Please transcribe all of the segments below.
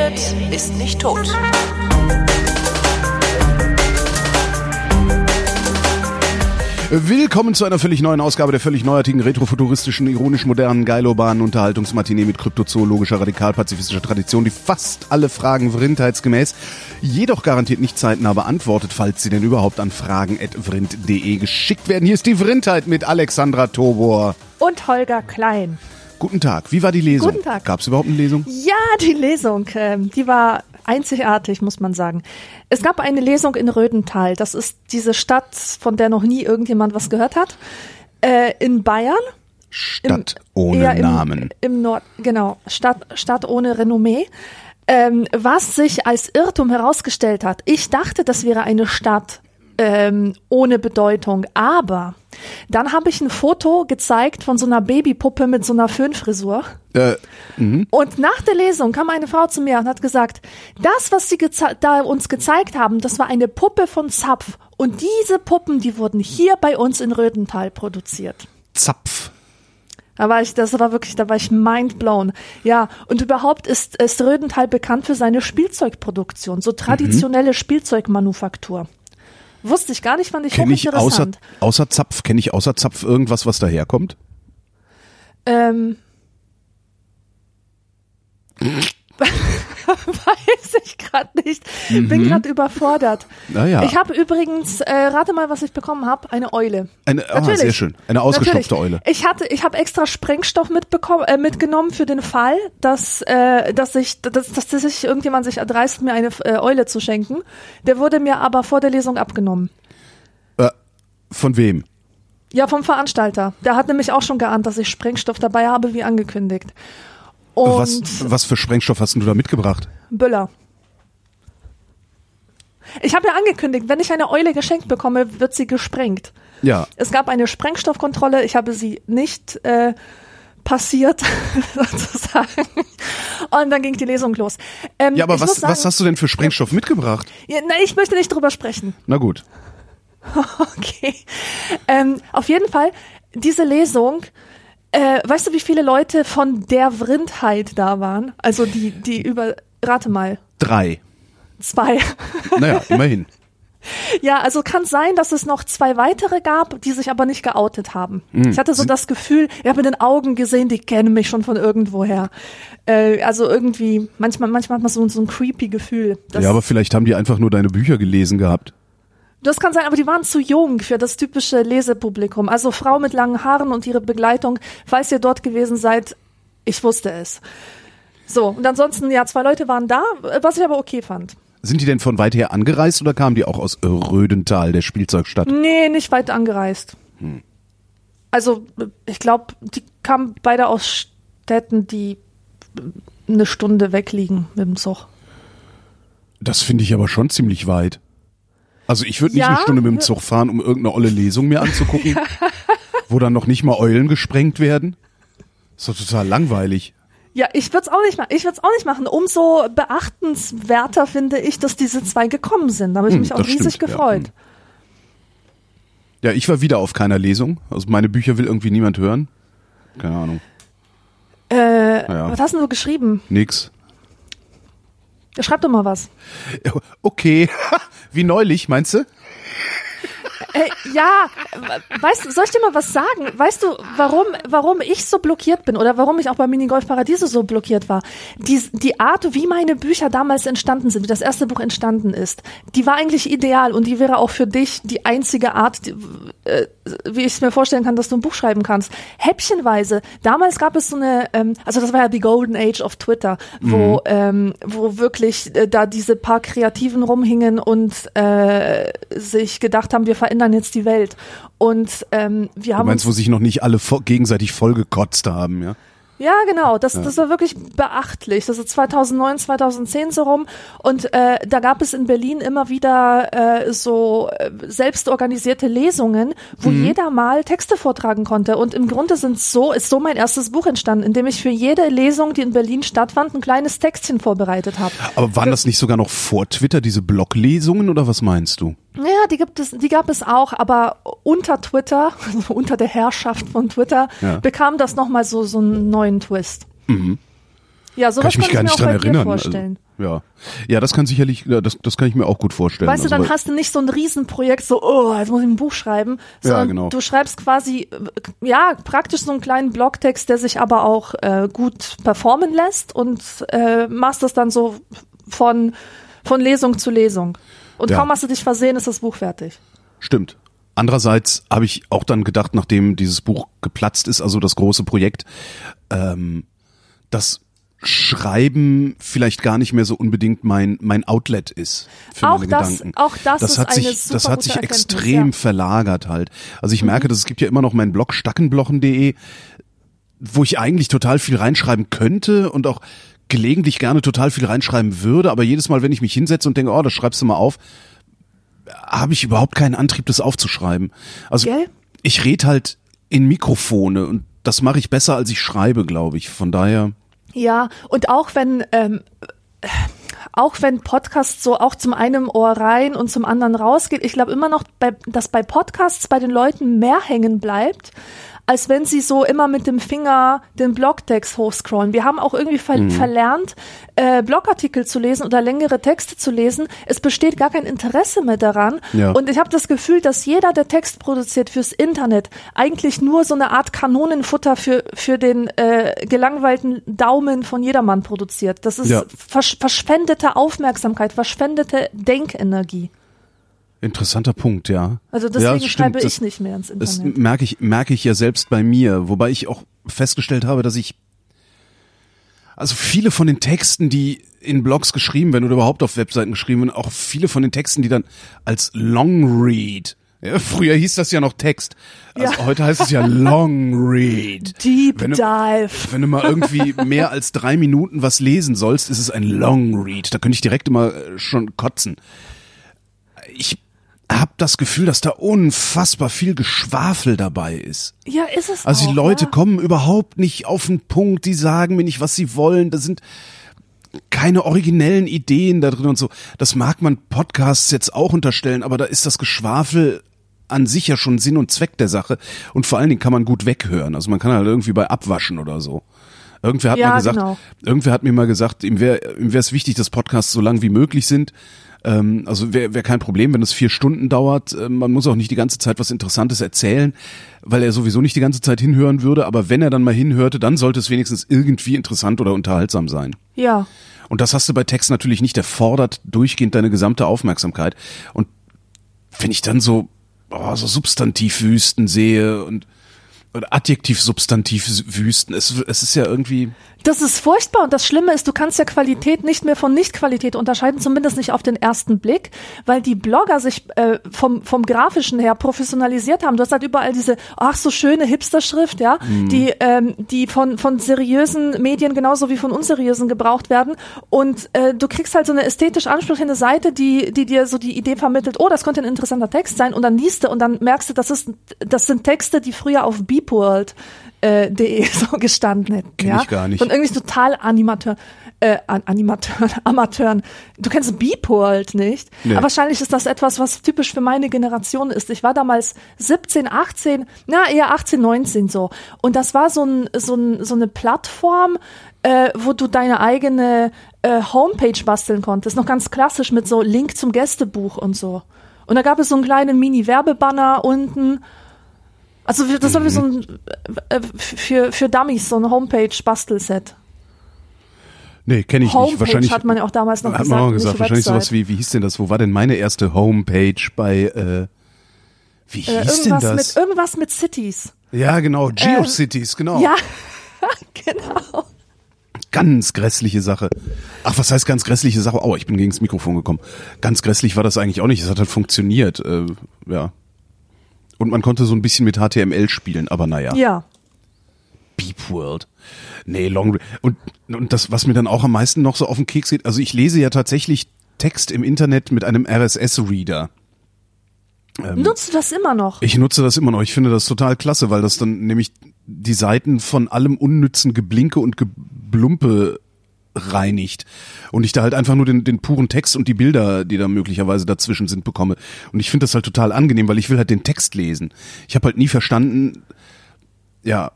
redet, ist nicht tot. Willkommen zu einer völlig neuen Ausgabe der völlig neuartigen, retrofuturistischen, ironisch modernen, geilobanen Unterhaltungsmatinee mit kryptozoologischer, radikal-pazifistischer Tradition, die fast alle Fragen vrindheitsgemäß, jedoch garantiert nicht zeitnah beantwortet, falls sie denn überhaupt an fragen.vrind.de geschickt werden. Hier ist die Vrindheit mit Alexandra Tobor. Und Holger Klein. Guten Tag. Wie war die Lesung? Guten Tag. Gab es überhaupt eine Lesung? Ja, die Lesung, ähm, die war einzigartig, muss man sagen. Es gab eine Lesung in Rödental. Das ist diese Stadt, von der noch nie irgendjemand was gehört hat. Äh, in Bayern. Stadt Im- ohne im, Namen. Im Nord, genau. Stadt, Stadt ohne Renommee. Ähm, was sich als Irrtum herausgestellt hat. Ich dachte, das wäre eine Stadt ähm, ohne Bedeutung, aber dann habe ich ein Foto gezeigt von so einer Babypuppe mit so einer Föhnfrisur. Äh, mhm. Und nach der Lesung kam eine Frau zu mir und hat gesagt, das, was sie da uns gezeigt haben, das war eine Puppe von Zapf. Und diese Puppen, die wurden hier bei uns in Rödental produziert. Zapf. Da war ich, das war wirklich, da war ich mind blown. Ja, und überhaupt ist, ist Rödental bekannt für seine Spielzeugproduktion, so traditionelle Spielzeugmanufaktur. Wusste ich gar nicht, fand ich Kenne ich außer, außer Zapf, kenne ich außer Zapf irgendwas, was daherkommt? Ähm, weiß ich gerade nicht. Bin gerade überfordert. Naja. Ich habe übrigens, äh, rate mal, was ich bekommen habe, eine Eule. Eine, ah, Natürlich. sehr schön. Eine ausgestopfte Natürlich. Eule. Ich hatte, ich habe extra Sprengstoff mitbekommen, äh, mitgenommen für den Fall, dass, äh, dass ich, dass, dass sich irgendjemand sich erdreist, mir eine äh, Eule zu schenken. Der wurde mir aber vor der Lesung abgenommen. Äh, von wem? Ja, vom Veranstalter. Der hat nämlich auch schon geahnt, dass ich Sprengstoff dabei habe, wie angekündigt. Und Was, was für Sprengstoff hast du da mitgebracht? Böller. Ich habe ja angekündigt, wenn ich eine Eule geschenkt bekomme, wird sie gesprengt. Ja. Es gab eine Sprengstoffkontrolle, ich habe sie nicht äh, passiert, sozusagen. Und dann ging die Lesung los. Ähm, Ja, aber was, sagen, was hast du denn für Sprengstoff mitgebracht? Ja, nein, ich möchte nicht drüber sprechen. Na gut. Okay. Ähm, auf jeden Fall, diese Lesung, äh, weißt du, wie viele Leute von der Vrindheit da waren? Also die, die über, rate mal, Drei. zwei. Naja, immerhin. Ja, also kann sein, dass es noch zwei weitere gab, die sich aber nicht geoutet haben. Hm. Ich hatte so das Gefühl, ich habe in den Augen gesehen, die kennen mich schon von irgendwoher. Äh, also irgendwie, manchmal, manchmal hat man so, so ein creepy Gefühl. Ja, aber vielleicht haben die einfach nur deine Bücher gelesen gehabt. Das kann sein, aber die waren zu jung für das typische Lesepublikum. Also Frau mit langen Haaren und ihre Begleitung, falls ihr dort gewesen seid, ich wusste es. So, und ansonsten, ja, zwei Leute waren da, was ich aber okay fand. Sind die denn von weit her angereist oder kamen die auch aus Rödental, der Spielzeugstadt? Nee, nicht weit angereist. Also, ich glaube, die kamen beide aus Städten, die eine Stunde weg liegen mit dem Zug. Das finde ich aber schon ziemlich weit. Also ich würde nicht Ja. eine Stunde mit dem Zug fahren, um irgendeine olle Lesung mir anzugucken, wo dann noch nicht mal Eulen gesprengt werden. Ist doch total langweilig. Ja, ich würde es auch nicht machen. Ich würde es auch nicht machen. Umso beachtenswerter finde ich, dass diese zwei gekommen sind. Da habe ich Hm, mich auch das riesig stimmt, ja. gefreut. Ja, ich war wieder auf keiner Lesung. Also meine Bücher will irgendwie niemand hören. Keine Ahnung. Äh, Ja. Was hast denn du geschrieben? Nix. Schreib doch mal was. Okay. Wie neulich, meinst du? Äh, ja, we- weißt du, soll ich dir mal was sagen? Weißt du, warum, warum ich so blockiert bin oder warum ich auch bei Minigolf Paradiso so blockiert war? Die, die Art, wie meine Bücher damals entstanden sind, wie das erste Buch entstanden ist, die war eigentlich ideal und die wäre auch für dich die einzige Art, die, äh, wie ich es mir vorstellen kann, dass du ein Buch schreiben kannst. Häppchenweise. Damals gab es so eine, ähm, also das war ja die Golden Age of Twitter, wo, ähm, wo wirklich äh, da diese paar Kreativen rumhingen und äh, sich gedacht haben, wir verändern jetzt die Welt. Und ähm, wir Du haben meinst, wo sich noch nicht alle gegenseitig vollgekotzt haben, ja? ja genau, das, das war wirklich beachtlich. Das ist 2009, 2010 so rum. Und äh, da gab es in Berlin immer wieder äh, so äh, selbstorganisierte Lesungen, wo jeder mal Texte vortragen konnte. Und im Grunde sind so, ist so mein erstes Buch entstanden, in dem ich für jede Lesung, die in Berlin stattfand, ein kleines Textchen vorbereitet habe. Aber waren das nicht sogar noch vor Twitter, diese Bloglesungen oder was meinst du? Ja, die gibt es, die gab es auch, aber unter Twitter, also unter der Herrschaft von Twitter, Ja. bekam das nochmal so, so einen neuen Twist. Ja, sowas Kann ich mich gar nicht ich mir auch dran bei dir erinnern. vorstellen. Also, Ja, ja, das kann sicherlich, ja, das, das kann ich mir auch gut vorstellen. Weißt du, Also, dann weil- hast du nicht so ein Riesenprojekt, so, oh, jetzt muss ich ein Buch schreiben, sondern genau. du schreibst quasi, ja, praktisch so einen kleinen Blogtext, der sich aber auch äh, gut performen lässt und äh, machst das dann so von, von Lesung zu Lesung. Und Ja. kaum hast du dich versehen, ist das Buch fertig. Stimmt. Andererseits habe ich auch dann gedacht, nachdem dieses Buch geplatzt ist, also das große Projekt, ähm, dass Schreiben vielleicht gar nicht mehr so unbedingt mein mein Outlet ist für Auch meine das- Gedanken. auch das ist hat eine sich, das hat sich extrem ja. Mhm. verlagert halt. Also ich merke, dass es gibt ja immer noch meinen Blog stackenblochen.de, wo ich eigentlich total viel reinschreiben könnte und auch gelegentlich gerne total viel reinschreiben würde, aber jedes Mal, wenn ich mich hinsetze und denke, oh, das schreibst du mal auf, habe ich überhaupt keinen Antrieb, das aufzuschreiben. Also Gell? ich rede halt in Mikrofone und das mache ich besser, als ich schreibe, glaube ich. Von daher, Ja, und auch wenn, ähm, äh, auch wenn Podcast so auch zum einen Ohr rein und zum anderen rausgeht, ich glaube immer noch, bei, dass bei Podcasts bei den Leuten mehr hängen bleibt, als wenn sie so immer mit dem Finger den Blogtext hochscrollen. Wir haben auch irgendwie ver Mhm. verlernt, äh, Blogartikel zu lesen oder längere Texte zu lesen. Es besteht gar kein Interesse mehr daran. Ja. Und ich habe das Gefühl, dass jeder, der Text produziert fürs Internet, eigentlich nur so eine Art Kanonenfutter für, für den äh, gelangweilten Daumen von jedermann produziert. Das ist Ja. versch verschwendete Aufmerksamkeit, verschwendete Denkenergie. Interessanter Punkt, ja. Also ja, deswegen das stimmt. schreibe ich das, nicht mehr ins Das Internet. merke ich, merke ich ja selbst bei mir, wobei ich auch festgestellt habe, dass ich also viele von den Texten, die in Blogs geschrieben werden oder überhaupt auf Webseiten geschrieben werden, auch viele von den Texten, die dann als Long Read, ja, früher hieß das ja noch Text, also Ja. heute heißt es ja Long Read. Deep Wenn du- Dive. Wenn du mal irgendwie mehr als drei Minuten was lesen sollst, ist es ein Long Read. Da könnte ich direkt immer äh, schon kotzen. Ich habe das Gefühl, dass da unfassbar viel Geschwafel dabei ist. Ja, ist es Also auch, die Leute ja. kommen überhaupt nicht auf den Punkt, die sagen mir nicht, was sie wollen. Da sind keine originellen Ideen da drin und so. Das mag man Podcasts jetzt auch unterstellen, aber da ist das Geschwafel an sich ja schon Sinn und Zweck der Sache. Und vor allen Dingen kann man gut weghören. Also man kann halt irgendwie bei abwaschen oder so. Irgendwer hat Ja, mal gesagt, genau. irgendwer hat mir mal gesagt, ihm wäre ihm wäre es wichtig, dass Podcasts so lang wie möglich sind. Ähm, also wäre wär kein Problem, wenn es vier Stunden dauert. Ähm, man muss auch nicht die ganze Zeit was Interessantes erzählen, weil er sowieso nicht die ganze Zeit hinhören würde. Aber wenn er dann mal hinhörte, dann sollte es wenigstens irgendwie interessant oder unterhaltsam sein. Ja. Und das hast du bei Text natürlich nicht. Der fordert durchgehend deine gesamte Aufmerksamkeit. Und wenn ich dann so, oh, so Substantivwüsten sehe und oder Adjektiv-Substantivwüsten, es, es ist ja irgendwie, Das ist furchtbar und das Schlimme ist, du kannst ja Qualität nicht mehr von Nichtqualität unterscheiden, zumindest nicht auf den ersten Blick, weil die Blogger sich äh, vom, vom Grafischen her professionalisiert haben. Du hast halt überall diese, ach so schöne Hipster-Schrift, ja, die, ähm, die von, von seriösen Medien genauso wie von unseriösen gebraucht werden und äh, du kriegst halt so eine ästhetisch ansprechende Seite, die, die dir so die Idee vermittelt, oh, das könnte ein interessanter Text sein und dann liest du und dann merkst du, das ist, das sind Texte, die früher auf Beepworld äh, de so gestanden hätten. Kenn ja? ich gar nicht. Von irgendwie total Animateur, äh, An- Animateuren, Amateuren. Du kennst Beepworld nicht. Nee. Aber wahrscheinlich ist das etwas, was typisch für meine Generation ist. Ich war damals 17, 18, na eher 18, 19 so. Und das war so, ein, so, ein, so eine Plattform, äh, wo du deine eigene äh, Homepage basteln konntest. Noch ganz klassisch mit so Link zum Gästebuch und so. Und da gab es so einen kleinen Mini-Werbebanner unten. Also das war wie so ein äh, für, für Dummies, so ein Homepage-Bastelset. nee, kenne ich nicht. Homepage Wahrscheinlich hat man ja auch damals noch hat gesagt. man auch nicht gesagt, wahrscheinlich Website. sowas wie, wie hieß denn das? Wo war denn meine erste Homepage bei, äh, wie Äh, hieß denn irgendwas, das? mit, irgendwas mit Cities. ja, genau, GeoCities, genau. Ja, genau. Ganz grässliche Sache. Ach, was heißt ganz grässliche Sache? Oh, ich bin gegen das Mikrofon gekommen. Ganz grässlich war das eigentlich auch nicht. Es hat halt funktioniert. Äh, ja. Und man konnte so ein bisschen mit HTML spielen, aber naja. Ja. Beep World. Nee, Long und und das was mir dann auch am meisten noch so auf den Keks geht, also ich lese ja tatsächlich Text im Internet mit einem RSS Reader. Nutzt du das immer noch? Ich nutze das immer noch. Ich finde das total klasse, weil das dann nämlich die Seiten von allem unnützen Geblinke und Geblumpe reinigt und ich da halt einfach nur den, den puren Text und die Bilder, die da möglicherweise dazwischen sind, bekomme. Und ich finde das halt total angenehm, weil ich will halt den Text lesen. Ich habe halt nie verstanden, ja,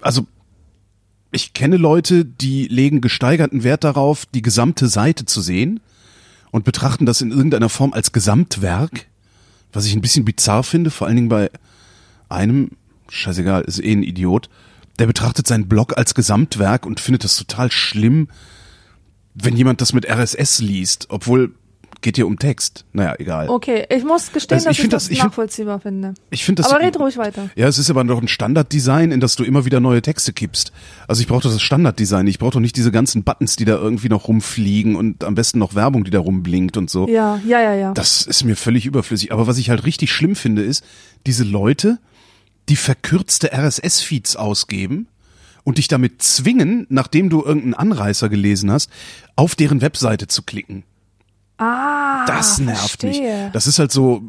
also ich kenne Leute, die legen gesteigerten Wert darauf, die gesamte Seite zu sehen und betrachten das in irgendeiner Form als Gesamtwerk, was ich ein bisschen bizarr finde, vor allen Dingen bei einem, scheißegal, ist eh ein Idiot, der betrachtet seinen Blog als Gesamtwerk und findet das total schlimm, wenn jemand das mit RSS liest, obwohl geht hier um Text. Naja, egal. Okay, ich muss gestehen, Also dass ich ich, find das, das- ich find- nachvollziehbar finde. Ich finde das Aber red ruhig weiter. Ja, es ist aber doch ein Standarddesign, in das du immer wieder neue Texte kippst. Also ich brauche das Standarddesign. Ich brauche doch nicht diese ganzen Buttons, die da irgendwie noch rumfliegen und am besten noch Werbung, die da rumblinkt und so. Ja, ja, ja, ja. Das ist mir völlig überflüssig. Aber was ich halt richtig schlimm finde, ist, diese Leute, die verkürzte RSS-Feeds ausgeben und dich damit zwingen, nachdem du irgendeinen Anreißer gelesen hast, auf deren Webseite zu klicken. ah, Das nervt mich. verstehe. Das ist halt so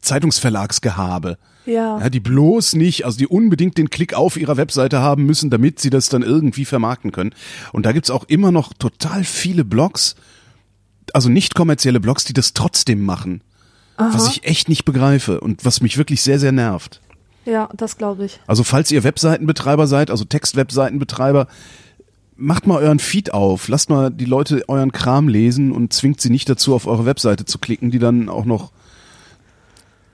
Zeitungsverlagsgehabe. Ja. Ja, die bloß nicht, also die unbedingt den Klick auf ihrer Webseite haben müssen, damit sie das dann irgendwie vermarkten können. Und da gibt's auch immer noch total viele Blogs, also nicht kommerzielle Blogs, die das trotzdem machen. Was ich echt nicht begreife und was mich wirklich sehr, sehr nervt. Ja, das glaube ich. Also falls ihr Webseitenbetreiber seid, also Textwebseitenbetreiber, macht mal euren Feed auf, lasst mal die Leute euren Kram lesen und zwingt sie nicht dazu, auf eure Webseite zu klicken, die dann auch noch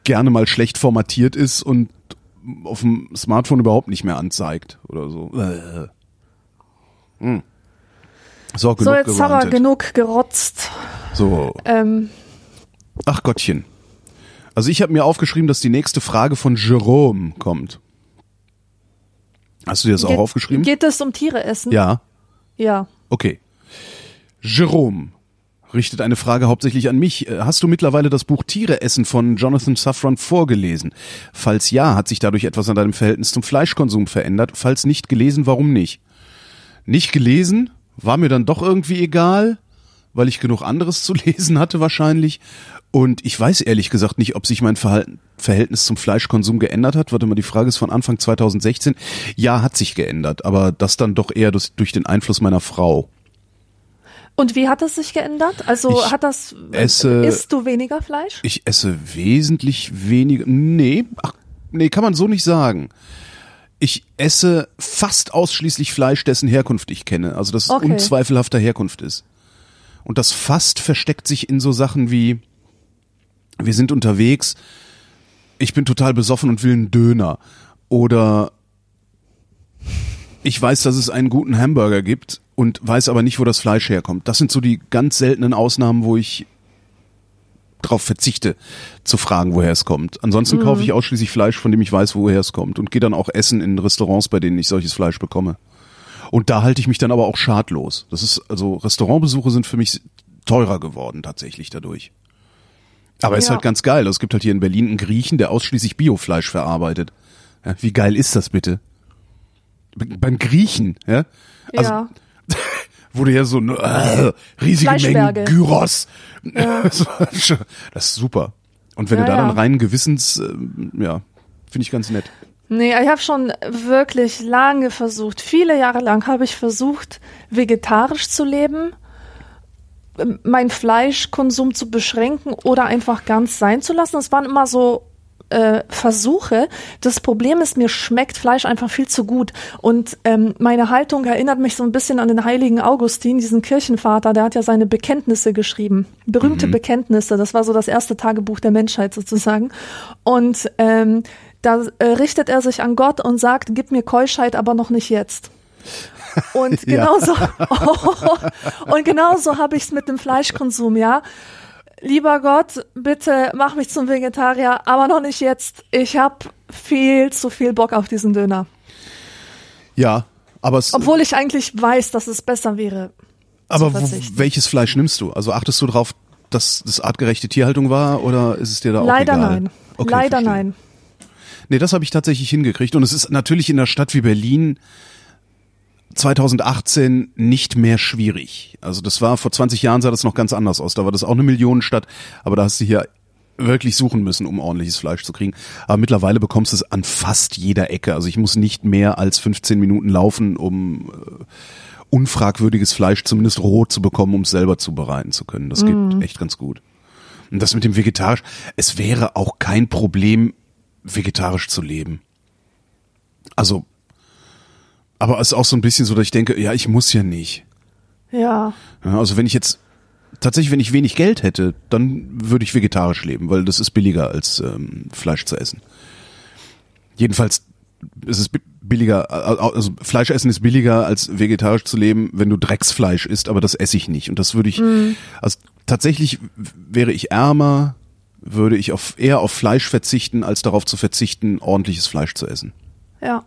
gerne mal schlecht formatiert ist und auf dem Smartphone überhaupt nicht mehr anzeigt oder so. Äh. Hm. So, genug so, jetzt haben wir gerantet. genug gerotzt. So, Ähm, ach Gottchen. Also ich habe mir aufgeschrieben, dass die nächste Frage von Jerome kommt. Hast du dir das auch geht, aufgeschrieben? Geht es um Tiere essen? Ja. Ja. Okay. Jerome richtet eine Frage hauptsächlich an mich. Äh, Hast du mittlerweile das Buch Tiere essen von Jonathan Safran vorgelesen? Falls ja, hat sich dadurch etwas an deinem Verhältnis zum Fleischkonsum verändert? Falls nicht gelesen, warum nicht? Nicht gelesen? War mir dann doch irgendwie egal, weil ich genug anderes zu lesen hatte wahrscheinlich. Und ich weiß ehrlich gesagt nicht, ob sich mein Verhalten, Verhältnis zum Fleischkonsum geändert hat. Warte mal, die Frage ist von Anfang 2016. Ja, hat sich geändert, aber das dann doch eher durch, durch den Einfluss meiner Frau. Und wie hat es sich geändert? Also Ich hat das, esse- isst du weniger Fleisch? Ich esse wesentlich weniger. Nee, ach, nee, kann man so nicht sagen. Ich esse fast ausschließlich Fleisch, dessen Herkunft ich kenne. Also das Okay. unzweifelhafter Herkunft ist. Und das fast versteckt sich in so Sachen wie, wir sind unterwegs, ich bin total besoffen und will einen Döner. Oder ich weiß, dass es einen guten Hamburger gibt und weiß aber nicht, wo das Fleisch herkommt. Das sind so die ganz seltenen Ausnahmen, wo ich darauf verzichte, zu fragen, woher es kommt. Ansonsten kaufe ich ausschließlich Fleisch, von dem ich weiß, woher es kommt und gehe dann auch essen in Restaurants, bei denen ich solches Fleisch bekomme. Und da halte ich mich dann aber auch schadlos. Das ist also Restaurantbesuche sind für mich teurer geworden tatsächlich dadurch. Aber ist Ja. halt ganz geil. Es gibt halt hier in Berlin einen Griechen, der ausschließlich Biofleisch verarbeitet. Ja, wie geil ist das bitte? Beim Griechen, ja? Also, ja. wurde ja so eine äh, riesige Menge. Gyros. Das ist super. Und wenn Ja, du da ja. dann reinen Gewissens, ähm, ja, finde ich ganz nett. Nee, ich habe schon wirklich lange versucht, viele Jahre lang habe ich versucht, vegetarisch zu leben, meinen Fleischkonsum zu beschränken oder einfach ganz sein zu lassen. Es waren immer so äh, Versuche. Das Problem ist, mir schmeckt Fleisch einfach viel zu gut. Und ähm, meine Haltung erinnert mich so ein bisschen an den heiligen Augustin, diesen Kirchenvater, der hat ja seine Bekenntnisse geschrieben. Berühmte Bekenntnisse. Das war so das erste Tagebuch der Menschheit sozusagen. Und ähm, da äh, richtet er sich an Gott und sagt, gib mir Keuschheit, aber noch nicht jetzt. Und genauso, und genauso habe ich es mit dem Fleischkonsum, ja. Lieber Gott, bitte mach mich zum Vegetarier, aber noch nicht jetzt. Ich habe viel zu viel Bock auf diesen Döner. Ja, aber, es, Obwohl ich eigentlich weiß, dass es besser wäre. aber welches Fleisch nimmst du? Also achtest du drauf, dass das artgerechte Tierhaltung war oder ist es dir da auch Leider egal? nein. Okay, Leider verstehe. nein. Nee, das habe ich tatsächlich hingekriegt. Und es ist natürlich in einer Stadt wie Berlin 2018 nicht mehr schwierig. Also das war vor 20 Jahren sah das noch ganz anders aus. Da war das auch eine Millionenstadt, aber da hast du hier wirklich suchen müssen, um ordentliches Fleisch zu kriegen. Aber mittlerweile bekommst du es an fast jeder Ecke. Also ich muss nicht mehr als 15 Minuten laufen, um äh, unfragwürdiges Fleisch zumindest roh zu bekommen, um es selber zubereiten zu können. Das geht echt ganz gut. Und das mit dem Vegetarisch, es wäre auch kein Problem, vegetarisch zu leben. Also Aber es ist auch so ein bisschen so, dass ich denke, ja, ich muss ja nicht. Ja. Ja, also wenn ich jetzt tatsächlich, wenn ich wenig Geld hätte, dann würde ich vegetarisch leben, weil das ist billiger als ähm, Fleisch zu essen. Jedenfalls ist es bi- billiger, also Fleisch essen ist billiger als vegetarisch zu leben, wenn du Drecksfleisch isst, aber das esse ich nicht. Und das würde ich, also tatsächlich wäre ich ärmer, würde ich auf, eher auf Fleisch verzichten, als darauf zu verzichten, ordentliches Fleisch zu essen. Ja.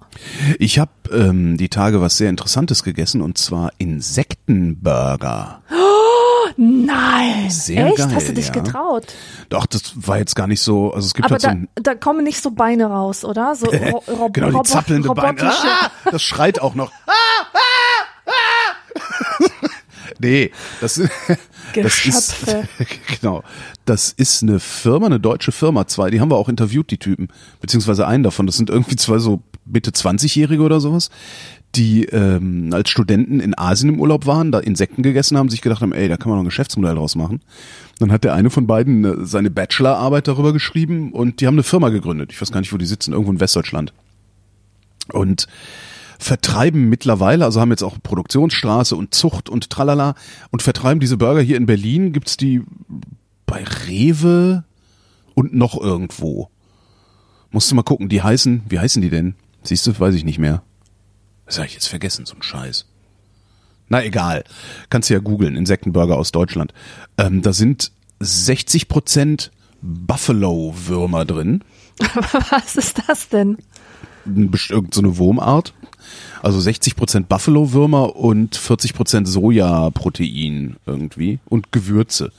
Ich habe ähm, die Tage was sehr Interessantes gegessen und zwar Insektenburger. Nein. Sehr Echt? geil, Hast du dich ja. getraut? Doch, das war jetzt gar nicht so. Also es gibt Aber halt da, da kommen nicht so Beine raus, oder? So ro ro genau die zappelnde Beine. Ah, das schreit auch noch. Ah, ah. Nee, das, das ist genau. Das ist eine Firma, eine deutsche Firma, zwei. Die haben wir auch interviewt, die Typen, beziehungsweise einen davon. Das sind irgendwie zwei so Mitte 20-Jährige oder sowas, die ähm, als Studenten in Asien im Urlaub waren, da Insekten gegessen haben, sich gedacht haben, ey, da kann man noch ein Geschäftsmodell draus machen. Dann hat der eine von beiden äh, seine Bachelorarbeit darüber geschrieben und die haben eine Firma gegründet. Ich weiß gar nicht, wo die sitzen, irgendwo in Westdeutschland. Und vertreiben mittlerweile, also haben jetzt auch Produktionsstraße und Zucht und tralala und vertreiben diese Burger hier in Berlin. Gibt's die bei Rewe und noch irgendwo. Musst du mal gucken, die heißen, wie heißen die denn? Siehst du, weiß ich nicht mehr. Das habe ich jetzt vergessen, so ein Scheiß. Na egal, kannst du ja googeln, Insektenburger aus Deutschland. Ähm, da sind 60 Prozent Buffalo-Würmer drin. Was ist das denn? irgend so eine Wurmart. Also 60% Buffalo-Würmer und 40% Sojaprotein irgendwie und Gewürze.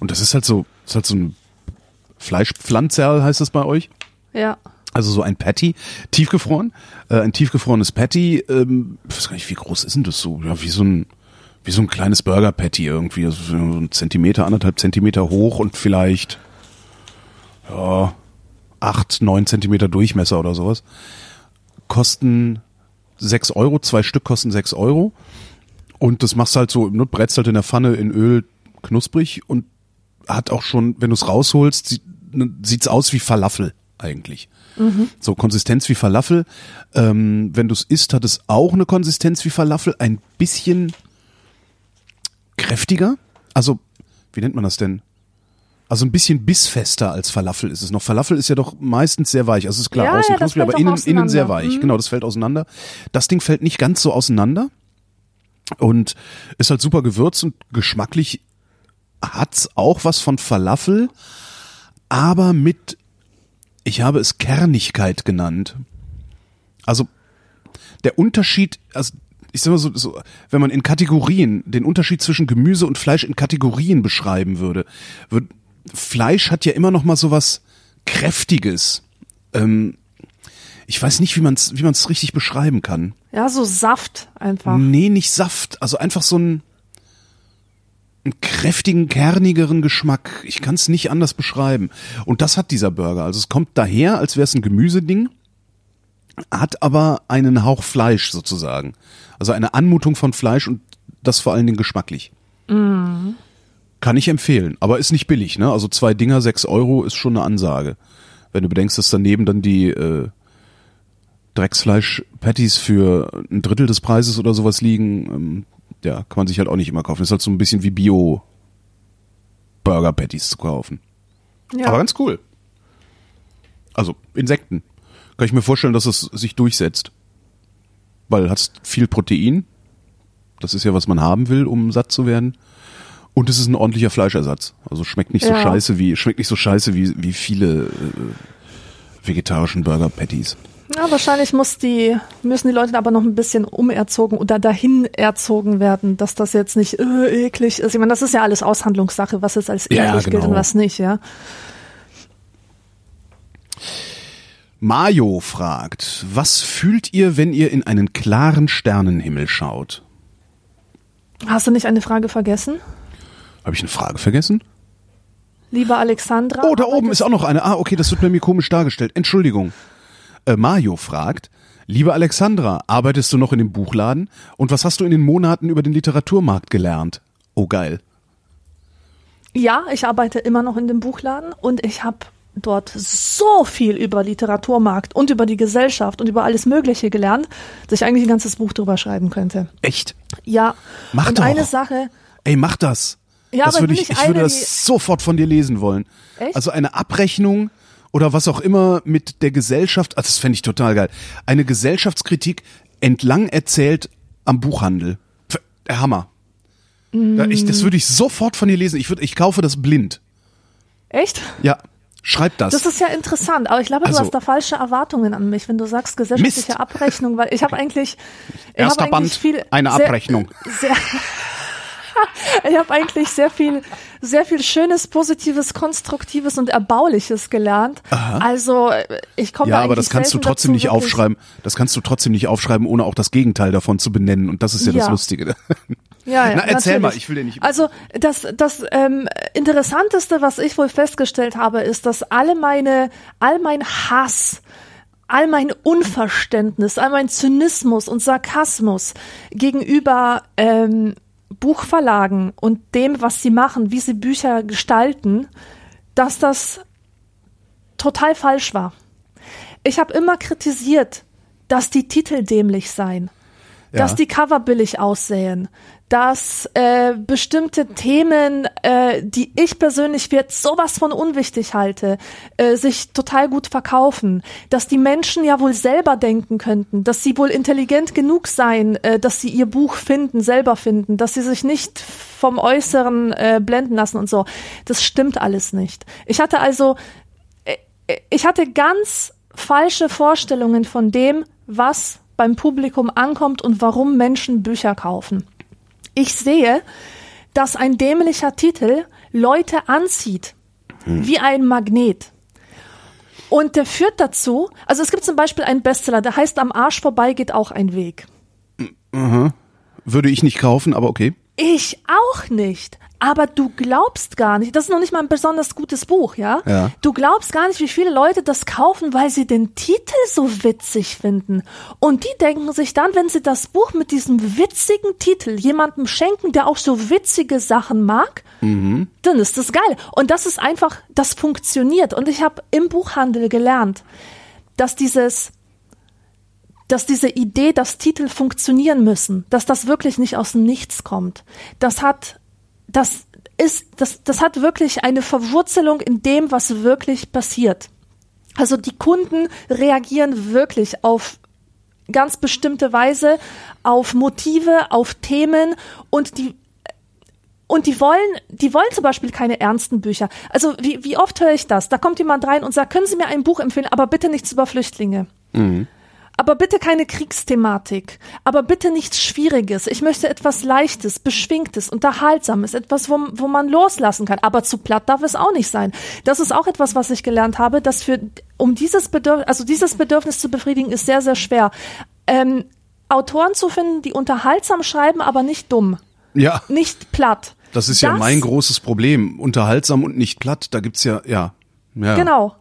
Und das ist halt so, ist halt so ein Fleischpflanzerl, heißt das bei euch? Ja. Also so ein Patty, tiefgefroren, äh, ein tiefgefrorenes Patty, ähm, ich weiß gar nicht, wie groß ist denn das so? Ja, wie so ein, wie so ein kleines Burger-Patty irgendwie, also so ein Zentimeter, anderthalb Zentimeter hoch und vielleicht, ja, acht, neun Zentimeter Durchmesser oder sowas. Kosten sechs Euro, zwei Stück kosten sechs Euro. Und das machst du halt so, ne, brätst halt in der Pfanne in Öl knusprig und hat auch schon, wenn du es rausholst, sieht, ne, sieht's aus wie Falafel eigentlich. So Konsistenz wie Falafel. Ähm, wenn du es isst, hat es auch eine Konsistenz wie Falafel, ein bisschen kräftiger. Also, wie nennt man das denn? Also ein bisschen bissfester als Falafel ist es noch. Falafel ist ja doch meistens sehr weich. Also es ist klar, Ja, außen ja, knusprig, aber innen, innen sehr weich. Mhm. Genau, das fällt auseinander. Das Ding fällt nicht ganz so auseinander und ist halt super gewürzt und geschmacklich hat's auch was von Falafel, aber mit, ich habe es Kernigkeit genannt. Also der Unterschied, also ich sag mal so, so, wenn man in Kategorien den Unterschied zwischen Gemüse und Fleisch in Kategorien beschreiben würde, wird Fleisch hat ja immer noch mal so was kräftiges. Ähm, ich weiß nicht, wie man es wie man's richtig beschreiben kann. Ja, so Saft einfach. Nee, nicht Saft, also einfach so ein einen kräftigen, kernigeren Geschmack. Ich kann es nicht anders beschreiben. Und das hat dieser Burger. Also es kommt daher, als wäre es ein Gemüseding, hat aber einen Hauch Fleisch sozusagen. Also eine Anmutung von Fleisch und das vor allen Dingen geschmacklich. Kann ich empfehlen, aber ist nicht billig. Ne? Also zwei Dinger, sechs Euro ist schon eine Ansage. Wenn du bedenkst, dass daneben dann die äh, Drecksfleisch-Patties für ein Drittel des Preises oder sowas liegen, ähm, ja, kann man sich halt auch nicht immer kaufen. Ist halt so ein bisschen wie Bio-Burger-Patties zu kaufen. Ja. Aber ganz cool. Also Insekten. Kann ich mir vorstellen, dass es sich durchsetzt. Weil hat viel Protein. Das ist ja, was man haben will, um satt zu werden. Und es ist ein ordentlicher Fleischersatz. Also schmeckt nicht so Ja. scheiße wie, schmeckt nicht so scheiße wie, wie viele äh, vegetarischen Burger Patties. Ja, wahrscheinlich muss die, müssen die Leute aber noch ein bisschen umerzogen oder dahin erzogen werden, dass das jetzt nicht äh, eklig ist. Ich meine, das ist ja alles Aushandlungssache, was jetzt als eklig Ja, gilt und genau. was nicht, ja. Mayo fragt, was fühlt ihr, wenn ihr in einen klaren Sternenhimmel schaut? Hast du nicht eine Frage vergessen? Habe ich eine Frage vergessen? Liebe Alexandra. Oh, da oben ist auch noch eine. Ah, okay, das wird bei mir komisch dargestellt. Entschuldigung. Äh, Mario fragt, liebe Alexandra, arbeitest du noch in dem Buchladen? Und was hast du in den Monaten über den Literaturmarkt gelernt? Oh, geil. Ja, ich arbeite immer noch in dem Buchladen und ich habe dort so viel über Literaturmarkt und über die Gesellschaft und über alles Mögliche gelernt, dass ich eigentlich ein ganzes Buch drüber schreiben könnte. Echt? Ja. Mach und doch. eine Sache, Ey, mach das. Ja, das würde ich, ich ich würde eine, das sofort von dir lesen wollen. Echt? Also eine Abrechnung oder was auch immer mit der Gesellschaft, also das fände ich total geil. Eine Gesellschaftskritik entlang erzählt am Buchhandel. Hammer. Da ich, das würde ich sofort von dir lesen. Ich würde, ich kaufe das blind. echt? Ja, schreib das. Das ist ja interessant, aber ich glaube, Also- du hast da falsche Erwartungen an mich, wenn du sagst gesellschaftliche Mist. Abrechnung, weil ich habe eigentlich ich Erster hab eigentlich Band, viel, eine sehr, Abrechnung. Sehr, ich habe eigentlich sehr viel, sehr viel Schönes, Positives, Konstruktives und Erbauliches gelernt. Also ich komme ja, eigentlich aber das kannst du trotzdem dazu, nicht wirklich- aufschreiben. Das kannst du trotzdem nicht aufschreiben, ohne auch das Gegenteil davon zu benennen. Und das ist ja, das Ja. Lustige. Ja, ja, Na, erzähl natürlich. mal, ich will dir nicht. Also das, das ähm, Interessanteste, was ich wohl festgestellt habe, ist, dass alle meine, all mein Hass, all mein Unverständnis, all mein Zynismus und Sarkasmus gegenüber ähm, Buchverlagen und dem, was sie machen, wie sie Bücher gestalten, dass das total falsch war. Ich habe immer kritisiert, dass die Titel dämlich seien dass Ja. die Cover billig aussehen, dass äh, bestimmte Themen, äh, die ich persönlich für jetzt sowas von unwichtig halte, äh, sich total gut verkaufen, dass die Menschen ja wohl selber denken könnten, dass sie wohl intelligent genug seien, äh, dass sie ihr Buch finden, selber finden, dass sie sich nicht vom Äußeren äh, blenden lassen und so. Das stimmt alles nicht. Ich hatte also, äh, ich hatte ganz falsche Vorstellungen von dem, was beim Publikum ankommt und warum Menschen Bücher kaufen. Ich sehe, dass ein dämlicher Titel Leute anzieht, wie ein Magnet. Und der führt dazu, also es gibt zum Beispiel einen Bestseller, der heißt Am Arsch vorbei geht auch ein Weg. Würde ich nicht kaufen, aber okay. Ich auch nicht. Aber du glaubst gar nicht, das ist noch nicht mal ein besonders gutes Buch, ja? Ja. Du glaubst gar nicht, wie viele Leute das kaufen, weil sie den Titel so witzig finden. Und die denken sich dann, wenn sie das Buch mit diesem witzigen Titel jemandem schenken, der auch so witzige Sachen mag, dann ist das geil. Und das ist einfach, das funktioniert. Und ich habe im Buchhandel gelernt, dass dieses dass diese Idee, dass Titel funktionieren müssen, dass das wirklich nicht aus dem Nichts kommt, das hat, das ist, das, das hat wirklich eine Verwurzelung in dem, was wirklich passiert. Also die Kunden reagieren wirklich auf ganz bestimmte Weise, auf Motive, auf Themen und die und die wollen, die wollen zum Beispiel keine ernsten Bücher. Also wie, wie oft höre ich das? Da kommt jemand rein und sagt, können Sie mir ein Buch empfehlen, aber bitte nichts über Flüchtlinge. Aber bitte keine Kriegsthematik. Aber bitte nichts Schwieriges. Ich möchte etwas Leichtes, Beschwingtes, Unterhaltsames, etwas, wo, wo man loslassen kann. Aber zu platt darf es auch nicht sein. Das ist auch etwas, was ich gelernt habe, dass für, um dieses Bedürfnis, also dieses Bedürfnis zu befriedigen, ist sehr, sehr schwer. Ähm, Autoren zu finden, die unterhaltsam schreiben, aber nicht dumm. Ja, Nicht platt. das ist ja Das- mein großes Problem. Unterhaltsam und nicht platt. Da gibt's ja, ja. ja. Genau.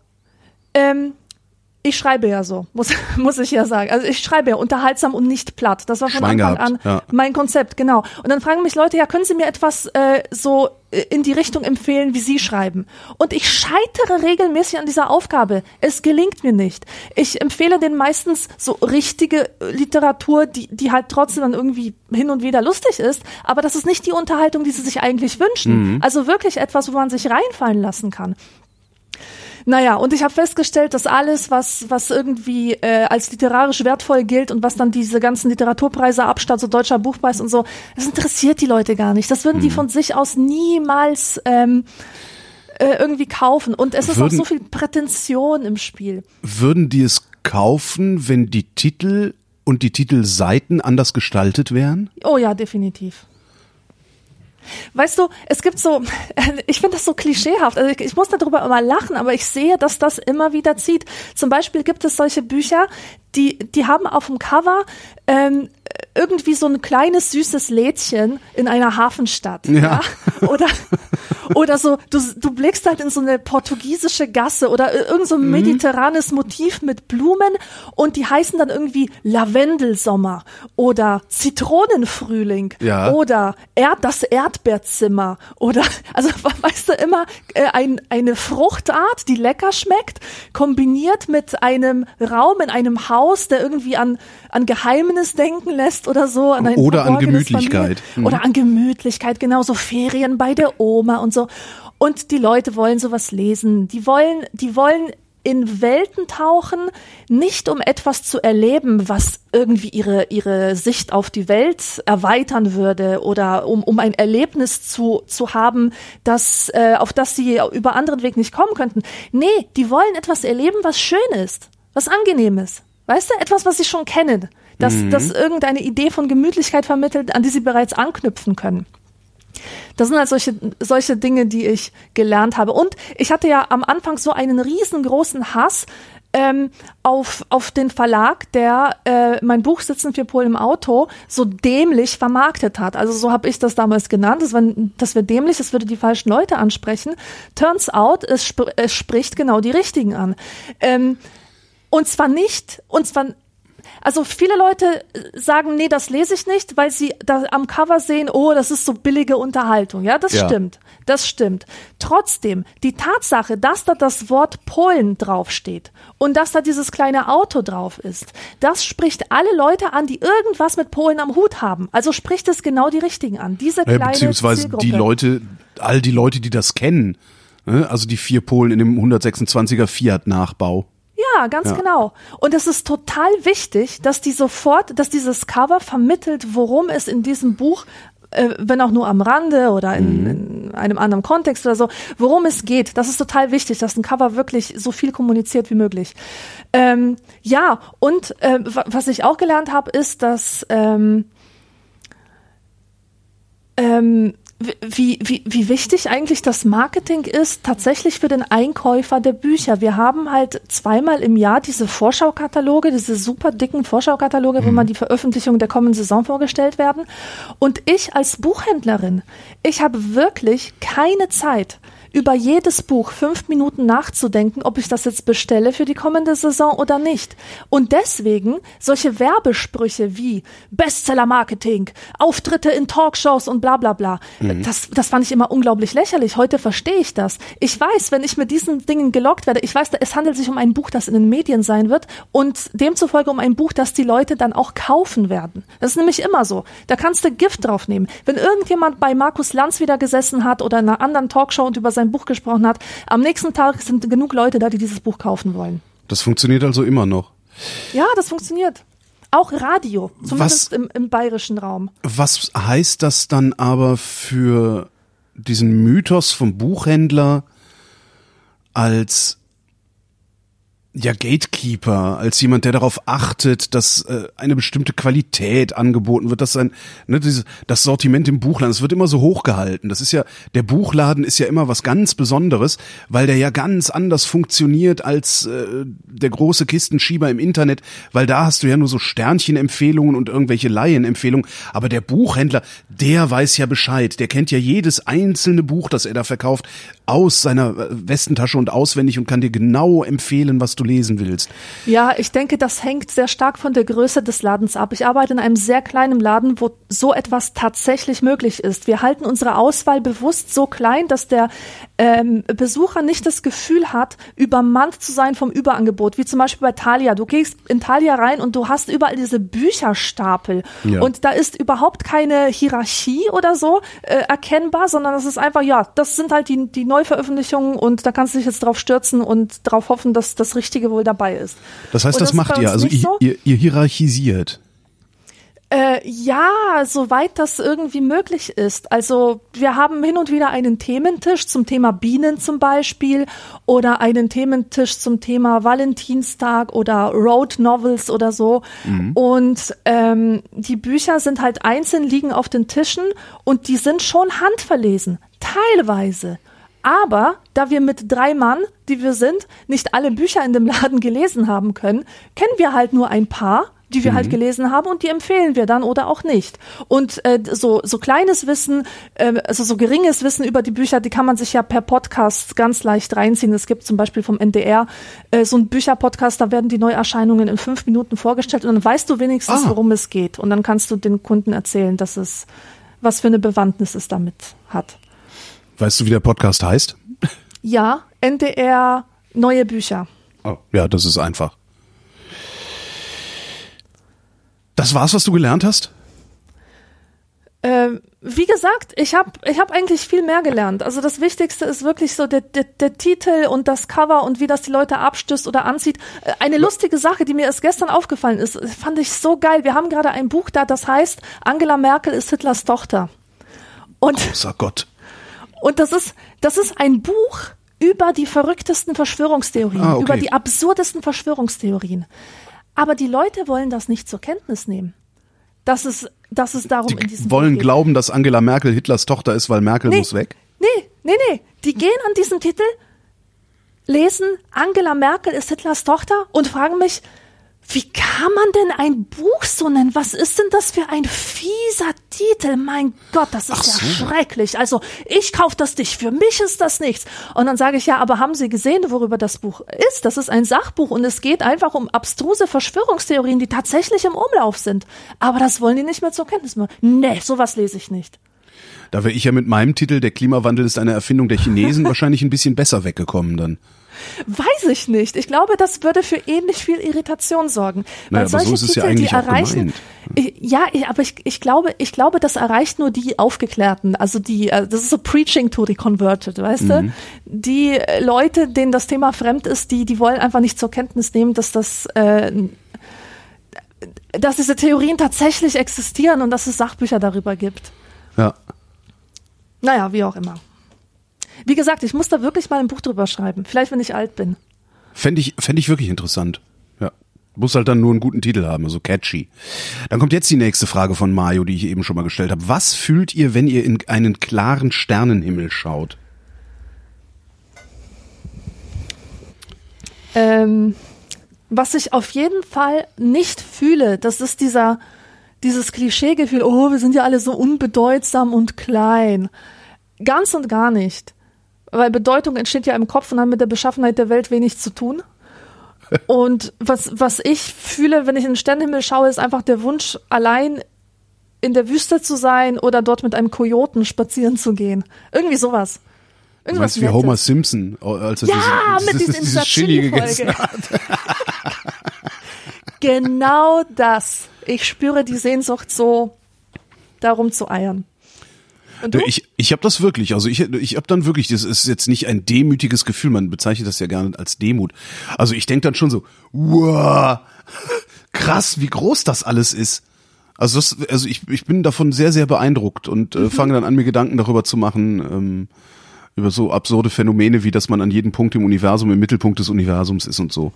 Ähm, ich schreibe ja so, muss, muss ich ja sagen. Also ich schreibe ja unterhaltsam und nicht platt. Das war von Schwein Anfang gehabt, an ja. mein Konzept, genau. Und dann fragen mich Leute, ja, können Sie mir etwas äh, so äh, in die Richtung empfehlen, wie Sie schreiben? Und ich scheitere regelmäßig an dieser Aufgabe. Es gelingt mir nicht. Ich empfehle denen meistens so richtige äh, Literatur, die, die halt trotzdem dann irgendwie hin und wieder lustig ist, aber das ist nicht die Unterhaltung, die sie sich eigentlich wünschen. Also wirklich etwas, wo man sich reinfallen lassen kann. Naja, und ich habe festgestellt, dass alles, was, was irgendwie äh, als literarisch wertvoll gilt und was dann diese ganzen Literaturpreise abstatt, so deutscher Buchpreis und so, das interessiert die Leute gar nicht. Das würden die von sich aus niemals ähm, äh, irgendwie kaufen. Und es ist Würden- auch so viel Prätension im Spiel. Würden die es kaufen, wenn die Titel und die Titelseiten anders gestaltet wären? Oh ja, definitiv. Weißt du, es gibt so, ich finde das so klischeehaft. Also ich, ich muss darüber immer lachen, aber ich sehe, dass das immer wieder zieht. Zum Beispiel gibt es solche Bücher, die, die haben auf dem Cover ähm, irgendwie so ein kleines süßes Lädchen in einer Hafenstadt. Ja. ja? Oder, oder so, du, du blickst halt in so eine portugiesische Gasse oder irgend so ein mhm. mediterranes Motiv mit Blumen und die heißen dann irgendwie Lavendelsommer oder Zitronenfrühling ja. oder Erd, das Erdbeerzimmer oder, also weißt du immer, äh, ein, eine Fruchtart, die lecker schmeckt, kombiniert mit einem Raum in einem Haus, der irgendwie an, an Geheimnis denken lässt oder so. An oder an Gemütlichkeit. Mhm. Oder an Gemütlichkeit, genau, so Ferien bei der Oma und so. Und die Leute wollen sowas lesen. Die wollen, die wollen in Welten tauchen, nicht um etwas zu erleben, was irgendwie ihre, ihre Sicht auf die Welt erweitern würde oder um, um ein Erlebnis zu, zu haben, das, äh, auf das sie über anderen Weg nicht kommen könnten. Nee, die wollen etwas erleben, was schön ist, was angenehm ist. Weißt du, etwas, was sie schon kennen, das, mhm. das irgendeine Idee von Gemütlichkeit vermittelt, an die sie bereits anknüpfen können. Das sind halt solche, solche Dinge, die ich gelernt habe. Und ich hatte ja am Anfang so einen riesengroßen Hass ähm, auf, auf den Verlag, der äh, mein Buch Sitzen für Polen im Auto so dämlich vermarktet hat. Also so habe ich das damals genannt. Das, war, das wäre dämlich, das würde die falschen Leute ansprechen. Turns out, es, sp es spricht genau die richtigen an. Ähm, und zwar nicht, und zwar also viele Leute sagen, nee, das lese ich nicht, weil sie da am Cover sehen, oh, das ist so billige Unterhaltung. Ja, das ja. stimmt. Das stimmt. Trotzdem, die Tatsache, dass da das Wort Polen draufsteht und dass da dieses kleine Auto drauf ist, das spricht alle Leute an, die irgendwas mit Polen am Hut haben. Also spricht es genau die richtigen an. Diese kleine ja, beziehungsweise Zielgruppe. die Leute, all die Leute, die das kennen. Ne? Also die vier Polen in dem 126er Fiat-Nachbau. Ja, ganz ja. genau. Und es ist total wichtig, dass die sofort, dass dieses Cover vermittelt, worum es in diesem Buch äh, wenn auch nur am Rande oder in, mhm. in, einem anderen Kontext oder so, worum es geht. Das ist total wichtig, dass ein Cover wirklich so viel kommuniziert wie möglich. Ähm, ja, und äh, was ich auch gelernt habe, ist, dass ähm, ähm, wie, wie, wie wichtig eigentlich das Marketing ist, tatsächlich für den Einkäufer der Bücher. Wir haben halt zweimal im Jahr diese Vorschaukataloge, diese super dicken Vorschaukataloge, mhm. wo man die Veröffentlichung der kommenden Saison vorgestellt werden. Und ich als Buchhändlerin, ich habe wirklich keine Zeit, über jedes Buch fünf Minuten nachzudenken, ob ich das jetzt bestelle für die kommende Saison oder nicht. Und deswegen solche Werbesprüche wie Bestseller-Marketing, Auftritte in Talkshows und bla bla bla, mhm. das, das fand ich immer unglaublich lächerlich. Heute verstehe ich das. Ich weiß, wenn ich mit diesen Dingen gelockt werde, ich weiß, es handelt sich um ein Buch, das in den Medien sein wird und demzufolge um ein Buch, das die Leute dann auch kaufen werden. Das ist nämlich immer so. Da kannst du Gift drauf nehmen. Wenn irgendjemand bei Markus Lanz wieder gesessen hat oder in einer anderen Talkshow und über sein sein Buch gesprochen hat. Am nächsten Tag sind genug Leute da, die dieses Buch kaufen wollen. Das funktioniert also immer noch. Ja, das funktioniert. Auch Radio, zumindest was, im, im bayerischen Raum. Was heißt das dann aber für diesen Mythos vom Buchhändler als ja Gatekeeper, als jemand, der darauf achtet, dass äh, eine bestimmte Qualität angeboten wird, dass ein ne, dieses, das Sortiment im Buchladen, es wird immer so hochgehalten. Das ist ja der Buchladen ist ja immer was ganz Besonderes, weil der ja ganz anders funktioniert als äh, der große Kistenschieber im Internet, weil da hast du ja nur so Sternchenempfehlungen und irgendwelche Laienempfehlungen, aber der Buchhändler, der weiß ja Bescheid, der kennt ja jedes einzelne Buch, das er da verkauft, aus seiner äh, Westentasche und auswendig und kann dir genau empfehlen, was du lesen willst. Ja, ich denke, das hängt sehr stark von der Größe des Ladens ab. Ich arbeite in einem sehr kleinen Laden, wo so etwas tatsächlich möglich ist. Wir halten unsere Auswahl bewusst so klein, dass der ähm, Besucher nicht das Gefühl hat, übermannt zu sein vom Überangebot, wie zum Beispiel bei Thalia. Du gehst in Thalia rein und du hast überall diese Bücherstapel ja. und da ist überhaupt keine Hierarchie oder so äh, erkennbar, sondern es ist einfach, ja, das sind halt die, die Neuveröffentlichungen und da kannst du dich jetzt drauf stürzen und darauf hoffen, dass das richtig Richtige wohl dabei ist. Das heißt, das, das macht ihr, also ihr, so? ihr, ihr hierarchisiert. Äh, ja, soweit das irgendwie möglich ist. Also wir haben hin und wieder einen Thementisch zum Thema Bienen zum Beispiel oder einen Thementisch zum Thema Valentinstag oder Road Novels oder so. Mhm. Und ähm, die Bücher sind halt einzeln liegen auf den Tischen und die sind schon handverlesen, teilweise. Aber da wir mit drei Mann, die wir sind, nicht alle Bücher in dem Laden gelesen haben können, kennen wir halt nur ein paar die wir halt gelesen haben und die empfehlen wir dann oder auch nicht. Und äh, so so kleines Wissen, äh, also so geringes Wissen über die Bücher, die kann man sich ja per Podcast ganz leicht reinziehen. Es gibt zum Beispiel vom NDR äh, so ein Bücherpodcast, da werden die Neuerscheinungen in fünf Minuten vorgestellt und dann weißt du wenigstens, Ah. worum es geht. Und dann kannst du den Kunden erzählen, dass es was für eine Bewandtnis es damit hat. Weißt du, wie der Podcast heißt? Ja, NDR neue Bücher. Oh. Ja, das ist einfach. Das war's, was du gelernt hast? Ähm, wie gesagt, ich habe ich hab eigentlich viel mehr gelernt. Also das Wichtigste ist wirklich so der, der, der Titel und das Cover und wie das die Leute abstößt oder anzieht. Äh, Eine lustige Sache, die mir erst gestern aufgefallen ist, fand ich so geil. Wir haben gerade ein Buch da, das heißt Angela Merkel ist Hitlers Tochter. Und Großer Gott. Und das ist, das ist ein Buch über die verrücktesten Verschwörungstheorien, Ah, okay. über die absurdesten Verschwörungstheorien. Aber die Leute wollen das nicht zur Kenntnis nehmen. Dass es, dass es darum in Die diesem wollen Buch glauben, dass Angela Merkel Hitlers Tochter ist, weil Merkel Nee. muss weg. Nee, nee, nee. Die gehen an diesen Titel, lesen Angela Merkel ist Hitlers Tochter und fragen mich, wie kann man denn ein Buch so nennen? Was ist denn das für ein fieser Titel? Mein Gott, das ist Ach ja so. schrecklich. Also ich kauf das nicht, für mich ist das nichts. Und dann sage ich, ja, aber haben Sie gesehen, worüber das Buch ist? Das ist ein Sachbuch und es geht einfach um abstruse Verschwörungstheorien, die tatsächlich im Umlauf sind. Aber das wollen die nicht mehr zur Kenntnis nehmen. Nee, sowas lese ich nicht. Da wäre ich ja mit meinem Titel, der Klimawandel ist eine Erfindung der Chinesen, wahrscheinlich ein bisschen besser weggekommen dann. Weiß ich nicht. Ich glaube, das würde für ähnlich viel Irritation sorgen. Naja, aber so ist es ja die erreichen, Ich- ja, ich- aber ich, ich glaube, ich glaube, das erreicht nur die Aufgeklärten. Also die, äh, das ist so Preaching to the Converted, weißt Mhm. du? Die äh, Leute, denen das Thema fremd ist, die, die wollen einfach nicht zur Kenntnis nehmen, dass das, äh, dass diese Theorien tatsächlich existieren und dass es Sachbücher darüber gibt. Ja. Naja, wie auch immer. Wie gesagt, ich muss da wirklich mal ein Buch drüber schreiben. Vielleicht, wenn ich alt bin. Fände ich, fänd ich wirklich interessant. Ja. Muss halt dann nur einen guten Titel haben, so catchy. Dann kommt jetzt die nächste Frage von Mario, die ich eben schon mal gestellt habe. Was fühlt ihr, wenn ihr in einen klaren Sternenhimmel schaut? Ähm, was ich auf jeden Fall nicht fühle, das ist dieser, dieses Klischeegefühl, oh, wir sind ja alle so unbedeutsam und klein. Ganz und gar nicht. Weil Bedeutung entsteht ja im Kopf und hat mit der Beschaffenheit der Welt wenig zu tun. Und was, was ich fühle, wenn ich in den Sternenhimmel schaue, ist einfach der Wunsch, allein in der Wüste zu sein oder dort mit einem Kojoten spazieren zu gehen. Irgendwie sowas. Du Irgendwas meinst wie. Homer Simpson, als er Ja, diese, mit dieses, dieses Chili gegessen hat. Genau das. Ich spüre die Sehnsucht so, darum zu eiern. Und du? Ich, ich habe das wirklich, also ich, ich habe dann wirklich, das ist jetzt nicht ein demütiges Gefühl, man bezeichnet das ja gerne als Demut. Also ich denk dann schon so, wow, krass, wie groß das alles ist. Also, das, also ich, ich bin davon sehr, sehr beeindruckt und äh, fange dann an, mir Gedanken darüber zu machen, ähm, über so absurde Phänomene, wie dass man an jedem Punkt im Universum im Mittelpunkt des Universums ist und so.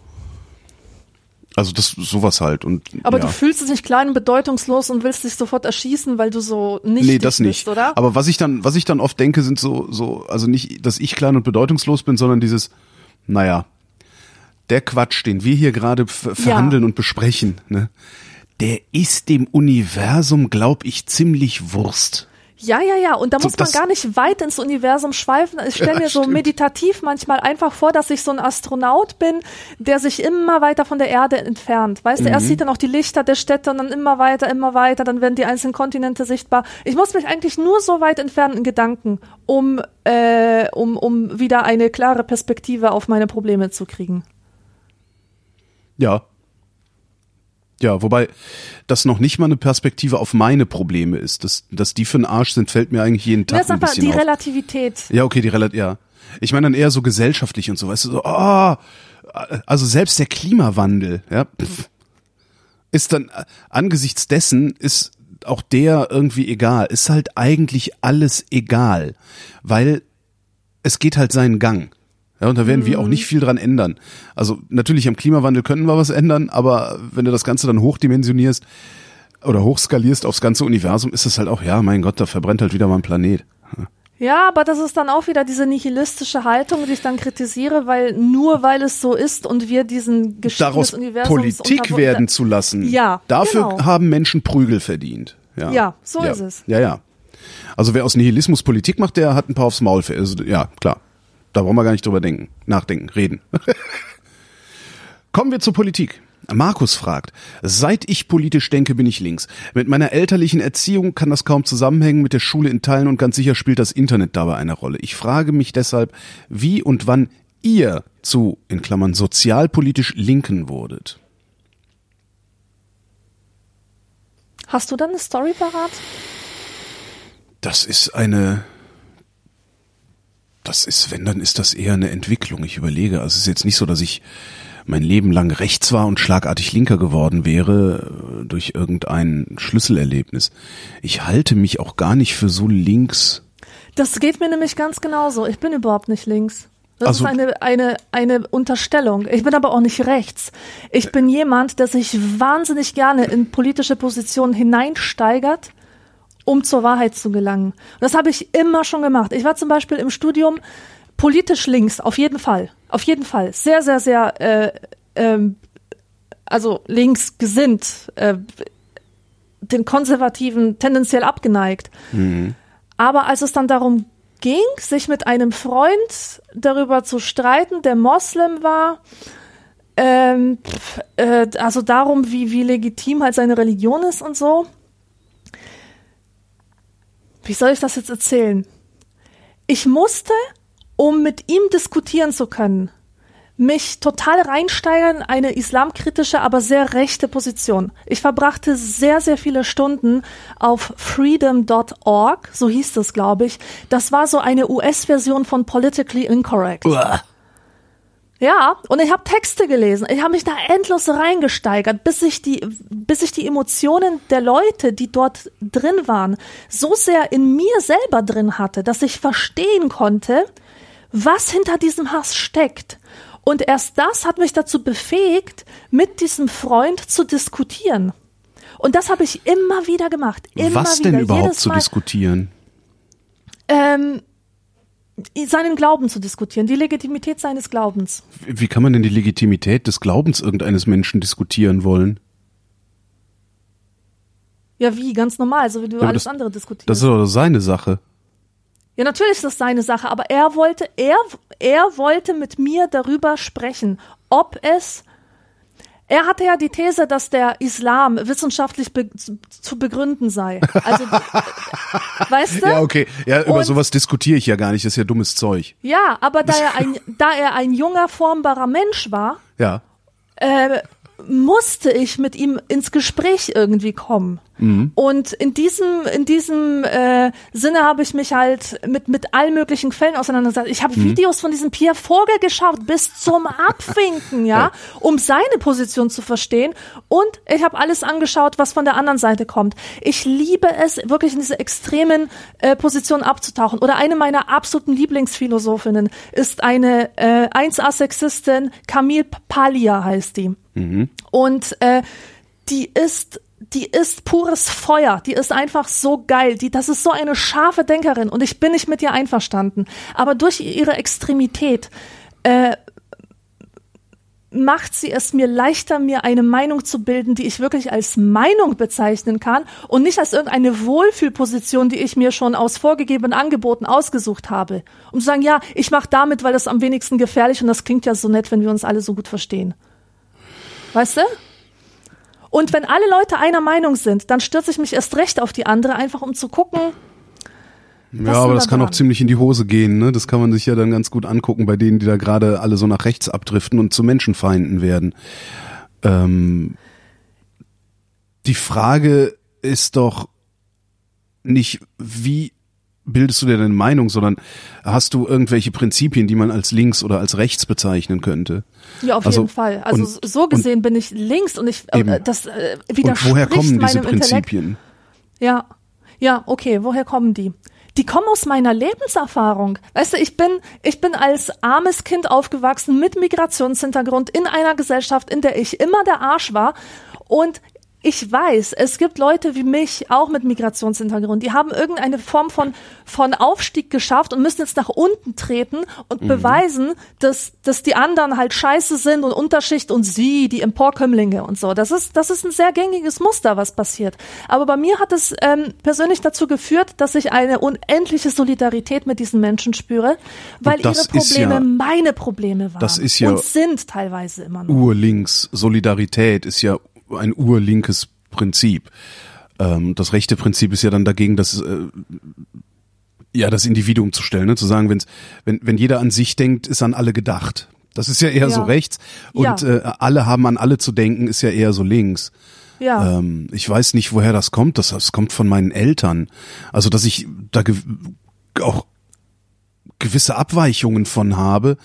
Also das sowas halt und Aber ja. du fühlst dich nicht klein und bedeutungslos und willst dich sofort erschießen, weil du so nicht Nee, das nicht. bist, oder? Aber was ich dann, was ich dann oft denke, sind so, so, also nicht, dass ich klein und bedeutungslos bin, sondern dieses, naja, der Quatsch, den wir hier gerade ver- verhandeln und besprechen, ne, der ist dem Universum, glaub ich, ziemlich Wurst. Ja, ja, ja. Und da So, muss man gar nicht weit ins Universum schweifen. Ich stelle Ja, mir so stimmt. meditativ manchmal einfach vor, dass ich so ein Astronaut bin, der sich immer weiter von der Erde entfernt. Weißt du, erst Mhm. sieht er noch die Lichter der Städte und dann immer weiter, immer weiter, dann werden die einzelnen Kontinente sichtbar. Ich muss mich eigentlich nur so weit entfernen in Gedanken, um, äh, um, um wieder eine klare Perspektive auf meine Probleme zu kriegen. Ja. Ja, wobei das noch nicht mal eine Perspektive auf meine Probleme ist. Dass, dass die für den Arsch sind, fällt mir eigentlich jeden Tag Das ist ein bisschen die auf. Relativität. Ja, okay, die Relativ, ja. Ich meine dann eher so gesellschaftlich und so, weißt du, so, oh, also selbst der Klimawandel, ja, pff, ist dann angesichts dessen ist auch der irgendwie egal. Ist halt eigentlich alles egal, weil es geht halt seinen Gang. Ja, und da werden wir auch nicht viel dran ändern. Also natürlich am Klimawandel könnten wir was ändern, aber wenn du das Ganze dann hochdimensionierst oder hochskalierst aufs ganze Universum, ist es halt auch, ja, mein Gott, da verbrennt halt wieder mal ein Planet. Ja, aber das ist dann auch wieder diese nihilistische Haltung, die ich dann kritisiere, weil nur weil es so ist und wir diesen Geschichten Daraus des Universums Politik werden zu lassen. Ja, Dafür genau. haben Menschen Prügel verdient. Ja, Ja, so ja. ist es. Ja, ja. Also wer aus Nihilismus Politik macht, der hat ein paar aufs Maul. Also, ja, klar. Da brauchen wir gar nicht drüber denken, nachdenken, reden. Kommen wir zur Politik. Markus fragt, seit ich politisch denke, bin ich links. Mit meiner elterlichen Erziehung kann das kaum zusammenhängen mit der Schule in Teilen und ganz sicher spielt das Internet dabei eine Rolle. Ich frage mich deshalb, wie und wann ihr zu, in Klammern, sozialpolitisch Linken wurdet. Hast du dann eine Story parat? Das ist eine, das ist, wenn, dann ist das eher eine Entwicklung. Ich überlege, also es ist jetzt nicht so, dass ich mein Leben lang rechts war und schlagartig linker geworden wäre äh, durch irgendein Schlüsselerlebnis. Ich halte mich auch gar nicht für so links. Das geht mir nämlich ganz genauso. Ich bin überhaupt nicht links. Das Also- ist eine, eine, eine Unterstellung. Ich bin aber auch nicht rechts. Ich bin jemand, der sich wahnsinnig gerne in politische Positionen hineinsteigert, um zur Wahrheit zu gelangen. Und das habe ich immer schon gemacht. Ich war zum Beispiel im Studium politisch links, auf jeden Fall. Auf jeden Fall. Sehr, sehr, sehr, äh, ähm, also links gesinnt, äh, den Konservativen tendenziell abgeneigt. Aber als es dann darum ging, sich mit einem Freund darüber zu streiten, der Moslem war, ähm, äh, also darum, wie, wie legitim halt seine Religion ist und so. Wie soll ich das jetzt erzählen? Ich musste, um mit ihm diskutieren zu können, mich total reinsteigern in eine islamkritische, aber sehr rechte Position. Ich verbrachte sehr, sehr viele Stunden auf freedom.org, so hieß das, glaube ich. Das war so eine US-Version von Politically Incorrect. Ja, und ich habe Texte gelesen. Ich habe mich da endlos reingesteigert, bis ich die, bis ich die Emotionen der Leute, die dort drin waren, so sehr in mir selber drin hatte, dass ich verstehen konnte, was hinter diesem Hass steckt. Und erst das hat mich dazu befähigt, mit diesem Freund zu diskutieren. Und das habe ich immer wieder gemacht. Immer Was wieder, denn überhaupt jedes zu Mal, diskutieren? Ähm, seinen Glauben zu diskutieren, die Legitimität seines Glaubens. Wie kann man denn die Legitimität des Glaubens irgendeines Menschen diskutieren wollen? Ja, wie? Ganz normal, so wie du aber alles das- andere diskutierst. Das ist doch seine Sache. ja, natürlich ist das seine Sache, aber er wollte, er, er wollte mit mir darüber sprechen, ob es er hatte ja die These, dass der Islam wissenschaftlich be zu begründen sei. Also, weißt du? Ja, okay. Ja, über Und- sowas diskutiere ich ja gar nicht. Das ist ja dummes Zeug. Ja, aber da er ein, da er ein junger, formbarer Mensch war, Ja. äh, musste ich mit ihm ins Gespräch irgendwie kommen. Und in diesem, in diesem äh, Sinne habe ich mich halt mit, mit allen möglichen Quellen auseinandergesetzt. Ich habe Videos von diesem Pierre Vogel geschaut, bis zum Abwinken, ja, um seine Position zu verstehen. Und ich habe alles angeschaut, was von der anderen Seite kommt. Ich liebe es, wirklich in diese extremen äh, Positionen abzutauchen. Oder eine meiner absoluten Lieblingsphilosophinnen ist eine äh, 1A-Sexistin, Camille Paglia heißt die. Und äh, die ist die ist pures Feuer, die ist einfach so geil, die das ist so eine scharfe Denkerin und ich bin nicht mit ihr einverstanden, aber durch ihre Extremität äh, macht sie es mir leichter, mir eine Meinung zu bilden, die ich wirklich als Meinung bezeichnen kann und nicht als irgendeine Wohlfühlposition, die ich mir schon aus vorgegebenen Angeboten ausgesucht habe. Um zu sagen, ja, ich mache damit, weil das am wenigsten gefährlich und das klingt ja so nett, wenn wir uns alle so gut verstehen. Weißt du? Und wenn alle Leute einer Meinung sind, dann stürze ich mich erst recht auf die andere, einfach um zu gucken. Ja, aber das da kann auch dran? ziemlich in die Hose gehen, ne? Das kann man sich ja dann ganz gut angucken bei denen, die da gerade alle so nach rechts abdriften und zu Menschenfeinden werden. Ähm, die Frage ist doch nicht, wie bildest du dir deine Meinung, sondern hast du irgendwelche Prinzipien, die man als links oder als rechts bezeichnen könnte? Ja, auf Also, jeden Fall. Also und- so gesehen bin ich links und ich äh, Eben. das äh, Und widerspricht woher kommen diese meinem Intellekt. Prinzipien? Ja, ja, okay. Woher kommen die? Die kommen aus meiner Lebenserfahrung. Weißt du, ich bin, ich bin als armes Kind aufgewachsen mit Migrationshintergrund in einer Gesellschaft, in der ich immer der Arsch war und ich weiß, es gibt Leute wie mich, auch mit Migrationshintergrund, die haben irgendeine Form von, von Aufstieg geschafft und müssen jetzt nach unten treten und mhm. beweisen, dass, dass die anderen halt scheiße sind und Unterschicht und sie, die Emporkömmlinge und so. Das ist, das ist ein sehr gängiges Muster, was passiert. Aber bei mir hat es ähm, persönlich dazu geführt, dass ich eine unendliche Solidarität mit diesen Menschen spüre, weil ihre Probleme ja, meine Probleme waren das ist ja und sind teilweise immer noch. Urlinks Solidarität ist ja ein urlinkes Prinzip. Ähm, das rechte Prinzip ist ja dann dagegen, das äh, ja das Individuum zu stellen, ne? zu sagen, wenn's, wenn wenn jeder an sich denkt, ist an alle gedacht. Das ist ja eher ja. so rechts und ja. äh, alle haben an alle zu denken, ist ja eher so links. Ja. Ähm, ich weiß nicht, woher das kommt. Das, das kommt von meinen Eltern. Also, dass ich da ge auch gewisse Abweichungen von habe,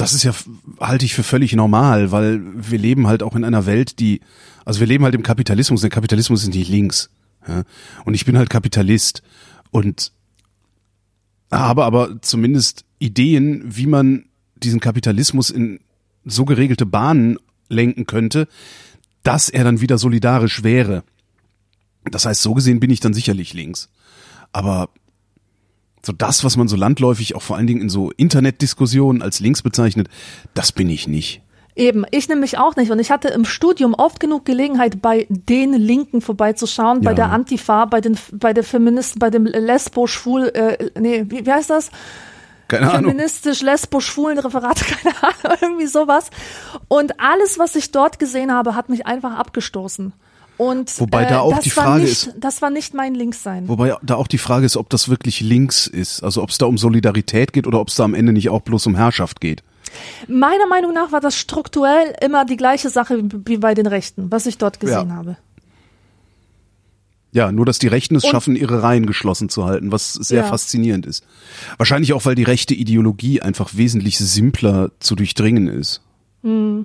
das ist ja, halte ich für völlig normal, weil wir leben halt auch in einer Welt, die, also wir leben halt im Kapitalismus, der Kapitalismus ist nicht links. Ja? Und ich bin halt Kapitalist und habe aber zumindest Ideen, wie man diesen Kapitalismus in so geregelte Bahnen lenken könnte, dass er dann wieder solidarisch wäre. Das heißt, so gesehen bin ich dann sicherlich links. Aber so das, was man so landläufig auch vor allen Dingen in so Internetdiskussionen als links bezeichnet, das bin ich nicht. Eben, ich nämlich auch nicht. Und ich hatte im Studium oft genug Gelegenheit, bei den Linken vorbeizuschauen, ja. bei der Antifa, bei den, bei der Feministen, bei dem Lesbo, Schwul, äh, nee, wie, wie heißt das? Keine Ahnung. Feministisch, lesbo, schwulen Referat, keine Ahnung, irgendwie sowas. Und alles, was ich dort gesehen habe, hat mich einfach abgestoßen. Und wobei da äh, auch die Frage nicht, ist, das war nicht mein Linkssein. Wobei da auch die Frage ist, ob das wirklich links ist, also ob es da um Solidarität geht oder ob es da am Ende nicht auch bloß um Herrschaft geht. Meiner Meinung nach war das strukturell immer die gleiche Sache wie bei den Rechten, was ich dort gesehen ja. habe. Ja, nur dass die Rechten es Und, schaffen, ihre Reihen geschlossen zu halten, was sehr ja. faszinierend ist. Wahrscheinlich auch, weil die rechte Ideologie einfach wesentlich simpler zu durchdringen ist. Hm.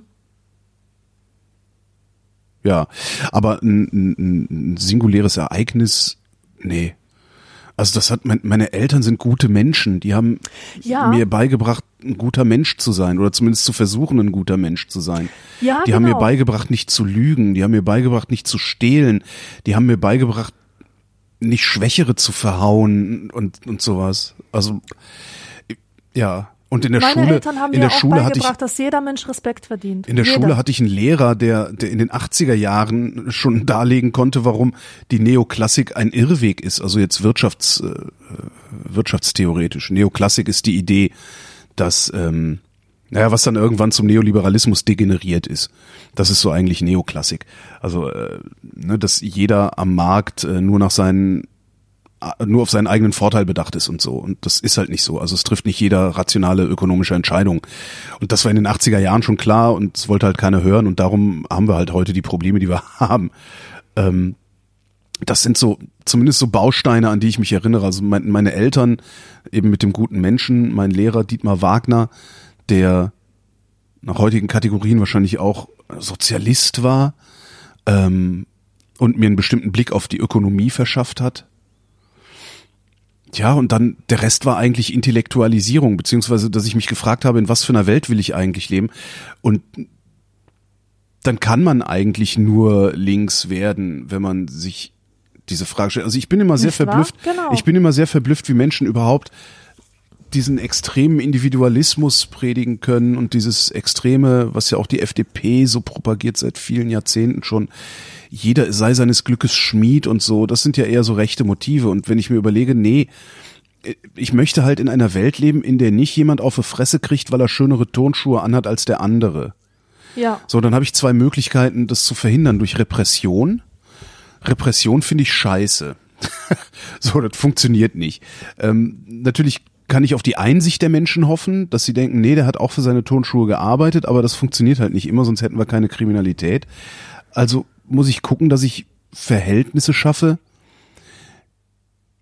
Ja, aber ein, ein, ein singuläres Ereignis, nee. Also das hat mein, meine Eltern sind gute Menschen, die haben ja. mir beigebracht, ein guter Mensch zu sein oder zumindest zu versuchen, ein guter Mensch zu sein. Ja, die genau. haben mir genau. beigebracht, nicht zu lügen, die haben mir beigebracht, nicht zu stehlen, die haben mir beigebracht, nicht Schwächere zu verhauen und und sowas. Also ja, und in der Meine Schule, Eltern haben in der auch Schule hatte ich, dass jeder Mensch Respekt verdient. In der jeder. Schule hatte ich einen Lehrer, der, der in den 80er Jahren schon darlegen konnte, warum die Neoklassik ein Irrweg ist. Also jetzt wirtschafts, äh, wirtschaftstheoretisch. Neoklassik ist die Idee, dass, ähm, naja, was dann irgendwann zum Neoliberalismus degeneriert ist. Das ist so eigentlich Neoklassik. Also, äh, ne, dass jeder am Markt äh, nur nach seinen nur auf seinen eigenen Vorteil bedacht ist und so. Und das ist halt nicht so. Also es trifft nicht jeder rationale ökonomische Entscheidung. Und das war in den 80er Jahren schon klar und es wollte halt keiner hören und darum haben wir halt heute die Probleme, die wir haben. Ähm, das sind so, zumindest so Bausteine, an die ich mich erinnere. Also mein, meine Eltern eben mit dem guten Menschen, mein Lehrer Dietmar Wagner, der nach heutigen Kategorien wahrscheinlich auch Sozialist war ähm, und mir einen bestimmten Blick auf die Ökonomie verschafft hat ja, und dann der Rest war eigentlich Intellektualisierung, beziehungsweise, dass ich mich gefragt habe, in was für einer Welt will ich eigentlich leben? Und dann kann man eigentlich nur links werden, wenn man sich diese Frage stellt. Also ich bin immer sehr Nicht verblüfft. Genau. Ich bin immer sehr verblüfft, wie Menschen überhaupt diesen extremen Individualismus predigen können und dieses extreme, was ja auch die FDP so propagiert seit vielen Jahrzehnten schon, jeder sei seines Glückes Schmied und so, das sind ja eher so rechte Motive. Und wenn ich mir überlege, nee, ich möchte halt in einer Welt leben, in der nicht jemand auf die Fresse kriegt, weil er schönere Turnschuhe anhat als der andere. Ja. So, dann habe ich zwei Möglichkeiten, das zu verhindern durch Repression. Repression finde ich scheiße. so, das funktioniert nicht. Ähm, natürlich kann ich auf die Einsicht der Menschen hoffen, dass sie denken, nee, der hat auch für seine Turnschuhe gearbeitet, aber das funktioniert halt nicht immer, sonst hätten wir keine Kriminalität. Also muss ich gucken, dass ich Verhältnisse schaffe,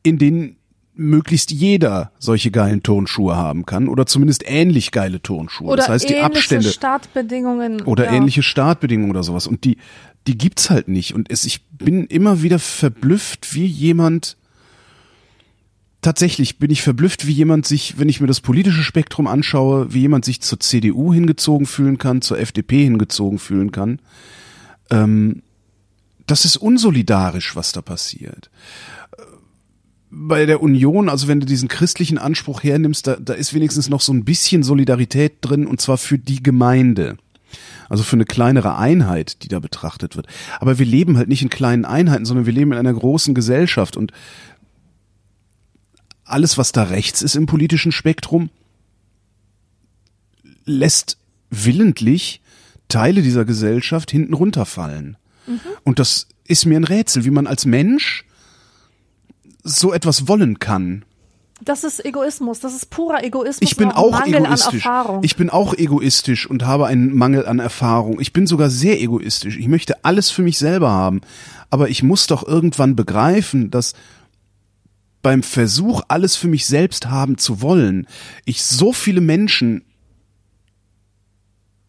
in denen möglichst jeder solche geilen Turnschuhe haben kann oder zumindest ähnlich geile Turnschuhe. Oder das heißt die Abstände Startbedingungen oder ja. ähnliche Startbedingungen oder sowas und die die gibt's halt nicht und es, ich bin immer wieder verblüfft, wie jemand tatsächlich bin ich verblüfft, wie jemand sich, wenn ich mir das politische Spektrum anschaue, wie jemand sich zur CDU hingezogen fühlen kann, zur FDP hingezogen fühlen kann. Ähm, das ist unsolidarisch, was da passiert. Bei der Union, also wenn du diesen christlichen Anspruch hernimmst, da, da ist wenigstens noch so ein bisschen Solidarität drin und zwar für die Gemeinde. Also für eine kleinere Einheit, die da betrachtet wird. Aber wir leben halt nicht in kleinen Einheiten, sondern wir leben in einer großen Gesellschaft und alles, was da rechts ist im politischen Spektrum, lässt willentlich Teile dieser Gesellschaft hinten runterfallen. Mhm. Und das ist mir ein Rätsel, wie man als Mensch so etwas wollen kann. Das ist Egoismus, das ist purer Egoismus. Ich bin auch, auch egoistisch. Ich bin auch egoistisch und habe einen Mangel an Erfahrung. Ich bin sogar sehr egoistisch. Ich möchte alles für mich selber haben. Aber ich muss doch irgendwann begreifen, dass beim Versuch, alles für mich selbst haben zu wollen, ich so viele Menschen,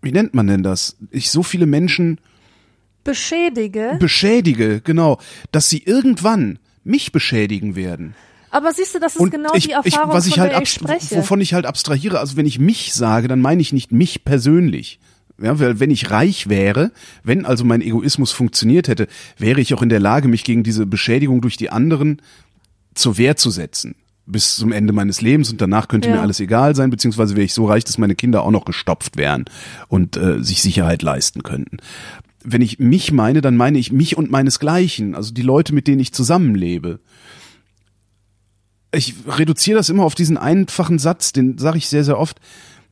wie nennt man denn das? Ich so viele Menschen beschädige. Beschädige, genau, dass sie irgendwann mich beschädigen werden. Aber siehst du, das ist und genau ich, die Erfahrung, ich, was ich halt ich spreche. Wovon ich halt abstrahiere, also wenn ich mich sage, dann meine ich nicht mich persönlich. Ja, weil wenn ich reich wäre, wenn also mein Egoismus funktioniert hätte, wäre ich auch in der Lage, mich gegen diese Beschädigung durch die anderen zur Wehr zu setzen. Bis zum Ende meines Lebens und danach könnte ja. mir alles egal sein, beziehungsweise wäre ich so reich, dass meine Kinder auch noch gestopft wären und äh, sich Sicherheit leisten könnten. Wenn ich mich meine, dann meine ich mich und meinesgleichen, also die Leute, mit denen ich zusammenlebe ich reduziere das immer auf diesen einfachen Satz, den sage ich sehr, sehr oft.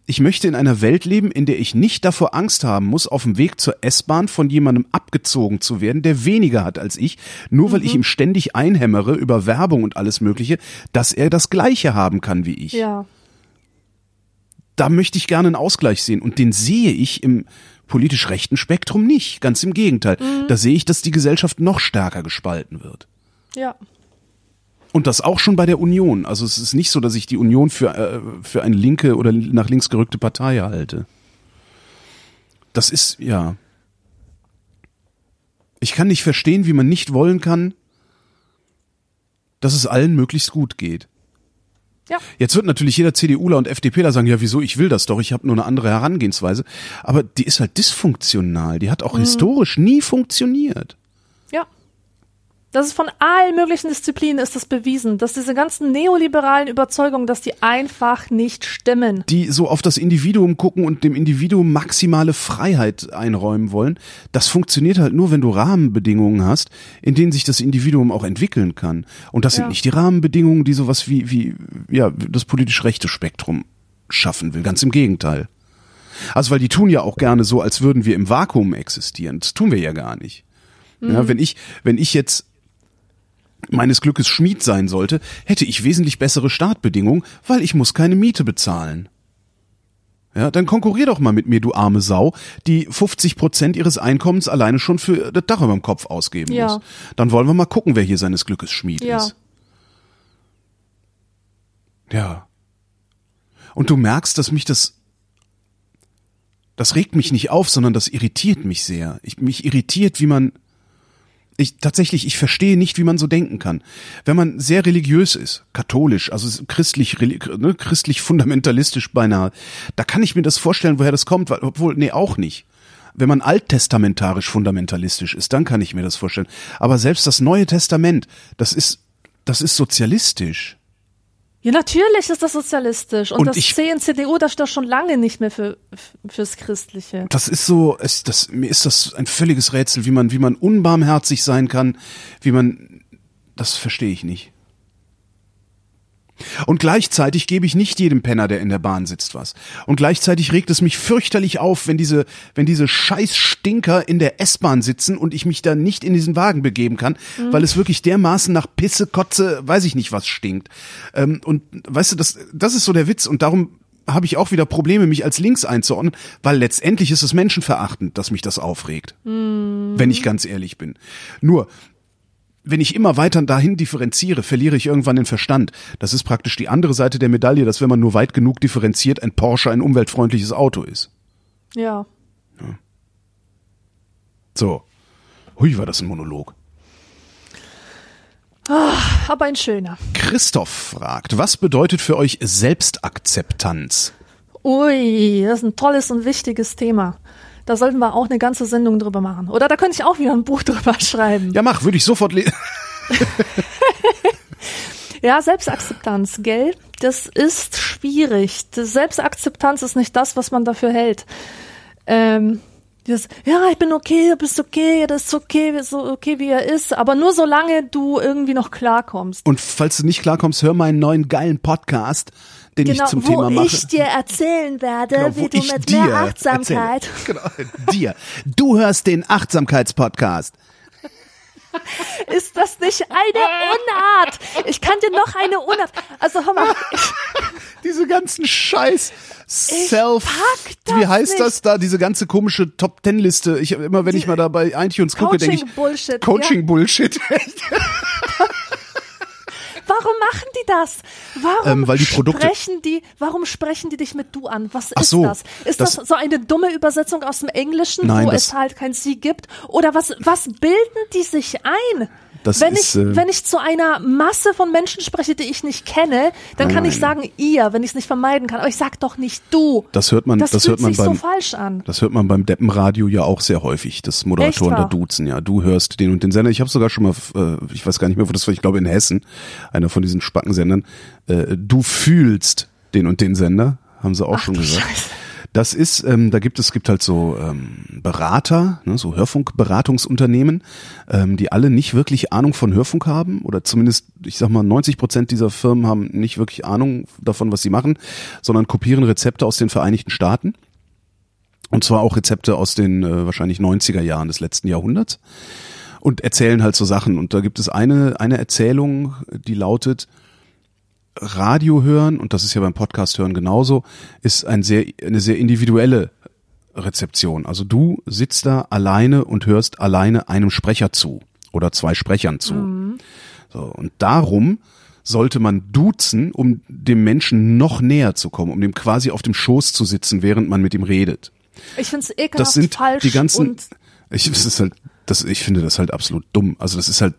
Ich möchte in einer Welt leben, in der ich nicht davor Angst haben muss, auf dem Weg zur S-Bahn von jemandem abgezogen zu werden, der weniger hat als ich, nur weil ich mhm. ihm ständig einhämmere über Werbung und alles Mögliche, dass er das Gleiche haben kann wie ich. Ja. Da möchte ich gerne einen Ausgleich sehen und den sehe ich im politisch rechten Spektrum nicht. Ganz im Gegenteil. Mhm. Da sehe ich, dass die Gesellschaft noch stärker gespalten wird. Ja. Und das auch schon bei der Union. Also es ist nicht so, dass ich die Union für, äh, für eine linke oder nach links gerückte Partei halte. Das ist, ja. Ich kann nicht verstehen, wie man nicht wollen kann, dass es allen möglichst gut geht. Ja. Jetzt wird natürlich jeder CDUler und FDPler sagen, ja, wieso, ich will das doch, ich habe nur eine andere Herangehensweise. Aber die ist halt dysfunktional. Die hat auch mhm. historisch nie funktioniert. Das ist von allen möglichen Disziplinen ist das bewiesen, dass diese ganzen neoliberalen Überzeugungen, dass die einfach nicht stimmen. Die so auf das Individuum gucken und dem Individuum maximale Freiheit einräumen wollen, das funktioniert halt nur, wenn du Rahmenbedingungen hast, in denen sich das Individuum auch entwickeln kann. Und das ja. sind nicht die Rahmenbedingungen, die sowas wie, wie, ja, das politisch rechte Spektrum schaffen will. Ganz im Gegenteil. Also, weil die tun ja auch gerne so, als würden wir im Vakuum existieren. Das tun wir ja gar nicht. Ja, mhm. wenn ich, wenn ich jetzt meines Glückes Schmied sein sollte, hätte ich wesentlich bessere Startbedingungen, weil ich muss keine Miete bezahlen. Ja, dann konkurrier doch mal mit mir, du arme Sau, die 50 Prozent ihres Einkommens alleine schon für das Dach über dem Kopf ausgeben ja. muss. Dann wollen wir mal gucken, wer hier seines Glückes Schmied ja. ist. Ja. Und du merkst, dass mich das, das regt mich nicht auf, sondern das irritiert mich sehr. Ich, mich irritiert, wie man, ich tatsächlich, ich verstehe nicht, wie man so denken kann. Wenn man sehr religiös ist, katholisch, also christlich, ne, christlich fundamentalistisch beinahe, da kann ich mir das vorstellen, woher das kommt, weil, obwohl, nee, auch nicht. Wenn man alttestamentarisch fundamentalistisch ist, dann kann ich mir das vorstellen. Aber selbst das Neue Testament, das ist, das ist sozialistisch. Ja, natürlich ist das sozialistisch. Und, und das ich, CNCDU, das steht schon lange nicht mehr für, fürs Christliche. Das ist so, es, das, mir ist das ein völliges Rätsel, wie man, wie man unbarmherzig sein kann, wie man, das verstehe ich nicht. Und gleichzeitig gebe ich nicht jedem Penner, der in der Bahn sitzt, was. Und gleichzeitig regt es mich fürchterlich auf, wenn diese, wenn diese Scheißstinker in der S-Bahn sitzen und ich mich da nicht in diesen Wagen begeben kann, mhm. weil es wirklich dermaßen nach Pisse, Kotze, weiß ich nicht was stinkt. Ähm, und weißt du, das, das ist so der Witz und darum habe ich auch wieder Probleme, mich als links einzuordnen, weil letztendlich ist es menschenverachtend, dass mich das aufregt. Mhm. Wenn ich ganz ehrlich bin. Nur, wenn ich immer weiter dahin differenziere, verliere ich irgendwann den Verstand. Das ist praktisch die andere Seite der Medaille, dass wenn man nur weit genug differenziert, ein Porsche ein umweltfreundliches Auto ist. Ja. ja. So. Hui, war das ein Monolog. Ach, aber ein schöner. Christoph fragt, was bedeutet für euch Selbstakzeptanz? Ui, das ist ein tolles und wichtiges Thema. Da sollten wir auch eine ganze Sendung drüber machen. Oder da könnte ich auch wieder ein Buch drüber schreiben. Ja, mach, würde ich sofort lesen. Ja, Selbstakzeptanz, gell? Das ist schwierig. Das Selbstakzeptanz ist nicht das, was man dafür hält. Ähm, das, ja, ich bin okay, du bist okay, das ist okay, so okay wie er ist, aber nur solange du irgendwie noch klarkommst. Und falls du nicht klarkommst, hör meinen neuen geilen Podcast, den genau, ich zum wo Thema mache. ich dir erzählen werde, Genau, wo wie du mit mehr Achtsamkeit. Erzähle. Genau, dir. Du hörst den Achtsamkeitspodcast. Ist das nicht eine Unart? Ich kann dir noch eine Unart. Also hör mal, ich, Diese ganzen Scheiß Self, wie heißt nicht. das da, diese ganze komische Top Ten Liste. Ich immer, wenn ich mal da bei iTunes gucke, denke ich, Coaching Bullshit. Coaching Bullshit. Warum machen die das? Warum Ähm, die sprechen die, warum sprechen die dich mit du an? Was ist so, das? Ist das, das- so eine dumme Übersetzung aus dem Englischen, Nein, wo es halt kein sie gibt? Oder was, was bilden die sich ein? Das wenn ist, ich, äh, wenn ich zu einer Masse von Menschen spreche, die ich nicht kenne, dann kann ich Nein. sagen ihr, wenn ich es nicht vermeiden kann. Aber ich sag doch nicht du. Das hört man, Das, das, hört man sich so beim, falsch an. das hört man beim Deppenradio ja auch sehr häufig, dass Moderatoren da duzen, ja. Du hörst den und den Sender. Ich habe sogar schon mal, äh, ich weiß gar nicht mehr, wo das war, ich glaube in Hessen, einer von diesen Spackensendern, äh, du fühlst den und den Sender, haben sie auch schon du gesagt. Scheiße. Das ist, ähm, da gibt es gibt halt so ähm, Berater, ne, so Hörfunkberatungsunternehmen, ähm, die alle nicht wirklich Ahnung von Hörfunk haben oder zumindest, ich sag mal, 90 Prozent dieser Firmen haben nicht wirklich Ahnung davon, was sie machen, sondern kopieren Rezepte aus den Vereinigten Staaten. Und zwar auch Rezepte aus den äh, wahrscheinlich 90er Jahren des letzten Jahrhunderts und erzählen halt so Sachen. Und da gibt es eine, eine Erzählung, die lautet, Radio hören, und das ist ja beim Podcast hören genauso, ist ein sehr, eine sehr individuelle Rezeption. Also du sitzt da alleine und hörst alleine einem Sprecher zu oder zwei Sprechern zu. So, und darum sollte man duzen, um dem Menschen noch näher zu kommen, um dem quasi auf dem Schoß zu sitzen, während man mit ihm redet. Ich finde es ekelhaft Das sind falsch die ganzen, und ich, es ist halt, das, ich finde das halt absolut dumm. Also das ist halt,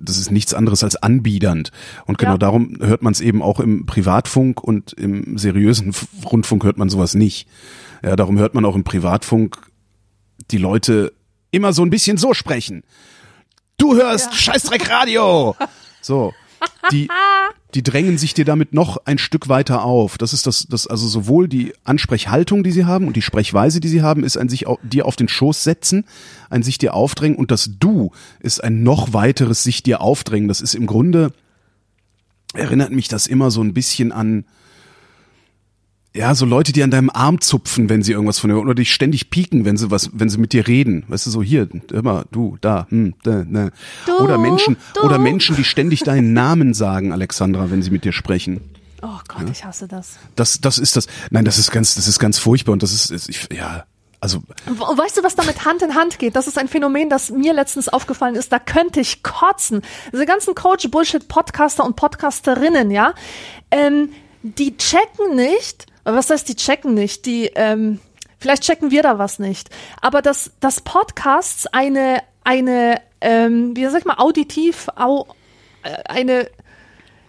das ist nichts anderes als anbiedernd. Und genau Ja. darum hört man es eben auch im Privatfunk und im seriösen Rundfunk hört man sowas nicht. Ja, darum hört man auch im Privatfunk die Leute immer so ein bisschen so sprechen. Du hörst Scheißdreck Radio. So. Die, die drängen sich dir damit noch ein Stück weiter auf. Das ist das, das, also sowohl die Ansprechhaltung, die sie haben und die Sprechweise, die sie haben, ist ein sich au- dir auf den Schoß setzen, ein sich dir aufdrängen und das Du ist ein noch weiteres sich dir aufdrängen. Das ist im Grunde, erinnert mich das immer so ein bisschen an, ja, so Leute, die an deinem Arm zupfen, wenn sie irgendwas von dir oder dich ständig pieken, wenn sie was, wenn sie mit dir reden. Weißt du, so hier, immer, du, da, hm, da, ne. Oder Menschen, du. oder Menschen, die ständig deinen Namen sagen, Alexandra, wenn sie mit dir sprechen. oh Gott, ich hasse das. Das, das ist das, nein, das ist ganz, das ist ganz furchtbar und das ist, ist ich, ja, also, weißt du, was damit Hand in Hand geht? Das ist ein Phänomen, das mir letztens aufgefallen ist. Da könnte ich kotzen. Diese ganzen Coach-Bullshit-Podcaster und Podcasterinnen, ja, ähm, die checken nicht, was heißt, die checken nicht, die, ähm, vielleicht checken wir da was nicht, aber dass, dass Podcasts eine, eine, ähm, wie sag ich mal, auditiv, au, äh, eine,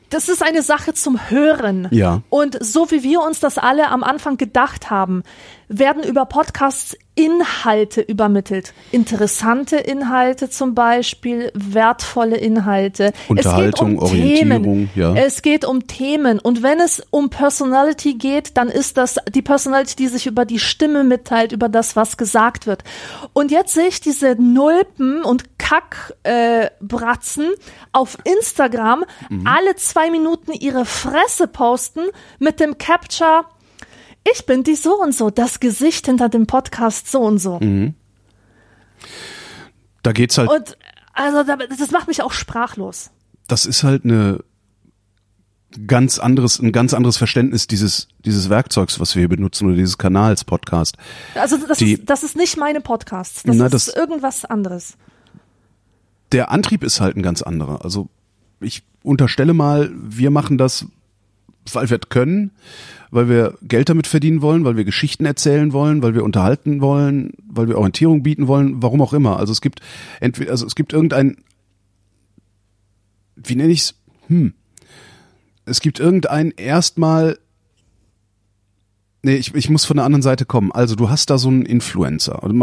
das ist eine Sache zum Hören. Ja. Und so wie wir uns das alle am Anfang gedacht haben, werden über Podcasts Inhalte übermittelt. Interessante Inhalte zum Beispiel, wertvolle Inhalte. Unterhaltung, es geht um Orientierung, Themen. ja. Es geht um Themen. Und wenn es um Personality geht, dann ist das die Personality, die sich über die Stimme mitteilt, über das, was gesagt wird. Und jetzt sehe ich diese Nulpen und Kackbratzen äh, auf Instagram Mhm. alle zwei Minuten ihre Fresse posten mit dem Capture ich bin die so und so, das Gesicht hinter dem Podcast so und so. Mhm. da geht's halt, Und also da- das macht mich auch sprachlos. das ist halt eine ganz anderes, ein ganz anderes Verständnis dieses, dieses Werkzeugs, was wir hier benutzen oder dieses Kanals Podcast. Also das, Die- ist, das ist nicht meine Podcasts. Das Na, ist das- irgendwas anderes. der Antrieb ist halt ein ganz anderer. Also ich unterstelle mal, wir machen das, weil wir können, weil wir Geld damit verdienen wollen, weil wir Geschichten erzählen wollen, weil wir unterhalten wollen, weil wir Orientierung bieten wollen, warum auch immer. Also es gibt entweder, also es gibt irgendein, wie nenne ich's? Hm. Es gibt irgendein erstmal Nee, ich, ich muss von der anderen Seite kommen. Also du hast da so einen Influencer. Also,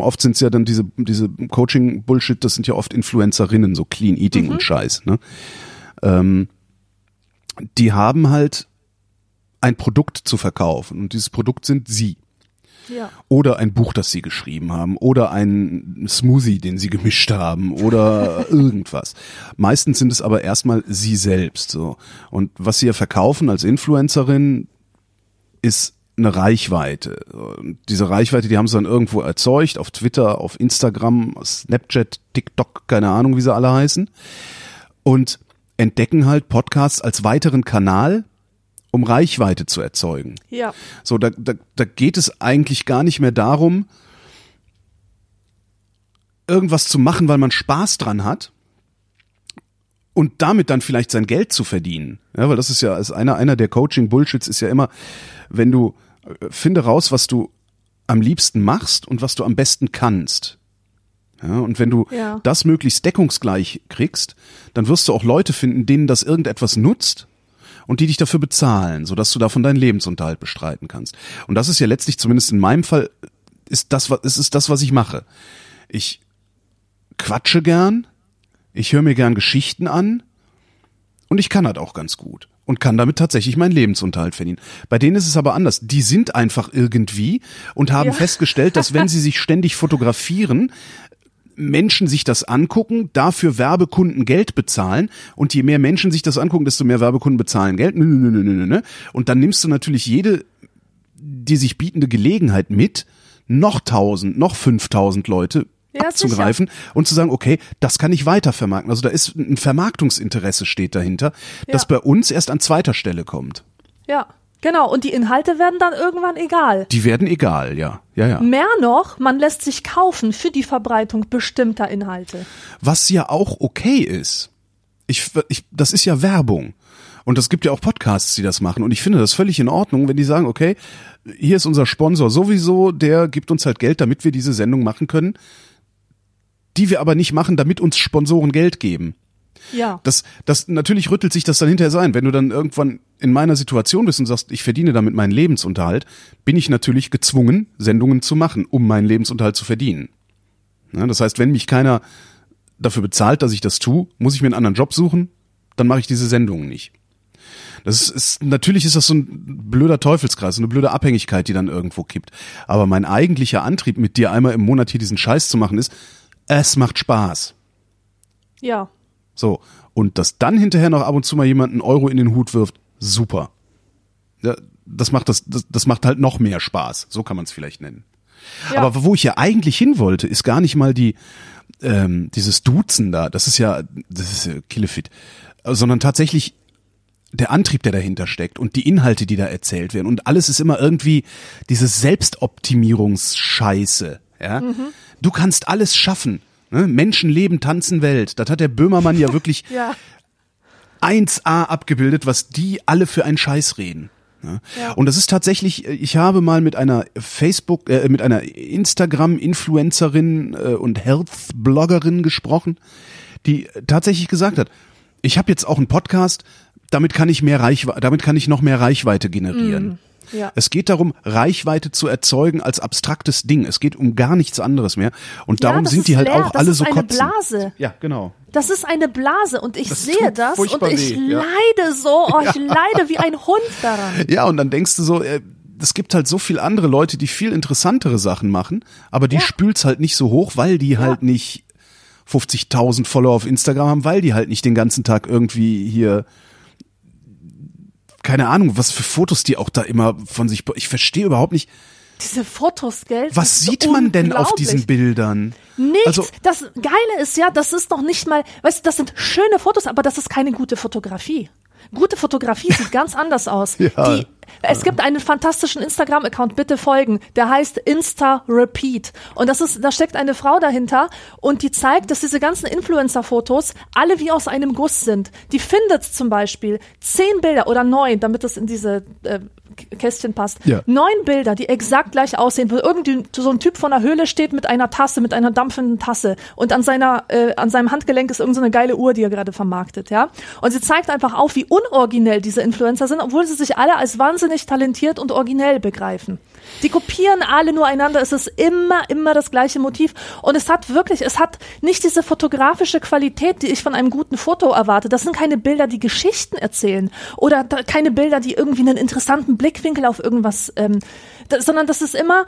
oft sind es ja dann diese, diese Coaching-Bullshit, das sind ja oft Influencerinnen, so Clean Eating und Scheiß. Ne? Ähm, die haben halt ein Produkt zu verkaufen und dieses Produkt sind sie. Ja. Oder ein Buch, das sie geschrieben haben. Oder ein Smoothie, den sie gemischt haben. Oder irgendwas. Meistens sind es aber erstmal sie selbst. So. Und was sie ja verkaufen als Influencerin, ist eine Reichweite. Und diese Reichweite, die haben sie dann irgendwo erzeugt, auf Twitter, auf Instagram, Snapchat, TikTok, keine Ahnung, wie sie alle heißen. Und entdecken halt Podcasts als weiteren Kanal, um Reichweite zu erzeugen. Ja. So, da, da, da geht es eigentlich gar nicht mehr darum, irgendwas zu machen, weil man Spaß dran hat und damit dann vielleicht sein Geld zu verdienen. Ja, weil das ist ja, ist einer, einer der Coaching-Bullshits ist ja immer, wenn du, äh, finde raus, was du am liebsten machst und was du am besten kannst. Ja, und wenn du Ja. das möglichst deckungsgleich kriegst, dann wirst du auch Leute finden, denen das irgendetwas nutzt und die dich dafür bezahlen, sodass du davon deinen Lebensunterhalt bestreiten kannst. Und das ist ja letztlich, zumindest in meinem Fall, ist das, was, ist, ist das, was ich mache. Ich quatsche gern, ich höre mir gern Geschichten an und ich kann das auch ganz gut und kann damit tatsächlich meinen Lebensunterhalt verdienen. Bei denen ist es aber anders. Die sind einfach irgendwie und haben Ja. festgestellt, dass wenn sie sich ständig fotografieren, Menschen sich das angucken, dafür Werbekunden Geld bezahlen und je mehr Menschen sich das angucken, desto mehr Werbekunden bezahlen Geld. Nö, nö, nö, nö, nö. Und dann nimmst du natürlich jede die sich bietende Gelegenheit mit, noch tausend, noch fünftausend Leute Ja, abzugreifen und zu sagen, okay, das kann ich weiter vermarkten. Also da ist ein Vermarktungsinteresse steht dahinter, das Ja. bei uns erst an zweiter Stelle kommt. Ja. Genau. Und die Inhalte werden dann irgendwann egal. Die werden egal, ja. Ja, ja. Mehr noch, man lässt sich kaufen für die Verbreitung bestimmter Inhalte. Was ja auch okay ist. Ich, ich, das ist ja Werbung. Und es gibt ja auch Podcasts, die das machen. Und ich finde das völlig in Ordnung, wenn die sagen, okay, hier ist unser Sponsor sowieso, der gibt uns halt Geld, damit wir diese Sendung machen können, die wir aber nicht machen, damit uns Sponsoren Geld geben. Ja. Das, das, natürlich rüttelt sich das dann hinterher sein. Wenn du dann irgendwann in meiner Situation bist und sagst, ich verdiene damit meinen Lebensunterhalt, bin ich natürlich gezwungen, Sendungen zu machen, um meinen Lebensunterhalt zu verdienen. Ja, das heißt, wenn mich keiner dafür bezahlt, dass ich das tue, muss ich mir einen anderen Job suchen, dann mache ich diese Sendungen nicht. Das ist, ist natürlich ist das so ein blöder Teufelskreis, so eine blöde Abhängigkeit, die dann irgendwo kippt. Aber mein eigentlicher Antrieb, mit dir einmal im Monat hier diesen Scheiß zu machen, ist, es macht Spaß. Ja. So. Und dass dann hinterher noch ab und zu mal jemand einen Euro in den Hut wirft, super. Ja, das macht das, das, das macht halt noch mehr Spaß. So kann man es vielleicht nennen. Ja. Aber wo ich ja eigentlich hin wollte, ist gar nicht mal die, ähm, dieses Duzen da. Das ist ja, das ist ja Killefit. Sondern tatsächlich der Antrieb, der dahinter steckt und die Inhalte, die da erzählt werden. Und alles ist immer irgendwie diese Selbstoptimierungsscheiße. Ja? Du kannst alles schaffen. Ne? Menschen leben, tanzen Welt. Das hat der Böhmermann ja wirklich Ja. 1A abgebildet, was die alle für einen Scheiß reden. Ja. Ja. Und das ist tatsächlich, ich habe mal mit einer Facebook, äh, mit einer Instagram-Influencerin äh, und Health-Bloggerin gesprochen, die tatsächlich gesagt hat, ich habe jetzt auch einen Podcast, damit kann ich mehr Reichweite, damit kann ich noch mehr Reichweite generieren. Ja. Es geht darum, Reichweite zu erzeugen als abstraktes Ding. Es geht um gar nichts anderes mehr. Und Ja, darum das sind ist die halt leer. auch Das alle ist so eine kotzen. Blase. Ja, genau. Das ist eine Blase und ich Das sehe das und ich weh, ja. leide so, oh, ich leide wie ein Hund daran. Ja, und dann denkst du so, äh, es gibt halt so viel andere Leute, die viel interessantere Sachen machen, aber die Ja. spült's halt nicht so hoch, weil die halt nicht 50.000 Follower auf Instagram haben, weil die halt nicht den ganzen Tag irgendwie hier keine Ahnung, was für Fotos die auch da immer von sich. Ich verstehe überhaupt nicht, Diese Fotos, gell? was sieht man denn auf diesen Bildern? Nichts. Also das Geile ist ja, das ist noch nicht mal, weißt du, das sind schöne Fotos, aber das ist keine gute Fotografie. Gute Fotografie sieht ganz anders aus. Ja. Die, es gibt einen fantastischen Instagram-Account, bitte folgen. Der heißt Insta Repeat. Und das ist, da steckt eine Frau dahinter und die zeigt, dass diese ganzen Influencer-Fotos alle wie aus einem Guss sind. Die findet zum Beispiel zehn Bilder oder neun, damit es in diese äh, Kästchen passt. Ja. Neun Bilder, die exakt gleich aussehen, wo irgendwie so ein Typ vor einer Höhle steht mit einer Tasse, mit einer dampfenden Tasse und an seiner, äh, an seinem Handgelenk ist irgendeine so eine geile Uhr, die er gerade vermarktet, ja. Und sie zeigt einfach auf, wie unoriginell diese Influencer sind, obwohl sie sich alle als wahnsinnig talentiert und originell begreifen. Die kopieren alle nur einander. Es ist immer, immer das gleiche Motiv. Und es hat wirklich, es hat nicht diese fotografische Qualität, die ich von einem guten Foto erwarte. Das sind keine Bilder, die Geschichten erzählen oder keine Bilder, die irgendwie einen interessanten Blickwinkel auf irgendwas, ähm, sondern das ist immer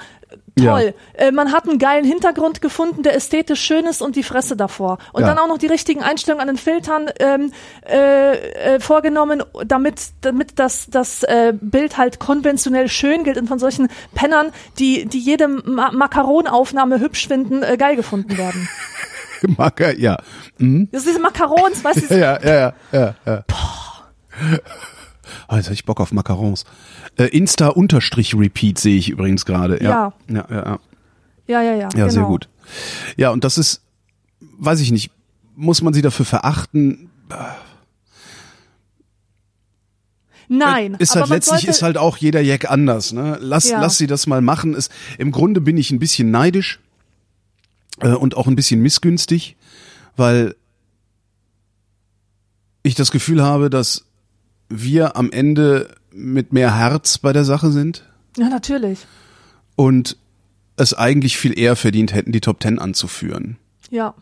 toll. Ja. Äh, man hat einen geilen Hintergrund gefunden, der ästhetisch schön ist und die Fresse davor. Und ja. dann auch noch die richtigen Einstellungen an den Filtern ähm, äh, äh, vorgenommen, damit, damit das, das äh, Bild halt konventionell schön gilt und von solchen Pennern, die, die jede Ma Makaronaufnahme hübsch finden, äh, geil gefunden werden. Macar, ja. Mhm. Das ist diese Macarons, weißt du? ja, ja, ja, ja, ja. Boah. Oh, jetzt hab ich Bock auf Macarons. Äh, Insta-Repeat sehe ich übrigens gerade. Ja. Ja. ja. ja, ja, ja. Ja, ja, ja. genau. sehr gut. Ja, und das ist, weiß ich nicht, muss man sie dafür verachten? Nein. Ist halt letztlich ist halt auch jeder Jack anders. Ne? Lass, ja. lass sie das mal machen. Ist, Im Grunde bin ich ein bisschen neidisch äh, und auch ein bisschen missgünstig, weil ich das Gefühl habe, dass wir am Ende mit mehr Herz bei der Sache sind. Ja, natürlich. Und es eigentlich viel eher verdient hätten, die Top Ten anzuführen. Ja.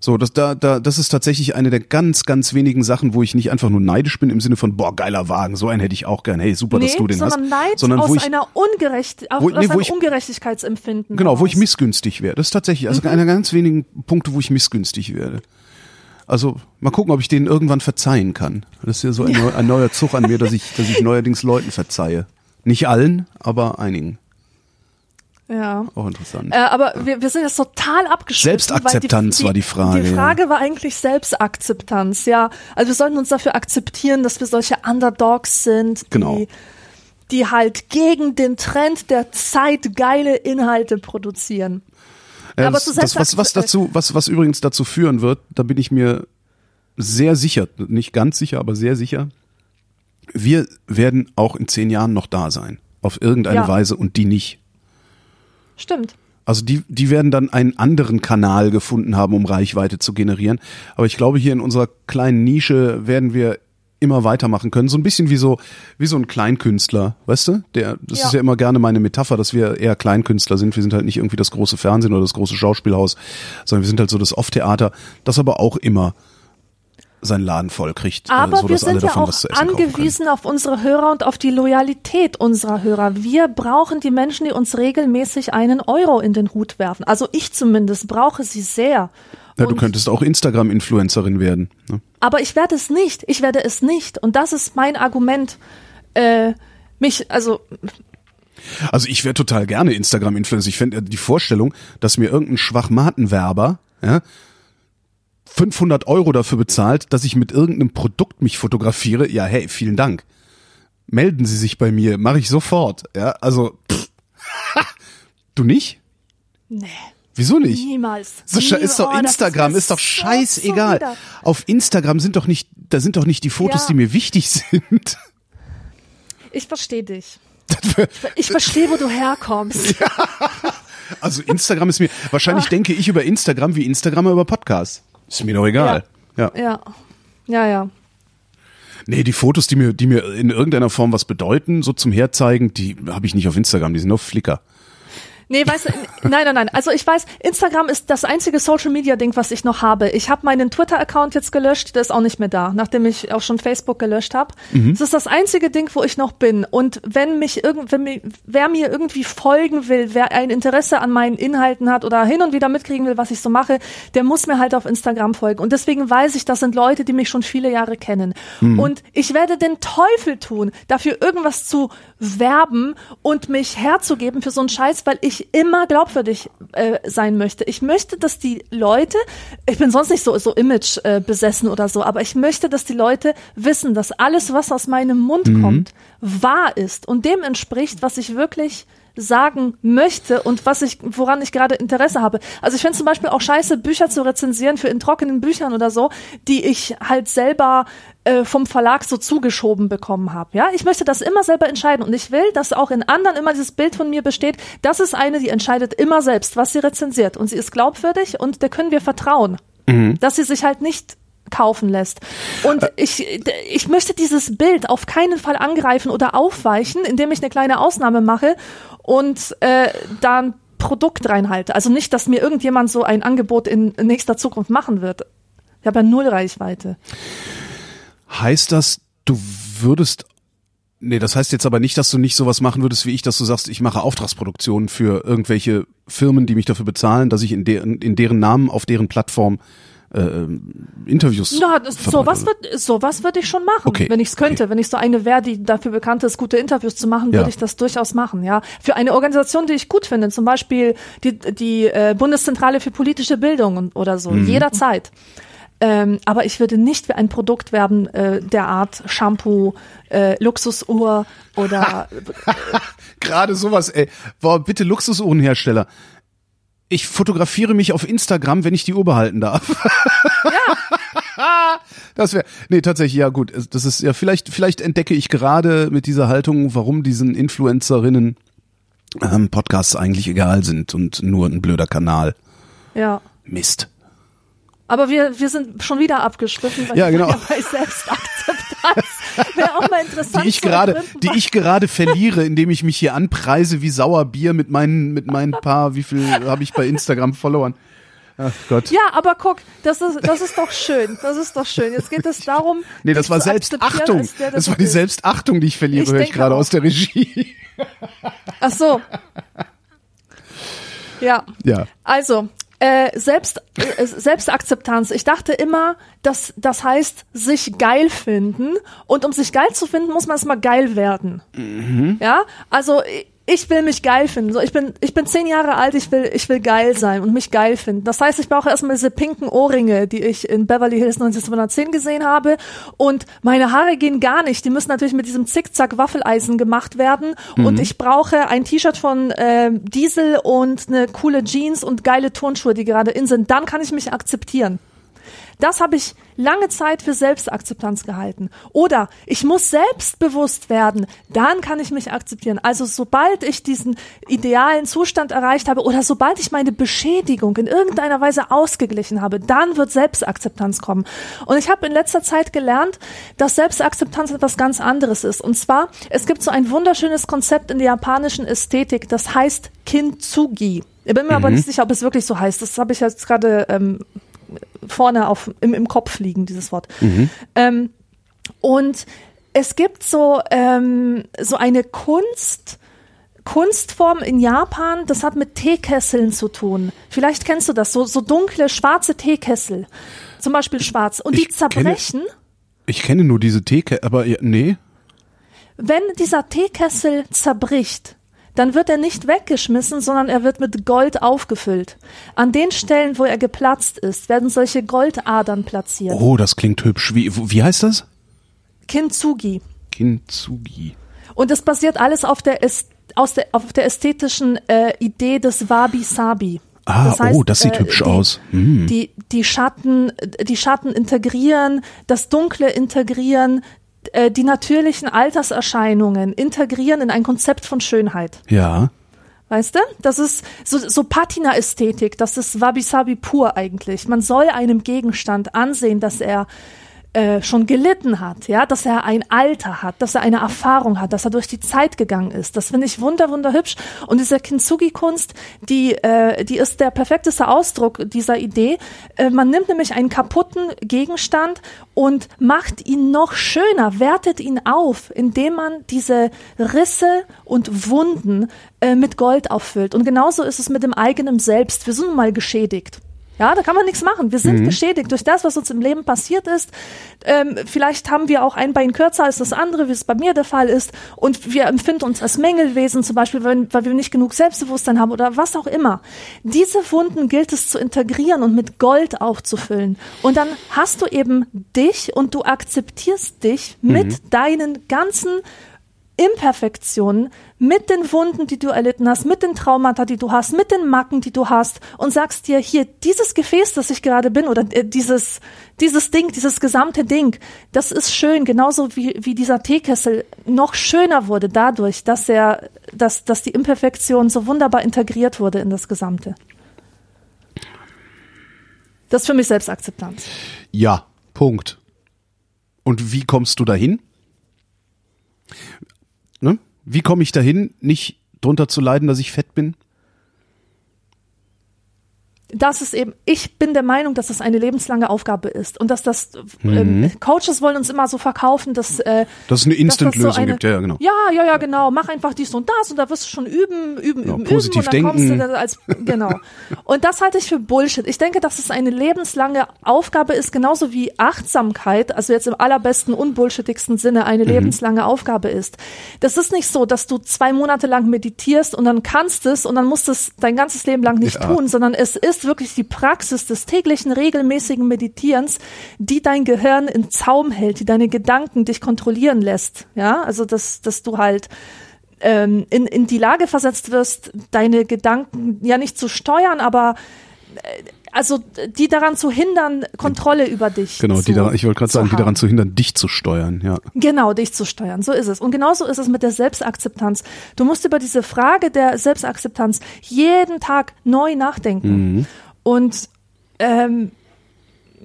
So, das, da, da, das ist tatsächlich eine der ganz, ganz wenigen Sachen, wo ich nicht einfach nur neidisch bin im Sinne von, boah, geiler Wagen, so einen hätte ich auch gern, hey, super, nee, dass du den sondern hast. Neid sondern aus wo ich, einer Ungerecht, wo, nee, wo ich, Ungerechtigkeitsempfinden. Genau, aus. wo ich missgünstig wäre. Das ist tatsächlich, also mhm. einer ganz wenigen Punkte, wo ich missgünstig werde. Also mal gucken, ob ich denen irgendwann verzeihen kann. Das ist ja so ein, Neu, ein neuer Zug an mir, dass ich, dass ich neuerdings Leuten verzeihe. Nicht allen, aber einigen. Ja. Auch interessant. Äh, aber wir, wir sind jetzt total abgeschlossen. Selbstakzeptanz die, war die Frage. Die Frage ja. war eigentlich Selbstakzeptanz, ja. Also wir sollten uns dafür akzeptieren, dass wir solche Underdogs sind, genau. die, die halt gegen den Trend der Zeit geile Inhalte produzieren. Ja, aber das, das was, was dazu, was, was übrigens dazu führen wird, da bin ich mir sehr sicher, nicht ganz sicher, aber sehr sicher, wir werden auch in zehn Jahren noch da sein. Auf irgendeine ja. Weise und die nicht. Stimmt. Also die, die werden dann einen anderen Kanal gefunden haben, um Reichweite zu generieren. Aber ich glaube, hier in unserer kleinen Nische werden wir immer weitermachen können. So ein bisschen wie so, wie so ein Kleinkünstler, weißt du? Der, das ja. ist ja immer gerne meine Metapher, dass wir eher Kleinkünstler sind. Wir sind halt nicht irgendwie das große Fernsehen oder das große Schauspielhaus, sondern wir sind halt so das Off-Theater, das aber auch immer seinen Laden voll kriegt. Äh, aber so, wir sind ja auch angewiesen auf unsere Hörer und auf die Loyalität unserer Hörer. Wir brauchen die Menschen, die uns regelmäßig einen Euro in den Hut werfen. Also ich zumindest brauche sie sehr. Ja, du könntest auch Instagram-Influencerin werden. Ne? Aber ich werde es nicht. Ich werde es nicht. Und das ist mein Argument. Äh, mich, also also ich wäre total gerne Instagram-Influencer. Ich fände die Vorstellung, dass mir irgendein Schwachmatenwerber ja, 500 Euro dafür bezahlt, dass ich mit irgendeinem Produkt mich fotografiere. Ja, hey, vielen Dank. Melden Sie sich bei mir, mache ich sofort. Ja, also pff. du nicht? Nee. Wieso nicht? Niemals. So, ist doch oh, Instagram, ist doch scheißegal. So Auf Instagram sind doch nicht, da sind doch nicht die Fotos, ja. die mir wichtig sind. Ich verstehe dich. ich verstehe, wo du herkommst. Ja. Also Instagram ist mir, wahrscheinlich Ach. denke ich über Instagram wie Instagram über Podcasts. Ist mir doch egal. Ja. Ja, ja. ja. ja. Nee, die Fotos, die mir, die mir in irgendeiner Form was bedeuten, so zum Herzeigen, die habe ich nicht auf Instagram, die sind auf Flickr. Nee, weißt du, nein, nein, nein. Also ich weiß, Instagram ist das einzige Social Media Ding, was ich noch habe. Ich habe meinen Twitter Account jetzt gelöscht, der ist auch nicht mehr da, nachdem ich auch schon Facebook gelöscht habe. Mhm. Das ist das einzige Ding, wo ich noch bin. Und wenn mich irgend, wenn mir, wer mir irgendwie folgen will, wer ein Interesse an meinen Inhalten hat oder hin und wieder mitkriegen will, was ich so mache, der muss mir halt auf Instagram folgen. Und deswegen weiß ich, das sind Leute, die mich schon viele Jahre kennen. Mhm. Und ich werde den Teufel tun, dafür irgendwas zu werben und mich herzugeben für so einen Scheiß, weil ich immer glaubwürdig äh, sein möchte. Ich möchte, dass die Leute, ich bin sonst nicht so, so Image äh, besessen oder so, aber ich möchte, dass die Leute wissen, dass alles, was aus meinem Mund mhm. kommt, wahr ist und dem entspricht, was ich wirklich sagen möchte und was ich, woran ich gerade Interesse habe. Also ich finde zum Beispiel auch scheiße, Bücher zu rezensieren für in trockenen Büchern oder so, die ich halt selber äh, vom Verlag so zugeschoben bekommen habe. Ja, ich möchte das immer selber entscheiden und ich will, dass auch in anderen immer dieses Bild von mir besteht. Das ist eine, die entscheidet immer selbst, was sie rezensiert und sie ist glaubwürdig und der können wir vertrauen, mhm. dass sie sich halt nicht kaufen lässt. Und ich, ich möchte dieses Bild auf keinen Fall angreifen oder aufweichen, indem ich eine kleine Ausnahme mache und äh, dann Produkt reinhalte. Also nicht, dass mir irgendjemand so ein Angebot in nächster Zukunft machen wird. Ich habe ja null Reichweite. Heißt das, du würdest Nee, das heißt jetzt aber nicht, dass du nicht sowas machen würdest wie ich, dass du sagst, ich mache Auftragsproduktionen für irgendwelche Firmen, die mich dafür bezahlen, dass ich in, deren, in deren Namen auf deren Plattform äh, Interviews. Ja, sowas wird sowas würde ich schon machen, okay, wenn ich es könnte. Okay. Wenn ich so eine wäre, die dafür bekannt ist, gute Interviews zu machen, ja. würde ich das durchaus machen. Ja, für eine Organisation, die ich gut finde, zum Beispiel die die äh, Bundeszentrale für politische Bildung oder so, mhm. jederzeit. Ähm, aber ich würde nicht für ein Produkt werben äh, der Art Shampoo, äh, Luxusuhr oder gerade sowas. Ey, boah, bitte Luxusuhrenhersteller ich fotografiere mich auf Instagram, wenn ich die Uhr behalten darf. Ja. das wäre, nee, tatsächlich, ja gut. Das ist ja, vielleicht, vielleicht entdecke ich gerade mit dieser Haltung, warum diesen Influencerinnen ähm, Podcasts eigentlich egal sind und nur ein blöder Kanal. Ja. Mist. Aber wir, wir sind schon wieder abgeschliffen, weil ja, genau. ja bei Selbstakzeptanz wäre auch mal interessant. Die ich gerade, die ich gerade verliere, indem ich mich hier anpreise wie Sauerbier mit meinen, mit meinen paar, wie viel habe ich bei Instagram verloren? Ach Gott. Ja, aber guck, das ist, das ist doch schön. Das ist doch schön. Jetzt geht es darum. Nee, das war Selbstachtung. Der, das war die Selbstachtung, die ich verliere, höre ich gerade aus der Regie. Ach so. Ja. Ja. Also, äh, Selbst, äh, Selbstakzeptanz. Ich dachte immer, dass das heißt, sich geil finden. Und um sich geil zu finden, muss man erstmal geil werden. Mhm. Ja, also ich will mich geil finden. So, ich bin, ich bin zehn Jahre alt, ich will, ich will geil sein und mich geil finden. Das heißt, ich brauche erstmal diese pinken Ohrringe, die ich in Beverly Hills 1910 gesehen habe. Und meine Haare gehen gar nicht. Die müssen natürlich mit diesem Zickzack-Waffeleisen gemacht werden. Mhm. Und ich brauche ein T-Shirt von äh, Diesel und eine coole Jeans und geile Turnschuhe, die gerade in sind. Dann kann ich mich akzeptieren. Das habe ich lange Zeit für Selbstakzeptanz gehalten. Oder ich muss selbstbewusst werden, dann kann ich mich akzeptieren. Also sobald ich diesen idealen Zustand erreicht habe oder sobald ich meine Beschädigung in irgendeiner Weise ausgeglichen habe, dann wird Selbstakzeptanz kommen. Und ich habe in letzter Zeit gelernt, dass Selbstakzeptanz etwas ganz anderes ist. Und zwar, es gibt so ein wunderschönes Konzept in der japanischen Ästhetik, das heißt Kintsugi. Ich bin mir mhm. aber nicht sicher, ob es wirklich so heißt. Das habe ich jetzt gerade ähm, vorne auf, im, im Kopf liegen, dieses Wort. Mhm. Ähm, und es gibt so, ähm, so eine Kunst, Kunstform in Japan, das hat mit Teekesseln zu tun. Vielleicht kennst du das, so, so dunkle, schwarze Teekessel. Zum Beispiel schwarz. Und ich die zerbrechen. Kenne, ich kenne nur diese Teekessel, aber nee. Wenn dieser Teekessel zerbricht, dann wird er nicht weggeschmissen, sondern er wird mit Gold aufgefüllt. An den Stellen, wo er geplatzt ist, werden solche Goldadern platziert. Oh, das klingt hübsch. Wie, wie heißt das? Kintsugi. Kintsugi. Und es basiert alles auf der, aus der, auf der ästhetischen äh, Idee des Wabi-Sabi. Ah, das heißt, oh, das sieht äh, hübsch die, aus. Hm. Die, die Schatten, die Schatten integrieren, das Dunkle integrieren, äh, die natürlichen Alterserscheinungen integrieren in ein Konzept von Schönheit. Ja. Weißt du? Das ist so, so Patina-Ästhetik, das ist Wabi-Sabi pur eigentlich. Man soll einem Gegenstand ansehen, dass er äh, schon gelitten hat, ja, dass er ein Alter hat, dass er eine Erfahrung hat, dass er durch die Zeit gegangen ist. Das finde ich wunder, wunder hübsch. Und diese Kintsugi-Kunst, die, äh, die ist der perfekteste Ausdruck dieser Idee. Äh, man nimmt nämlich einen kaputten Gegenstand und macht ihn noch schöner, wertet ihn auf, indem man diese Risse und Wunden äh, mit Gold auffüllt. Und genauso ist es mit dem eigenen Selbst. Wir sind mal geschädigt. Ja, da kann man nichts machen. Wir sind mhm. geschädigt durch das, was uns im Leben passiert ist. Ähm, vielleicht haben wir auch ein Bein kürzer als das andere, wie es bei mir der Fall ist. Und wir empfinden uns als Mängelwesen, zum Beispiel, weil, weil wir nicht genug Selbstbewusstsein haben oder was auch immer. Diese Wunden gilt es zu integrieren und mit Gold aufzufüllen. Und dann hast du eben dich und du akzeptierst dich mhm. mit deinen ganzen Imperfektionen, mit den Wunden, die du erlitten hast, mit den Traumata, die du hast, mit den Macken, die du hast und sagst dir hier, dieses Gefäß, das ich gerade bin oder äh, dieses, dieses Ding, dieses gesamte Ding, das ist schön, genauso wie, wie dieser Teekessel noch schöner wurde dadurch, dass er, dass, dass die Imperfektion so wunderbar integriert wurde in das Gesamte. Das ist für mich Selbstakzeptanz. Ja, Punkt. Und wie kommst du dahin? Wie komme ich dahin, nicht drunter zu leiden, dass ich fett bin? Das ist eben, ich bin der Meinung, dass das eine lebenslange Aufgabe ist und dass das ähm, Mhm. Coaches wollen uns immer so verkaufen, dass äh, Dass es eine Instant-Lösung so gibt, ja, ja, genau. Ja, ja, ja, genau. Mach einfach dies und das und da wirst du schon üben, üben, Ja, üben, positiv üben und dann kommst du denken. dann als genau. Und das halte ich für Bullshit. Ich denke, dass es eine lebenslange Aufgabe ist, genauso wie Achtsamkeit, also jetzt im allerbesten unbullshittigsten Sinne Mhm. eine lebenslange Aufgabe ist. Das ist nicht so, dass du zwei Monate lang meditierst und dann kannst es und dann musst es dein ganzes Leben lang nicht Ja. tun, sondern es ist wirklich die Praxis des täglichen regelmäßigen Meditierens, die dein Gehirn in Zaum hält, die deine Gedanken dich kontrollieren lässt. Ja, also dass, dass du halt ähm, in, in die Lage versetzt wirst, deine Gedanken ja nicht zu steuern, aber äh, also die daran zu hindern, Kontrolle über dich. Genau, zu, die daran, ich wollte gerade sagen, die haben. daran zu hindern, dich zu steuern, ja. Genau, dich zu steuern. So ist es. Und genauso ist es mit der Selbstakzeptanz. Du musst über diese Frage der Selbstakzeptanz jeden Tag neu nachdenken. Und ähm,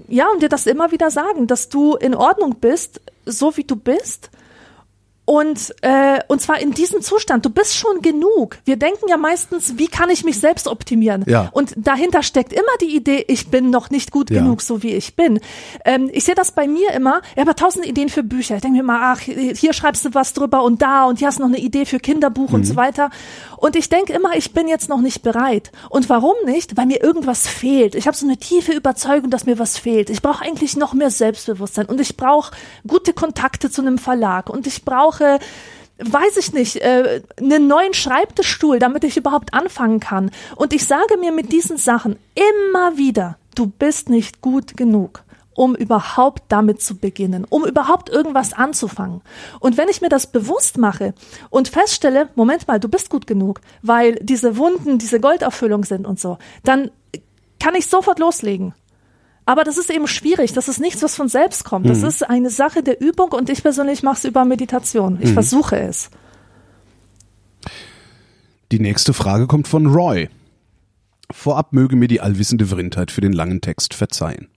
ja, und dir das immer wieder sagen, dass du in Ordnung bist, so wie du bist. Und, äh, und zwar in diesem Zustand. Du bist schon genug. Wir denken ja meistens, wie kann ich mich selbst optimieren? Ja. Und dahinter steckt immer die Idee, ich bin noch nicht gut Ja. genug, so wie ich bin. Ähm, ich sehe das bei mir immer. Ich habe tausend Ideen für Bücher. Ich denke mir immer, ach, hier schreibst du was drüber und da und hier hast du noch eine Idee für Kinderbuch und so weiter. Und ich denke immer, ich bin jetzt noch nicht bereit. Und warum nicht? Weil mir irgendwas fehlt. Ich habe so eine tiefe Überzeugung, dass mir was fehlt. Ich brauche eigentlich noch mehr Selbstbewusstsein und ich brauche gute Kontakte zu einem Verlag und ich brauche weiß ich nicht, äh, einen neuen Schreibtischstuhl, damit ich überhaupt anfangen kann. Und ich sage mir mit diesen Sachen immer wieder, du bist nicht gut genug um überhaupt damit zu beginnen, um überhaupt irgendwas anzufangen. Und wenn ich mir das bewusst mache und feststelle, Moment mal, du bist gut genug, weil diese Wunden diese Golderfüllung sind und so, dann kann ich sofort loslegen. Aber das ist eben schwierig. Das ist nichts, was von selbst kommt. Das ist eine Sache der Übung und ich persönlich mache es über Meditation. Ich versuche es. Die nächste Frage kommt von Roy. Vorab möge mir die allwissende Vrindheit für den langen Text verzeihen.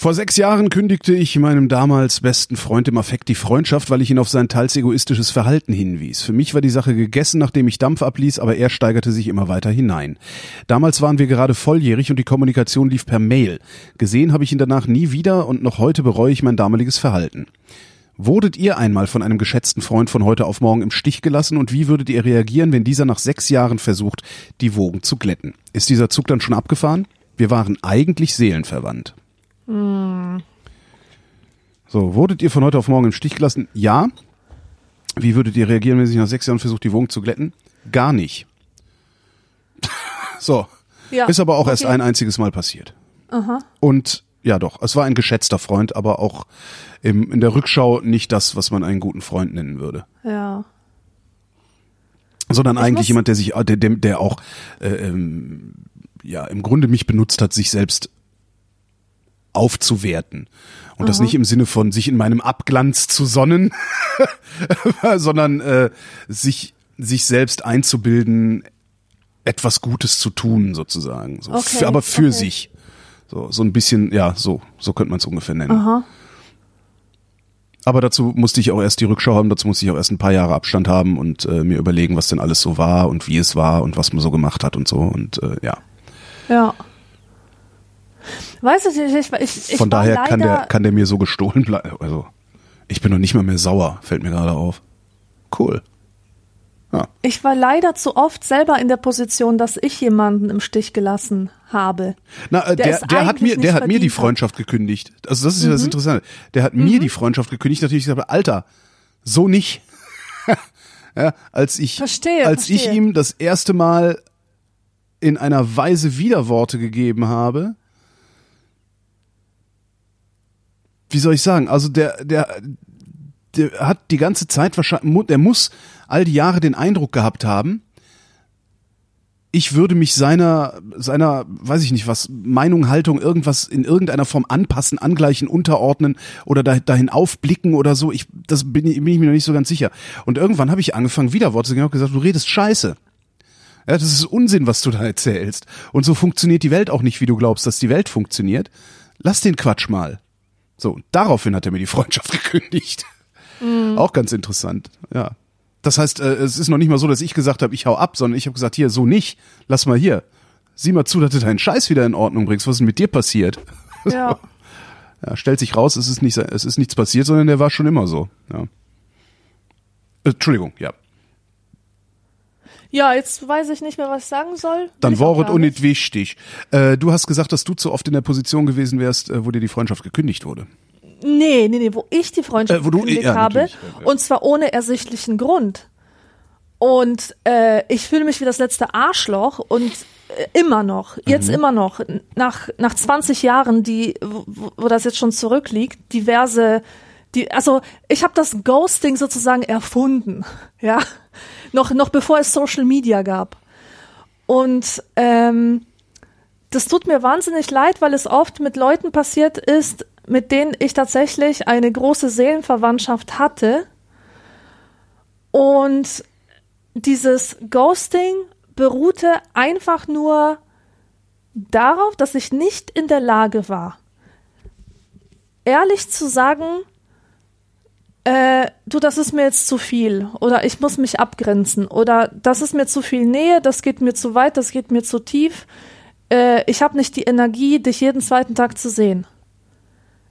Vor sechs Jahren kündigte ich meinem damals besten Freund im Affekt die Freundschaft, weil ich ihn auf sein teils egoistisches Verhalten hinwies. Für mich war die Sache gegessen, nachdem ich Dampf abließ, aber er steigerte sich immer weiter hinein. Damals waren wir gerade volljährig und die Kommunikation lief per Mail. Gesehen habe ich ihn danach nie wieder und noch heute bereue ich mein damaliges Verhalten. Wurdet ihr einmal von einem geschätzten Freund von heute auf morgen im Stich gelassen und wie würdet ihr reagieren, wenn dieser nach sechs Jahren versucht, die Wogen zu glätten? Ist dieser Zug dann schon abgefahren? Wir waren eigentlich seelenverwandt. So, wurdet ihr von heute auf morgen im Stich gelassen? Ja. Wie würdet ihr reagieren, wenn sich nach sechs Jahren versucht, die Wogen zu glätten? Gar nicht. so. Ja, Ist aber auch erst okay. ein einziges Mal passiert. Und ja doch, es war ein geschätzter Freund, aber auch im, in der Rückschau nicht das, was man einen guten Freund nennen würde. Ja. Sondern eigentlich muss- jemand, der sich, der, der, der auch äh, ähm, ja im Grunde mich benutzt hat, sich selbst aufzuwerten. Und das nicht im Sinne von sich in meinem Abglanz zu sonnen, sondern äh, sich, sich selbst einzubilden, etwas Gutes zu tun, sozusagen. So, Okay, aber für okay. sich. So, so ein bisschen, ja, so, so könnte man es ungefähr nennen. Aha. Aber dazu musste ich auch erst die Rückschau haben, dazu musste ich auch erst ein paar Jahre Abstand haben und äh, mir überlegen, was denn alles so war und wie es war und was man so gemacht hat und so. Und äh, ja, Ja. Weiß ich nicht, ich, ich, ich von daher kann der, kann der mir so gestohlen bleiben. Also, ich bin noch nicht mal mehr sauer, fällt mir gerade auf. Cool. ich war leider zu oft selber in der Position, dass ich jemanden im Stich gelassen habe. Na, äh, Der der, der, hat mir, der hat mir die verdient hat. Mhm. Freundschaft gekündigt. Also das ist ja das Interessante. Der hat mir die Freundschaft gekündigt. Natürlich gesagt, habe, Alter, so nicht. ja, als ich, Verstehe, als ich verstehe. ihm das erste Mal in einer Weise Widerworte gegeben habe, wie soll ich sagen? Also der, der, der hat die ganze Zeit wahrscheinlich, der muss all die Jahre den Eindruck gehabt haben, ich würde mich seiner, seiner, weiß ich nicht was, Meinung, Haltung, irgendwas in irgendeiner Form anpassen, angleichen, unterordnen oder dahin aufblicken oder so. Ich, das bin, bin ich mir noch nicht so ganz sicher. Und irgendwann habe ich angefangen, Widerworte zu geben und gesagt, du redest scheiße. Ja, das ist Unsinn, was du da erzählst. Und so funktioniert die Welt auch nicht, wie du glaubst, dass die Welt funktioniert. Lass den Quatsch mal. So, daraufhin hat er mir die Freundschaft gekündigt. Mhm. Auch ganz interessant, ja. Das heißt, äh, es ist noch nicht mal so, dass ich gesagt habe, ich hau ab, sondern ich habe gesagt, hier, so nicht, lass mal hier. Sieh mal zu, dass du deinen Scheiß wieder in Ordnung bringst. Was ist denn mit dir passiert? Ja. ja stellt sich raus, es ist, nicht, es ist nichts passiert, sondern der war schon immer so. Ja. Äh, Entschuldigung, ja. Ja, jetzt weiß ich nicht mehr, was ich sagen soll. Dann war es auch nicht wichtig. Äh, du hast gesagt, dass du zu oft in der Position gewesen wärst, äh, wo dir die Freundschaft gekündigt wurde. Nee, nee, nee, wo ich die Freundschaft äh, wo du, gekündigt ja, habe. natürlich, ja, ja. Und zwar ohne ersichtlichen Grund. Und äh, ich fühle mich wie das letzte Arschloch und äh, immer noch, jetzt Mhm. immer noch, nach, nach 20 Jahren, die, wo, wo das jetzt schon zurückliegt, diverse, die, also ich habe das Ghosting sozusagen erfunden, ja, noch, noch bevor es Social Media gab. Und ähm, das tut mir wahnsinnig leid, weil es oft mit Leuten passiert ist, mit denen ich tatsächlich eine große Seelenverwandtschaft hatte. Und dieses Ghosting beruhte einfach nur darauf, dass ich nicht in der Lage war, ehrlich zu sagen, äh, du, das ist mir jetzt zu viel oder ich muss mich abgrenzen oder das ist mir zu viel Nähe, das geht mir zu weit, das geht mir zu tief. Äh, ich habe nicht die Energie, dich jeden zweiten Tag zu sehen.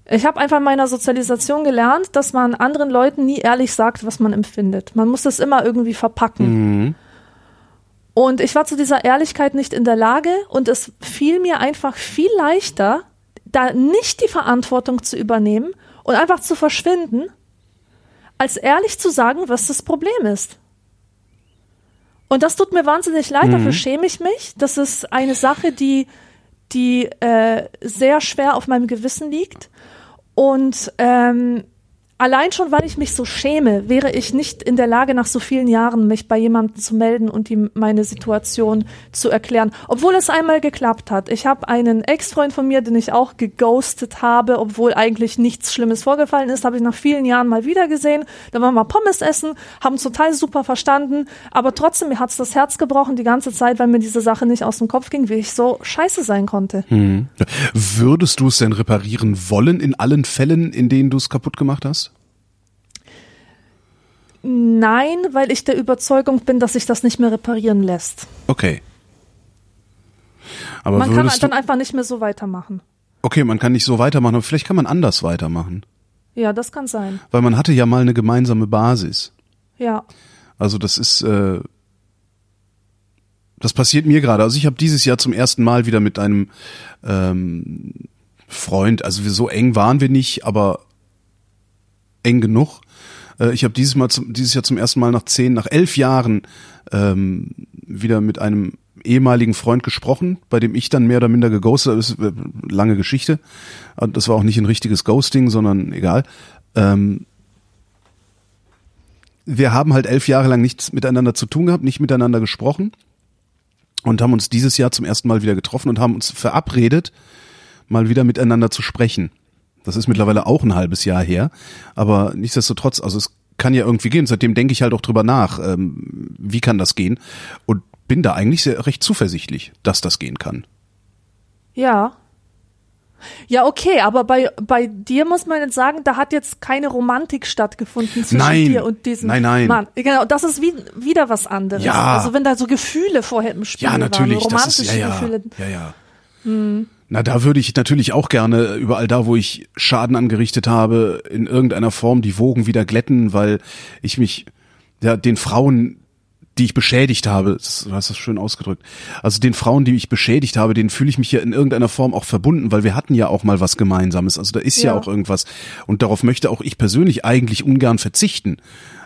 Ich habe einfach in meiner Sozialisation gelernt, dass man anderen Leuten nie ehrlich sagt, was man empfindet. Man muss das immer irgendwie verpacken. Mhm. Und ich war zu dieser Ehrlichkeit nicht in der Lage und es fiel mir einfach viel leichter, da nicht die Verantwortung zu übernehmen und einfach zu verschwinden, als ehrlich zu sagen, was das Problem ist. Und das tut mir wahnsinnig leid, dafür schäme ich mich. Das ist eine Sache, die, die äh, sehr schwer auf meinem Gewissen liegt. Und ähm, allein schon, weil ich mich so schäme, wäre ich nicht in der Lage, nach so vielen Jahren mich bei jemandem zu melden und ihm meine Situation zu erklären. Obwohl es einmal geklappt hat. Ich habe einen Ex-Freund von mir, den ich auch geghostet habe, obwohl eigentlich nichts Schlimmes vorgefallen ist, habe ich nach vielen Jahren mal wieder gesehen. Da waren wir Pommes essen, haben total super verstanden, aber trotzdem, mir hat's das Herz gebrochen die ganze Zeit, weil mir diese Sache nicht aus dem Kopf ging, wie ich so scheiße sein konnte. Würdest du es denn reparieren wollen in allen Fällen, in denen du es kaputt gemacht hast? Nein, weil ich der Überzeugung bin, dass sich das nicht mehr reparieren lässt. Okay. Aber Man kann dann einfach nicht mehr so weitermachen. okay, man kann nicht so weitermachen, aber vielleicht kann man anders weitermachen. Ja, das kann sein. Weil man hatte ja mal eine gemeinsame Basis. Ja. Also das ist, äh, das passiert mir gerade. Also ich habe dieses Jahr zum ersten Mal wieder mit einem ähm, Freund, also wir so eng waren wir nicht, aber eng genug. Äh, ich habe dieses Mal zum, dieses Jahr zum ersten Mal nach zehn, nach elf Jahren ähm, wieder mit einem ehemaligen Freund gesprochen, bei dem ich dann mehr oder minder geghostet habe. Ist eine lange Geschichte. Das war auch nicht ein richtiges Ghosting, sondern egal. Ähm, wir haben halt elf Jahre lang nichts miteinander zu tun gehabt, nicht miteinander gesprochen und haben uns dieses Jahr zum ersten Mal wieder getroffen und haben uns verabredet, mal wieder miteinander zu sprechen. Das ist mittlerweile auch ein halbes Jahr her, aber nichtsdestotrotz, also es kann ja irgendwie gehen. Seitdem denke ich halt auch drüber nach, ähm, wie kann das gehen und bin da eigentlich sehr, recht zuversichtlich, dass das gehen kann. Ja. Ja, okay, aber bei, bei dir muss man jetzt sagen, da hat jetzt keine Romantik stattgefunden zwischen Nein. dir und diesem Nein, nein. Mann. Genau, das ist wie, wieder was anderes. Ja. Also wenn da so Gefühle vorher im Spiel Ja, natürlich, waren, das romantische ist ja ja, Gefühle. ja, ja. Na, da würde ich natürlich auch gerne überall da, wo ich Schaden angerichtet habe, in irgendeiner Form die Wogen wieder glätten, weil ich mich ja den Frauen, die ich beschädigt habe, das, du hast das schön ausgedrückt, also den Frauen, die ich beschädigt habe, denen fühle ich mich ja in irgendeiner Form auch verbunden, weil wir hatten ja auch mal was Gemeinsames. Also da ist ja, Ja. auch irgendwas und darauf möchte auch ich persönlich eigentlich ungern verzichten,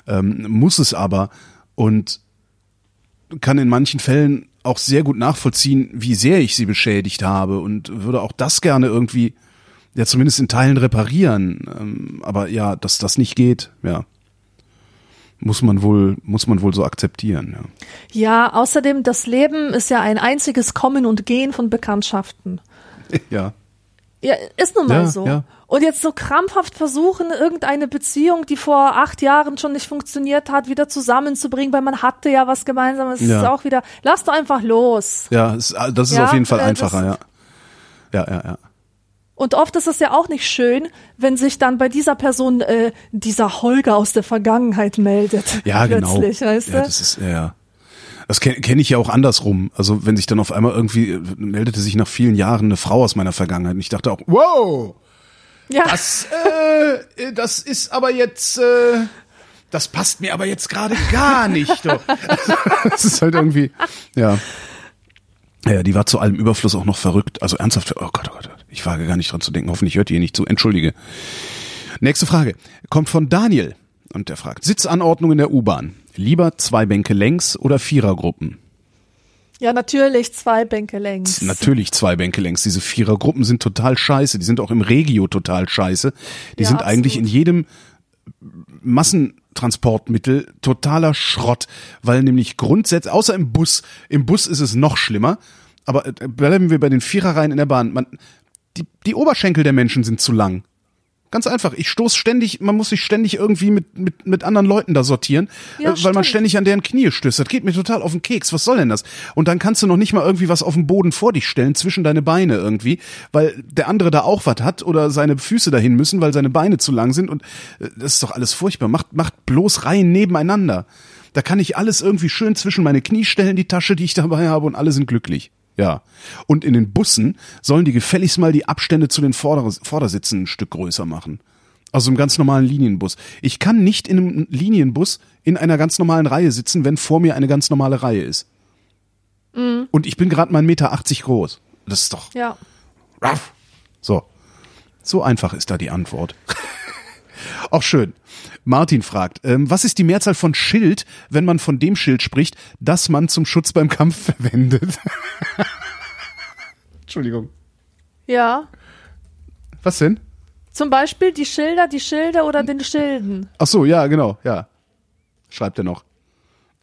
ähm, muss es aber und kann in manchen Fällen auch sehr gut nachvollziehen, wie sehr ich sie beschädigt habe und würde auch das gerne irgendwie ja zumindest in Teilen reparieren. Ähm, aber ja, dass das nicht geht, ja. Muss man wohl, muss man wohl so akzeptieren, ja. Ja, außerdem, das Leben ist ja ein einziges Kommen und Gehen von Bekanntschaften. Ja. Ja, ist nun mal Ja, so. ja. Und jetzt so krampfhaft versuchen, irgendeine Beziehung, die vor acht Jahren schon nicht funktioniert hat, wieder zusammenzubringen, weil man hatte ja was Gemeinsames, Ja. ist auch wieder, lass doch einfach los. Ja, das ist Ja, auf jeden Fall äh, einfacher, ja. Ja, ja, ja. Und oft ist es ja auch nicht schön, wenn sich dann bei dieser Person äh, dieser Holger aus der Vergangenheit meldet. Ja, genau. Plötzlich, weißt du? Ja, das ist, ja. Das kenne kenn ich ja auch andersrum. Also wenn sich dann auf einmal irgendwie äh, meldete sich nach vielen Jahren eine Frau aus meiner Vergangenheit. Und ich dachte auch, wow, ja. das, äh, das ist aber jetzt, äh, das passt mir aber jetzt gerade gar nicht. Doch. das ist halt irgendwie, ja. Ja, die war zu allem Überfluss auch noch verrückt. Also ernsthaft, oh Gott, oh Gott, ich wage gar nicht dran zu denken. Hoffentlich hört ihr nicht zu. Entschuldige. Nächste Frage kommt von Daniel und der fragt, Sitzanordnung in der U-Bahn. Lieber zwei Bänke längs oder Vierergruppen? Ja, natürlich zwei Bänke längs. Natürlich zwei Bänke längs. Diese Vierergruppen sind total scheiße. Die sind auch im Regio total scheiße. Die Ja, sind eigentlich in absolut. jedem Massentransportmittel totaler Schrott, weil nämlich grundsätzlich, außer im Bus, im Bus ist es noch schlimmer, aber äh, bleiben wir bei den Viererreihen in der Bahn. Man, die, die Oberschenkel der Menschen sind zu lang. Ganz einfach. Ich stoß ständig, man muss sich ständig irgendwie mit, mit, mit anderen Leuten da sortieren, Ja, äh, weil man ständig an deren Knie stößt. Das geht mir total auf den Keks. Was soll denn das? Und dann kannst du noch nicht mal irgendwie was auf dem Boden vor dich stellen, zwischen deine Beine irgendwie, weil der andere da auch was hat oder seine Füße dahin müssen, weil seine Beine zu lang sind. Und äh, das ist doch alles furchtbar. Macht, macht bloß Reihen nebeneinander. Da kann ich alles irgendwie schön zwischen meine Knie stellen, die Tasche, die ich dabei habe, und alle sind glücklich. Ja. Und in den Bussen sollen die gefälligst mal die Abstände zu den Vorder Vordersitzen ein Stück größer machen. Also im ganz normalen Linienbus. Ich kann nicht in einem Linienbus in einer ganz normalen Reihe sitzen, wenn vor mir eine ganz normale Reihe ist. Und ich bin gerade mal 1,80 Meter groß. Das ist doch. Ja. Raff. So. So einfach ist da die Antwort. Auch schön. Martin fragt, ähm, was ist die Mehrzahl von Schild, wenn man von dem Schild spricht, das man zum Schutz beim Kampf verwendet? Entschuldigung. Ja. Was denn? Zum Beispiel die Schilder, die Schilde oder den Schilden. Ach so, ja, genau, ja. Schreibt er noch.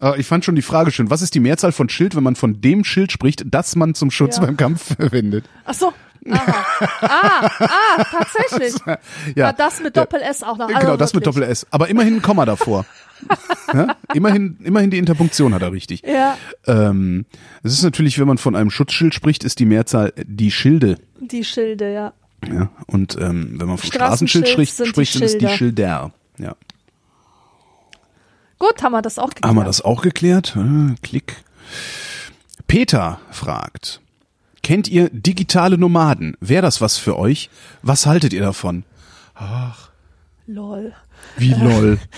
Aber ich fand schon die Frage schön. Was ist die Mehrzahl von Schild, wenn man von dem Schild spricht, das man zum Schutz Ja. beim Kampf verwendet? Ach so. Aha. Ah, ah, tatsächlich. Ja, War das mit Doppel-S auch noch. Also genau, das mit. Doppel-S. Aber immerhin ein Komma davor. ja? immerhin, immerhin die Interpunktion hat er richtig. Ja, Ähm, es ist natürlich, wenn man von einem Schutzschild spricht, ist die Mehrzahl die Schilde. die Schilde, ja. Ja? Und ähm, wenn man vom Straßenschild Straßenschild spricht, sind spricht ist es die Schilder. Ja. Gut, haben wir das auch geklärt. Haben wir das auch geklärt? Äh, Klick. Peter fragt, kennt ihr digitale Nomaden? Wäre das was für euch? Was haltet ihr davon? Lol. Wie lol.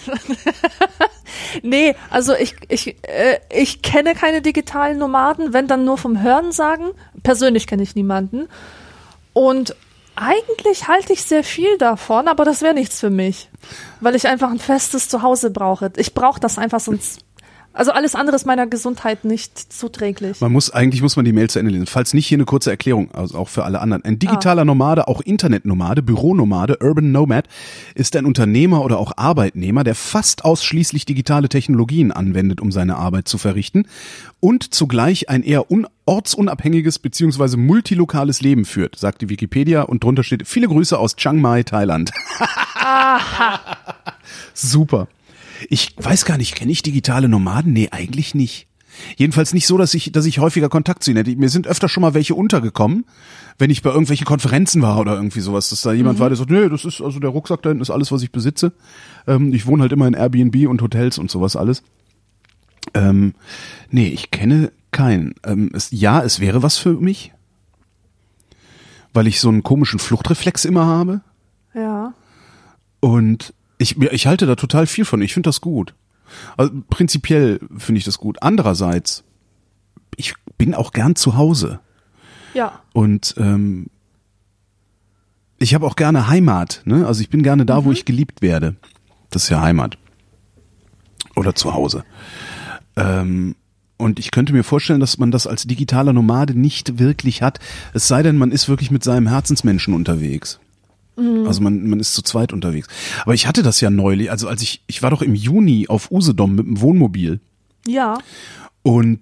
Nee, also ich, ich, äh, ich kenne keine digitalen Nomaden, wenn dann nur vom Hören sagen. Persönlich kenne ich niemanden. Und eigentlich halte ich sehr viel davon, aber das wäre nichts für mich. Weil ich einfach ein festes Zuhause brauche. Ich brauche das einfach sonst. Also alles andere ist meiner Gesundheit nicht zuträglich. Man muss, eigentlich muss man die Mail zu Ende lesen. Falls nicht, hier eine kurze Erklärung, also auch für alle anderen. Ein digitaler Nomade, auch Internetnomade, Büronomade, Urban Nomad, ist ein Unternehmer oder auch Arbeitnehmer, der fast ausschließlich digitale Technologien anwendet, um seine Arbeit zu verrichten und zugleich ein eher un ortsunabhängiges beziehungsweise multilokales Leben führt, sagt die Wikipedia und drunter steht, viele Grüße aus Chiang Mai, Thailand. Super. Ich weiß gar nicht, kenne ich digitale Nomaden? Nee, eigentlich nicht. Jedenfalls nicht so, dass ich, dass ich häufiger Kontakt zu ihnen hätte. Mir sind öfter schon mal welche untergekommen, wenn ich bei irgendwelchen Konferenzen war oder irgendwie sowas, dass da jemand war, der sagt, nee, das ist, also der Rucksack da hinten ist alles, was ich besitze. Ähm, ich wohne halt immer in Airbnb und Hotels und sowas alles. Ähm, nee, ich kenne keinen. Ähm, es, ja, es wäre was für mich, weil ich so einen komischen Fluchtreflex immer habe. Ja. Und ich, ich halte da total viel von. Ich finde das gut. Also prinzipiell finde ich das gut. Andererseits, ich bin auch gern zu Hause. Ja. Und ähm, ich habe auch gerne Heimat. Ne? Also ich bin gerne da, wo ich geliebt werde. Das ist ja Heimat. Oder zu Hause. Ähm, und ich könnte mir vorstellen, dass man das als digitaler Nomade nicht wirklich hat. Es sei denn, man ist wirklich mit seinem Herzensmenschen unterwegs. Also man, man ist zu zweit unterwegs. Aber ich hatte das ja neulich, also als ich, ich war doch im Juni auf Usedom mit dem Wohnmobil Ja. und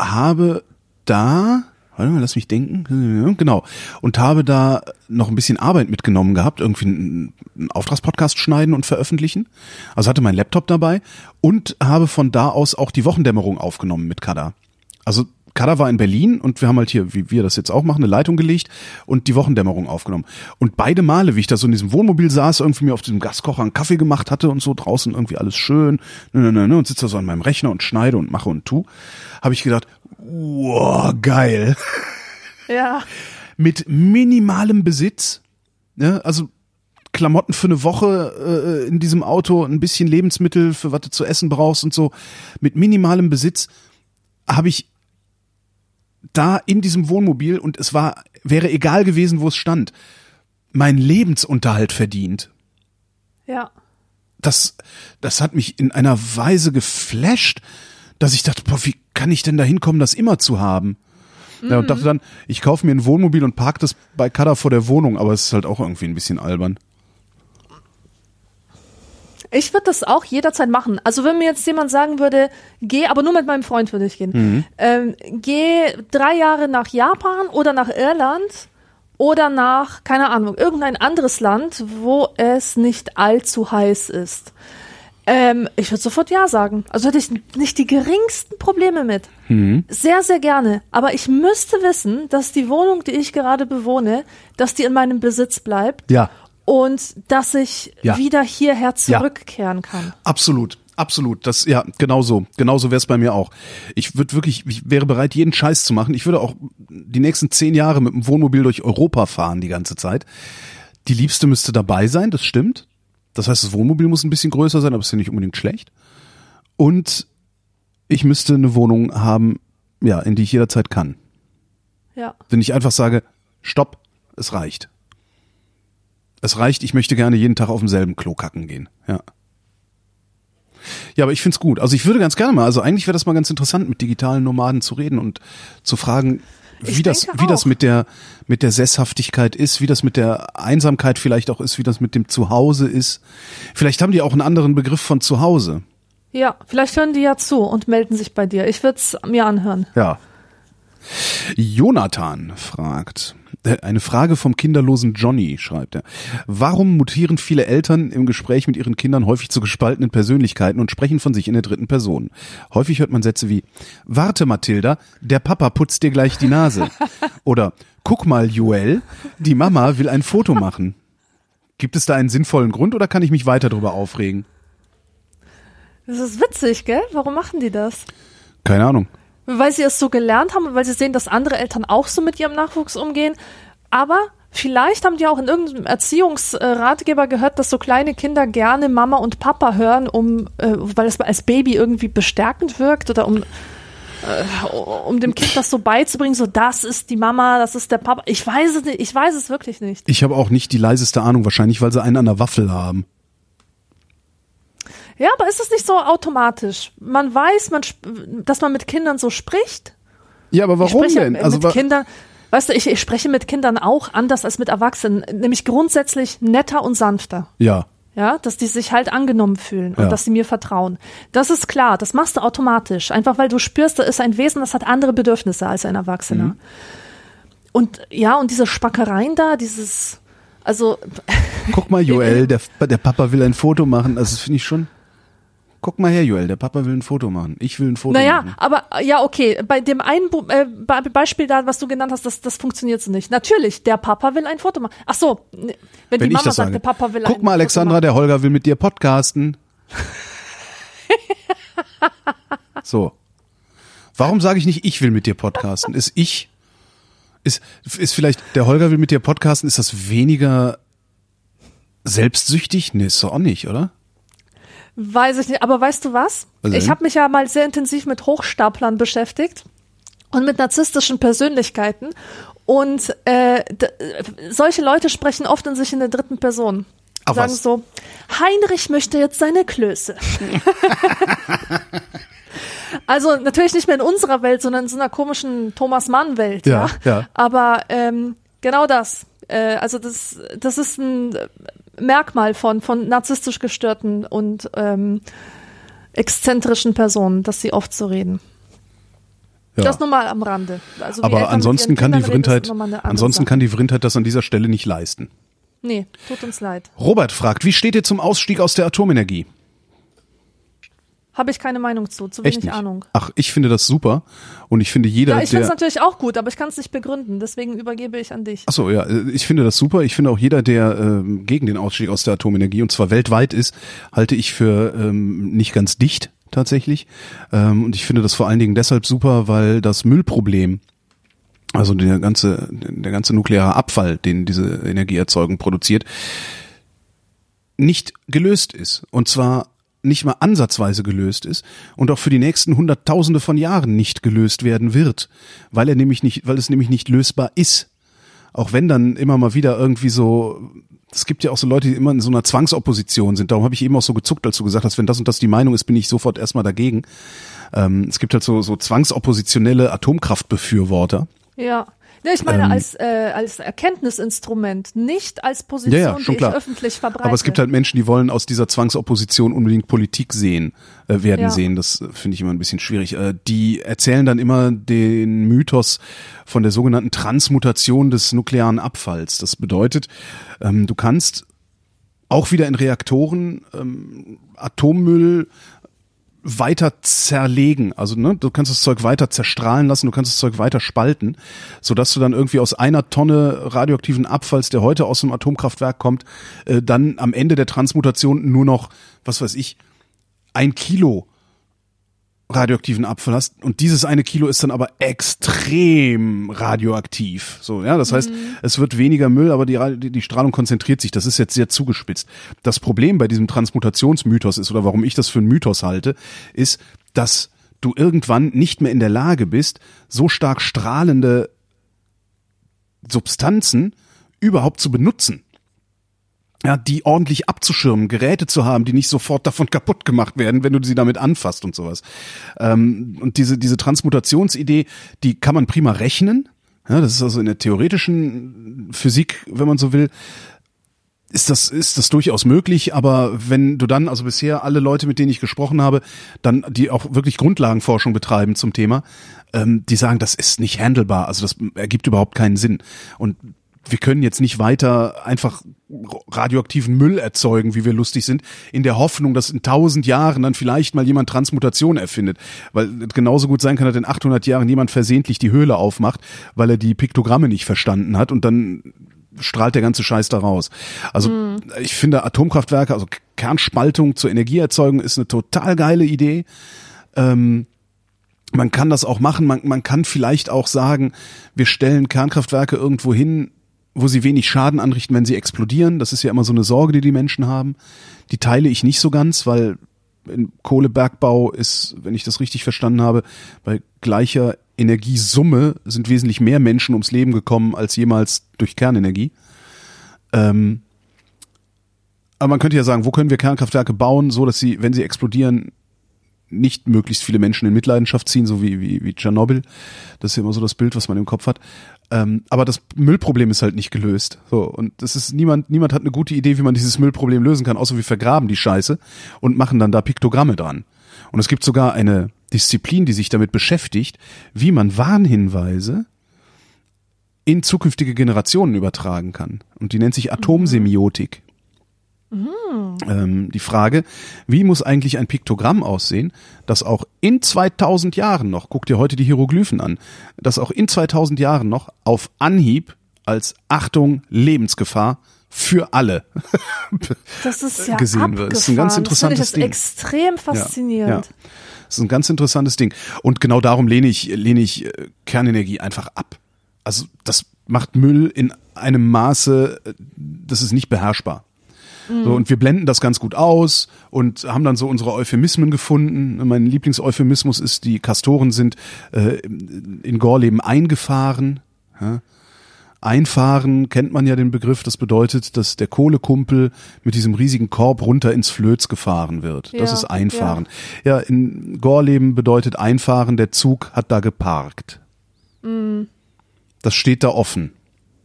habe da, warte mal, lass mich denken, genau, und habe da noch ein bisschen Arbeit mitgenommen gehabt, irgendwie einen, einen Auftragspodcast schneiden und veröffentlichen. Also hatte mein Laptop dabei und habe von da aus auch die Wochendämmerung aufgenommen mit Kada. Also Kada war in Berlin und wir haben halt hier, wie wir das jetzt auch machen, eine Leitung gelegt und die Wochendämmerung aufgenommen. Und beide Male, wie ich da so in diesem Wohnmobil saß, irgendwie mir auf diesem Gaskocher einen Kaffee gemacht hatte und so draußen irgendwie alles schön, ne, ne, ne, ne, und sitze da so an meinem Rechner und schneide und mache und tu, habe ich gedacht, wow, geil. Ja. Mit minimalem Besitz, ne, also Klamotten für eine Woche äh, in diesem Auto, ein bisschen Lebensmittel für was du zu essen brauchst und so, mit minimalem Besitz habe ich da in diesem Wohnmobil und es war, wäre egal gewesen, wo es stand, meinen Lebensunterhalt verdient. Ja. Das, das hat mich in einer Weise geflasht, dass ich dachte, boah, wie kann ich denn da hinkommen, das immer zu haben? Ja, und dachte dann, ich kaufe mir ein Wohnmobil und park das bei Kada vor der Wohnung, aber es ist halt auch irgendwie ein bisschen albern. Ich würde das auch jederzeit machen. Also wenn mir jetzt jemand sagen würde, geh, aber nur mit meinem Freund würde ich gehen, ähm, geh drei Jahre nach Japan oder nach Irland oder nach, keine Ahnung, irgendein anderes Land, wo es nicht allzu heiß ist. Ähm, ich würde sofort Ja sagen. Also hätte ich nicht die geringsten Probleme mit. Sehr, sehr gerne. Aber ich müsste wissen, dass die Wohnung, die ich gerade bewohne, dass die in meinem Besitz bleibt Ja, und dass ich Ja. wieder hierher zurückkehren kann. absolut. Absolut, das ja genau so, genau so wäre es bei mir auch. Ich würde wirklich, ich wäre bereit, jeden Scheiß zu machen. Ich würde auch die nächsten zehn Jahre mit dem Wohnmobil durch Europa fahren die ganze Zeit. Die Liebste müsste dabei sein, das stimmt. Das heißt, das Wohnmobil muss ein bisschen größer sein, aber ist ja nicht unbedingt schlecht. Und ich müsste eine Wohnung haben, ja, in die ich jederzeit kann. Ja. Wenn ich einfach sage, stopp, es reicht. Es reicht, ich möchte gerne jeden Tag auf demselben Klo kacken gehen. Ja. Ja, aber ich find's gut. Also ich würde ganz gerne mal, also eigentlich wäre das mal ganz interessant, mit digitalen Nomaden zu reden und zu fragen, wie das, wie das mit der, mit der Sesshaftigkeit ist, wie das mit der Einsamkeit vielleicht auch ist, wie das mit dem Zuhause ist. Vielleicht haben die auch einen anderen Begriff von Zuhause. Ja, vielleicht hören die ja zu und melden sich bei dir. Ich würde es mir anhören. Ja. Jonathan fragt, eine Frage vom kinderlosen Johnny, schreibt er. Warum mutieren viele Eltern im Gespräch mit ihren Kindern häufig zu gespaltenen Persönlichkeiten und sprechen von sich in der dritten Person? Häufig hört man Sätze wie, warte Mathilda, der Papa putzt dir gleich die Nase. Oder, guck mal Joel, die Mama will ein Foto machen. Gibt es da einen sinnvollen Grund oder kann ich mich weiter darüber aufregen? Das ist witzig, gell? Warum machen die das? Keine Ahnung. Weil sie es so gelernt haben und weil sie sehen, dass andere Eltern auch so mit ihrem Nachwuchs umgehen. Aber vielleicht haben die auch in irgendeinem Erziehungsratgeber gehört, dass so kleine Kinder gerne Mama und Papa hören, um, äh, weil es als Baby irgendwie bestärkend wirkt oder um äh, um dem Kind das so beizubringen, so das ist die Mama, das ist der Papa. Ich weiß es nicht, ich weiß es wirklich nicht. Ich habe auch nicht die leiseste Ahnung, wahrscheinlich, weil sie einen an der Waffel haben. Ja, aber ist es nicht so automatisch? Man weiß, man, dass man mit Kindern so spricht. Ja, aber Ich warum spreche denn? mit Also wa- Kindern, weißt du, ich, ich spreche mit Kindern auch anders als mit Erwachsenen, nämlich grundsätzlich netter und sanfter. ja, Ja, dass die sich halt angenommen fühlen und Ja. dass sie mir vertrauen. Das ist klar, das machst du automatisch. Einfach weil du spürst, da ist ein Wesen, das hat andere Bedürfnisse als ein Erwachsener. Mhm. Und ja, und diese Spackereien da, dieses, also, guck mal, Joel, der, der Papa will ein Foto machen. Also das finde ich schon. Guck mal her, Joel, der Papa will ein Foto machen. Ich will ein Foto naja, machen. aber ja, okay, bei dem einen äh, Be- Beispiel da, was du genannt hast, das, das funktioniert so nicht. Natürlich, der Papa will ein Foto machen. Ach so, ne, wenn, Wenn die Mama sagt, der Papa will ein Guck mal, Foto Alexandra, machen. der Holger will mit dir podcasten. so. Warum sage ich nicht, ich will mit dir podcasten? Ist ich, ist, ist vielleicht, der Holger will mit dir podcasten, ist das weniger selbstsüchtig? Nee, ist doch auch nicht, oder? Weiß ich nicht, aber weißt du was? Was ich habe mich ja mal sehr intensiv mit Hochstaplern beschäftigt und mit narzisstischen Persönlichkeiten. Und äh, solche Leute sprechen oft in sich in der dritten Person. Ach, Sagen was? so, Heinrich möchte jetzt seine Klöße. also natürlich nicht mehr in unserer Welt, sondern in so einer komischen Thomas Mann-Welt. Ja, Ja, ja. Aber ähm, genau das. Äh, also das, das ist ein Merkmal von, von narzisstisch gestörten und ähm, exzentrischen Personen, dass sie oft so reden. Ja. Das nur mal am Rande. Also Aber ansonsten kann die Vrindheit, ansonsten Sache. kann die Vrindheit das an dieser Stelle nicht leisten. Nee, tut uns leid. Robert fragt, wie steht ihr zum Ausstieg aus der Atomenergie? Habe ich keine Meinung zu, zu wenig? Ahnung. Ach, ich finde das super und ich finde jeder, Ja, ich finde es natürlich auch gut, aber ich kann es nicht begründen, deswegen übergebe ich an dich. Ach so, ja, ich finde das super. Ich finde auch jeder, der ähm, gegen den Ausstieg aus der Atomenergie und zwar weltweit ist, halte ich für ähm, nicht ganz dicht tatsächlich. Ähm, und ich finde das vor allen Dingen deshalb super, weil das Müllproblem, also der ganze der ganze nukleare Abfall, den diese Energieerzeugung produziert, nicht gelöst ist. Und zwar nicht mal ansatzweise gelöst ist und auch für die nächsten Hunderttausende von Jahren nicht gelöst werden wird, weil er nämlich nicht, weil es nämlich nicht lösbar ist. Auch wenn dann immer mal wieder irgendwie so, es gibt ja auch so Leute, die immer in so einer Zwangsopposition sind. Darum habe ich eben auch so gezuckt, als du gesagt hast, wenn das und das die Meinung ist, bin ich sofort erstmal dagegen. Ähm, es gibt halt so, so zwangsoppositionelle Atomkraftbefürworter. Ja. Ja, ich meine Ähm, als, äh, als Erkenntnisinstrument, nicht als Position, Ja, ja, die klar. ich öffentlich verbreite. Aber es gibt halt Menschen, die wollen aus dieser Zwangsopposition unbedingt Politik sehen, äh, werden Ja. sehen. Das äh, finde ich immer ein bisschen schwierig. Äh, die erzählen dann immer den Mythos von der sogenannten Transmutation des nuklearen Abfalls. Das bedeutet, ähm, du kannst auch wieder in Reaktoren ähm, Atommüll weiter zerlegen. Also ne, du kannst das Zeug weiter zerstrahlen lassen, du kannst das Zeug weiter spalten, sodass du dann irgendwie aus einer Tonne radioaktiven Abfalls, der heute aus dem Atomkraftwerk kommt, äh, dann am Ende der Transmutation nur noch, was weiß ich, ein Kilo radioaktiven Abfall hast und dieses eine Kilo ist dann aber extrem radioaktiv. So, ja, das heißt, es wird weniger Müll, aber die, die, die Strahlung konzentriert sich. Das ist jetzt sehr zugespitzt. Das Problem bei diesem Transmutationsmythos ist oder warum ich das für einen Mythos halte, ist, dass du irgendwann nicht mehr in der Lage bist, so stark strahlende Substanzen überhaupt zu benutzen ja, die ordentlich abzuschirmen, Geräte zu haben, die nicht sofort davon kaputt gemacht werden, wenn du sie damit anfasst und sowas. Ähm, und diese, diese Transmutationsidee, die kann man prima rechnen. Ja, das ist also in der theoretischen Physik, wenn man so will, ist das, ist das durchaus möglich, aber wenn du dann, also bisher alle Leute, mit denen ich gesprochen habe, dann, die auch wirklich Grundlagenforschung betreiben zum Thema, ähm, die sagen, das ist nicht handelbar, also das ergibt überhaupt keinen Sinn. Und wir können jetzt nicht weiter einfach radioaktiven Müll erzeugen, wie wir lustig sind, in der Hoffnung, dass in tausend Jahren dann vielleicht mal jemand Transmutation erfindet. Weil es genauso gut sein kann, dass in 800 Jahren jemand versehentlich die Höhle aufmacht, weil er die Piktogramme nicht verstanden hat und dann strahlt der ganze Scheiß da raus. Also ich finde Atomkraftwerke, also Kernspaltung zur Energieerzeugung ist eine total geile Idee. Ähm, man kann das auch machen. Man, man kann vielleicht auch sagen, wir stellen Kernkraftwerke irgendwo hin, wo sie wenig Schaden anrichten, wenn sie explodieren. Das ist ja immer so eine Sorge, die die Menschen haben. Die teile ich nicht so ganz, weil im Kohlebergbau ist, wenn ich das richtig verstanden habe, bei gleicher Energiesumme sind wesentlich mehr Menschen ums Leben gekommen als jemals durch Kernenergie. Ähm, aber man könnte ja sagen, wo können wir Kernkraftwerke bauen, so dass sie, wenn sie explodieren, nicht möglichst viele Menschen in Mitleidenschaft ziehen, so wie, wie, wie Tschernobyl. Das ist ja immer so das Bild, was man im Kopf hat. Ähm, aber das Müllproblem ist halt nicht gelöst. So, und das ist niemand, niemand hat eine gute Idee, wie man dieses Müllproblem lösen kann, außer wir vergraben die Scheiße und machen dann da Piktogramme dran. Und es gibt sogar eine Disziplin, die sich damit beschäftigt, wie man Warnhinweise in zukünftige Generationen übertragen kann. Und die nennt sich Atomsemiotik. Ähm, die Frage, wie muss eigentlich ein Piktogramm aussehen, das auch in 2000 Jahren noch, guck dir heute die Hieroglyphen an, das auch in 2000 Jahren noch auf Anhieb als Achtung, Lebensgefahr für alle Das ist ja gesehen wird. Das ist ein ganz abgefahren. interessantes das Ding. ich jetzt extrem faszinierend. Ja, ja. Das ist ein ganz interessantes Ding. Und genau darum lehne ich, lehne ich äh, Kernenergie einfach ab. Also das macht Müll in einem Maße, äh, das ist nicht beherrschbar. So, und wir blenden das ganz gut aus und haben dann so unsere Euphemismen gefunden. Mein Lieblingseuphemismus ist, die Kastoren sind äh, in Gorleben eingefahren. Ja. Einfahren kennt man ja den Begriff, das bedeutet, dass der Kohlekumpel mit diesem riesigen Korb runter ins Flöz gefahren wird. Das Ja, ist Einfahren. Ja, in Gorleben bedeutet Einfahren, der Zug hat da geparkt. Das steht da offen.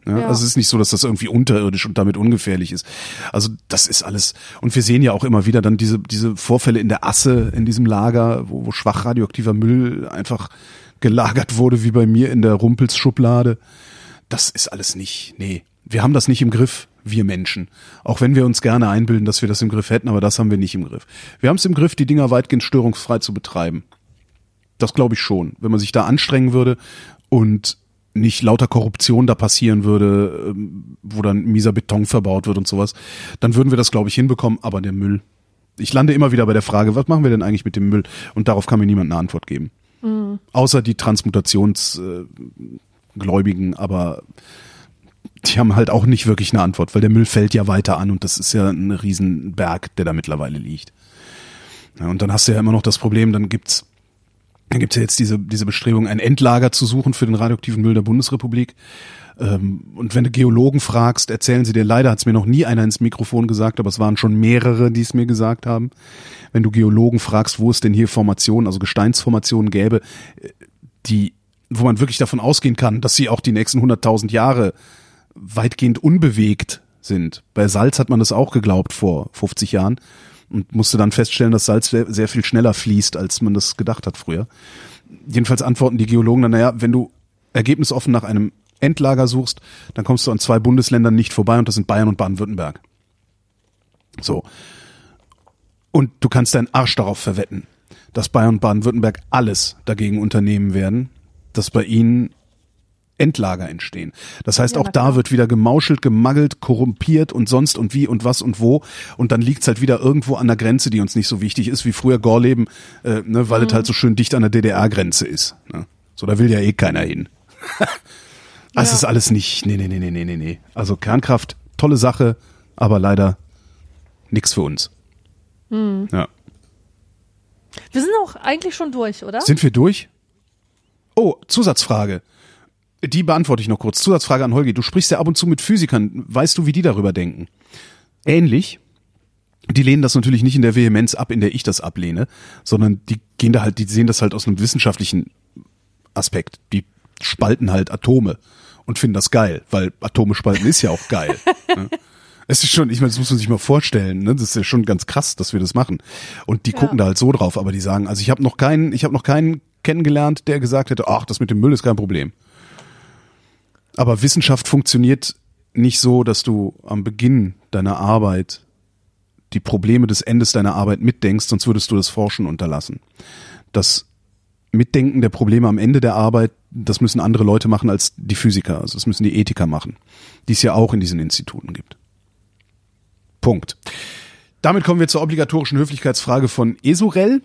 Ja, Ja. Also es ist nicht so, dass das irgendwie unterirdisch und damit ungefährlich ist. Also das ist alles. Und wir sehen ja auch immer wieder dann diese, diese Vorfälle in der Asse, in diesem Lager, wo, wo schwach radioaktiver Müll einfach gelagert wurde, wie bei mir in der Rumpelsschublade. Das ist alles nicht, nee. Wir haben das nicht im Griff, wir Menschen. Auch wenn wir uns gerne einbilden, dass wir das im Griff hätten, aber das haben wir nicht im Griff. Wir haben es im Griff, die Dinger weitgehend störungsfrei zu betreiben. Das glaube ich schon. Wenn man sich da anstrengen würde und nicht lauter Korruption da passieren würde, ähm, wo dann mieser Beton verbaut wird und sowas, dann würden wir das, glaube ich, hinbekommen. Aber der Müll. Ich lande immer wieder bei der Frage, was machen wir denn eigentlich mit dem Müll? Und darauf kann mir niemand eine Antwort geben. Außer die Transmutationsgläubigen, aber die haben halt auch nicht wirklich eine Antwort, weil der Müll fällt ja weiter an und das ist ja ein Riesenberg, der da mittlerweile liegt. Ja, und dann hast du ja immer noch das Problem, dann gibt's dann gibt's ja jetzt diese, diese Bestrebung, ein Endlager zu suchen für den radioaktiven Müll der Bundesrepublik. Ähm, und wenn du Geologen fragst, erzählen sie dir, leider hat's mir noch nie einer ins Mikrofon gesagt, aber es waren schon mehrere, die es mir gesagt haben. Wenn du Geologen fragst, wo es denn hier Formationen, also Gesteinsformationen gäbe, äh, die, wo man wirklich davon ausgehen kann, dass sie auch die nächsten 100.000 Jahre weitgehend unbewegt sind. Bei Salz hat man das auch geglaubt vor 50 Jahren und musste dann feststellen, dass Salz sehr, sehr viel schneller fließt, als man das gedacht hat früher. Jedenfalls antworten die Geologen dann, naja, wenn du ergebnisoffen nach einem Endlager suchst, dann kommst du an zwei Bundesländern nicht vorbei und das sind Bayern und Baden-Württemberg. So. Und du kannst deinen Arsch darauf verwetten, dass Bayern und Baden-Württemberg alles dagegen unternehmen werden, dass bei ihnen Endlager entstehen. Das heißt, Ja, auch da wird wieder gemauschelt, gemagelt, korrumpiert und sonst und wie und was und wo. Und dann liegt's halt wieder irgendwo an der Grenze, die uns nicht so wichtig ist, wie früher Gorleben, äh, ne, weil Mhm. es halt so schön dicht an der DDR-Grenze ist. Ne? So, da will ja eh keiner hin. Das Ja. ist alles nicht, nee, nee, nee, nee, nee, nee, nee. Also Kernkraft, tolle Sache, aber leider nix für uns. Mhm. Ja. Wir sind auch eigentlich schon durch, oder? Sind wir durch? Oh, Zusatzfrage. Die beantworte ich noch kurz. Zusatzfrage an Holgi. Du sprichst ja ab und zu mit Physikern. Weißt du, wie die darüber denken? Ähnlich. Die lehnen das natürlich nicht in der Vehemenz ab, in der ich das ablehne, sondern die gehen da halt, die sehen das halt aus einem wissenschaftlichen Aspekt. Die spalten halt Atome und finden das geil, weil Atome spalten ist ja auch geil. ne? Es ist schon, ich meine, das muss man sich mal vorstellen, ne? Das ist ja schon ganz krass, dass wir das machen. Und die Ja. gucken da halt so drauf, aber die sagen, also ich habe noch keinen, ich habe noch keinen kennengelernt, der gesagt hätte, ach, das mit dem Müll ist kein Problem. Aber Wissenschaft funktioniert nicht so, dass du am Beginn deiner Arbeit die Probleme des Endes deiner Arbeit mitdenkst, sonst würdest du das Forschen unterlassen. Das Mitdenken der Probleme am Ende der Arbeit, das müssen andere Leute machen als die Physiker. Also das müssen die Ethiker machen, die es ja auch in diesen Instituten gibt. Punkt. Damit kommen wir zur obligatorischen Höflichkeitsfrage von Esurel.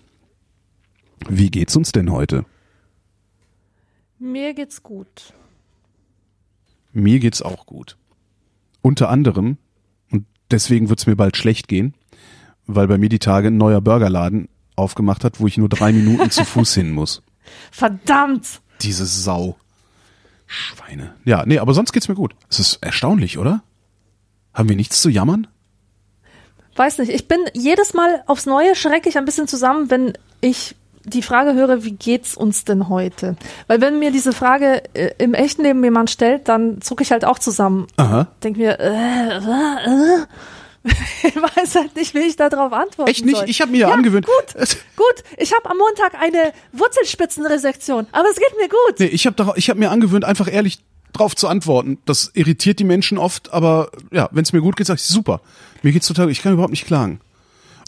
Wie geht's uns denn heute? Mir geht's gut. Mir geht's auch gut. Unter anderem, und deswegen wird's mir bald schlecht gehen, weil bei mir die Tage ein neuer Burgerladen aufgemacht hat, wo ich nur drei Minuten zu Fuß hin muss. Verdammt! Diese Sau. Schweine. Ja, nee, aber sonst geht's mir gut. Es ist erstaunlich, oder? Haben wir nichts zu jammern? Weiß nicht, ich bin jedes Mal aufs Neue schrecke ich ein bisschen zusammen, wenn ich die Frage höre, wie geht's uns denn heute? Weil wenn mir diese Frage äh, im echten Leben jemand stellt, dann zucke ich halt auch zusammen. Aha. Denk mir, äh, äh, äh. ich weiß halt nicht, wie ich darauf antworten Echt nicht? soll. Ich habe mir ja, angewöhnt. Gut, gut. Ich habe am Montag eine Wurzelspitzenresektion, aber es geht mir gut. Nee, ich habe ich hab mir angewöhnt, einfach ehrlich drauf zu antworten. Das irritiert die Menschen oft, aber ja, wenn es mir gut geht, sag ich super. Mir geht's total, ich kann überhaupt nicht klagen.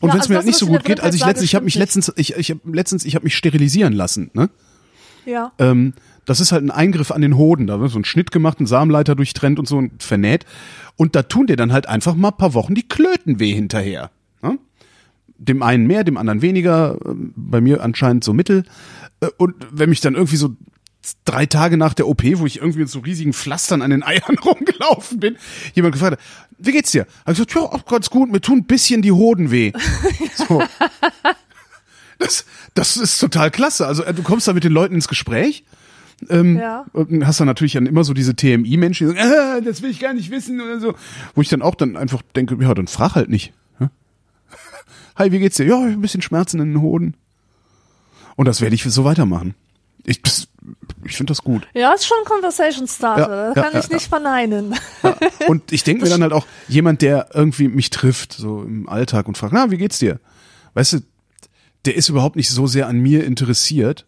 Und Ja, wenn es also mir nicht so gut geht, also ich letztens, ich habe mich letztens, ich, ich habe letztens, ich habe mich sterilisieren lassen, ne? Ja. Ähm, das ist halt ein Eingriff an den Hoden. Da wird so ein Schnitt gemacht, ein Samenleiter durchtrennt und so und vernäht. Und da tun dir dann halt einfach mal ein paar Wochen die Klöten weh hinterher. Ne? Dem einen mehr, dem anderen weniger. ähm, Bei mir anscheinend so mittel. Äh, Und wenn mich dann irgendwie so drei Tage nach der OP, wo ich irgendwie mit so riesigen Pflastern an den Eiern rumgelaufen bin, jemand gefragt hat, wie geht's dir? Hab ich gesagt, ja, auch ganz gut, mir tun ein bisschen die Hoden weh. So. Das, das ist total klasse. Also äh, du kommst da mit den Leuten ins Gespräch ja. und hast dann natürlich dann immer so diese TMI-Menschen, die sagen, ah, das will ich gar nicht wissen oder so. Wo ich dann auch dann einfach denke, ja, dann frag halt nicht. Hi, wie geht's dir? Ja, ein bisschen Schmerzen in den Hoden. Und das werde ich so weitermachen. Ich, das ich finde das gut. Ja, ist schon ein Conversation Starter, Ja, das kann ja, ich nicht verneinen. Und ich denke mir dann halt auch, jemand, der irgendwie mich trifft, so im Alltag und fragt, na, wie geht's dir? Weißt du, der ist überhaupt nicht so sehr an mir interessiert,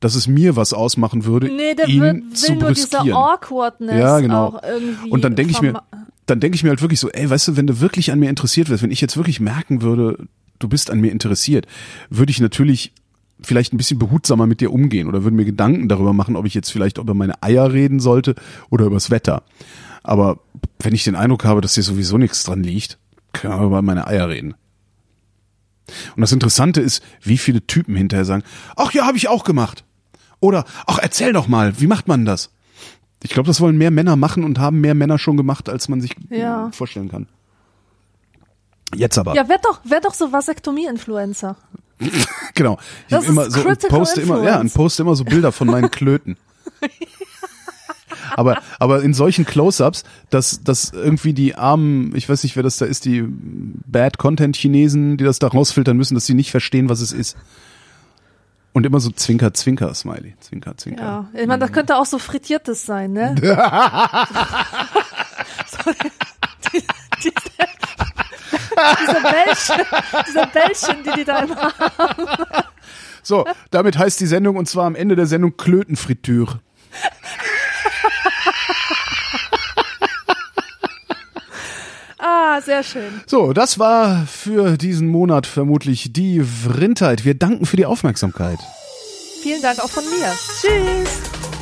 dass es mir was ausmachen würde, Nee, der ihn will, zu will nur diese. Awkwardness Ja, genau. auch irgendwie. Und dann denke ich mir, dann denke ich mir halt wirklich so, ey, weißt du, wenn du wirklich an mir interessiert wirst, wenn ich jetzt wirklich merken würde, du bist an mir interessiert, würde ich natürlich vielleicht ein bisschen behutsamer mit dir umgehen oder würde mir Gedanken darüber machen, ob ich jetzt vielleicht über meine Eier reden sollte oder übers Wetter. Aber wenn ich den Eindruck habe, dass hier sowieso nichts dran liegt, können wir über meine Eier reden. Und das Interessante ist, wie viele Typen hinterher sagen, ach ja, habe ich auch gemacht. Oder, ach, erzähl doch mal, wie macht man das? Ich glaube, das wollen mehr Männer machen und haben mehr Männer schon gemacht, als man sich Ja. vorstellen kann. Jetzt aber. Ja, werd doch, werd doch so Vasektomie-Influencer. Genau. Ich Das immer so und poste immer, ja, und poste immer so Bilder von meinen Klöten. aber, aber in solchen Close-ups, dass, dass irgendwie die armen, ich weiß nicht, wer das da ist, die Bad Content Chinesen, die das da rausfiltern müssen, dass sie nicht verstehen, was es ist. Und immer so Zwinker, Zwinker, Smiley. Zwinker, Zwinker. Ja, ich meine, das könnte auch so frittiertes sein, ne? so, diese Bällchen, diese Bällchen, die die da immer haben. So, damit heißt die Sendung, und zwar am Ende der Sendung Klötenfritüre. Ah, sehr schön. So, das war für diesen Monat vermutlich die Vrindheit. Wir danken für die Aufmerksamkeit. Vielen Dank auch von mir. Tschüss.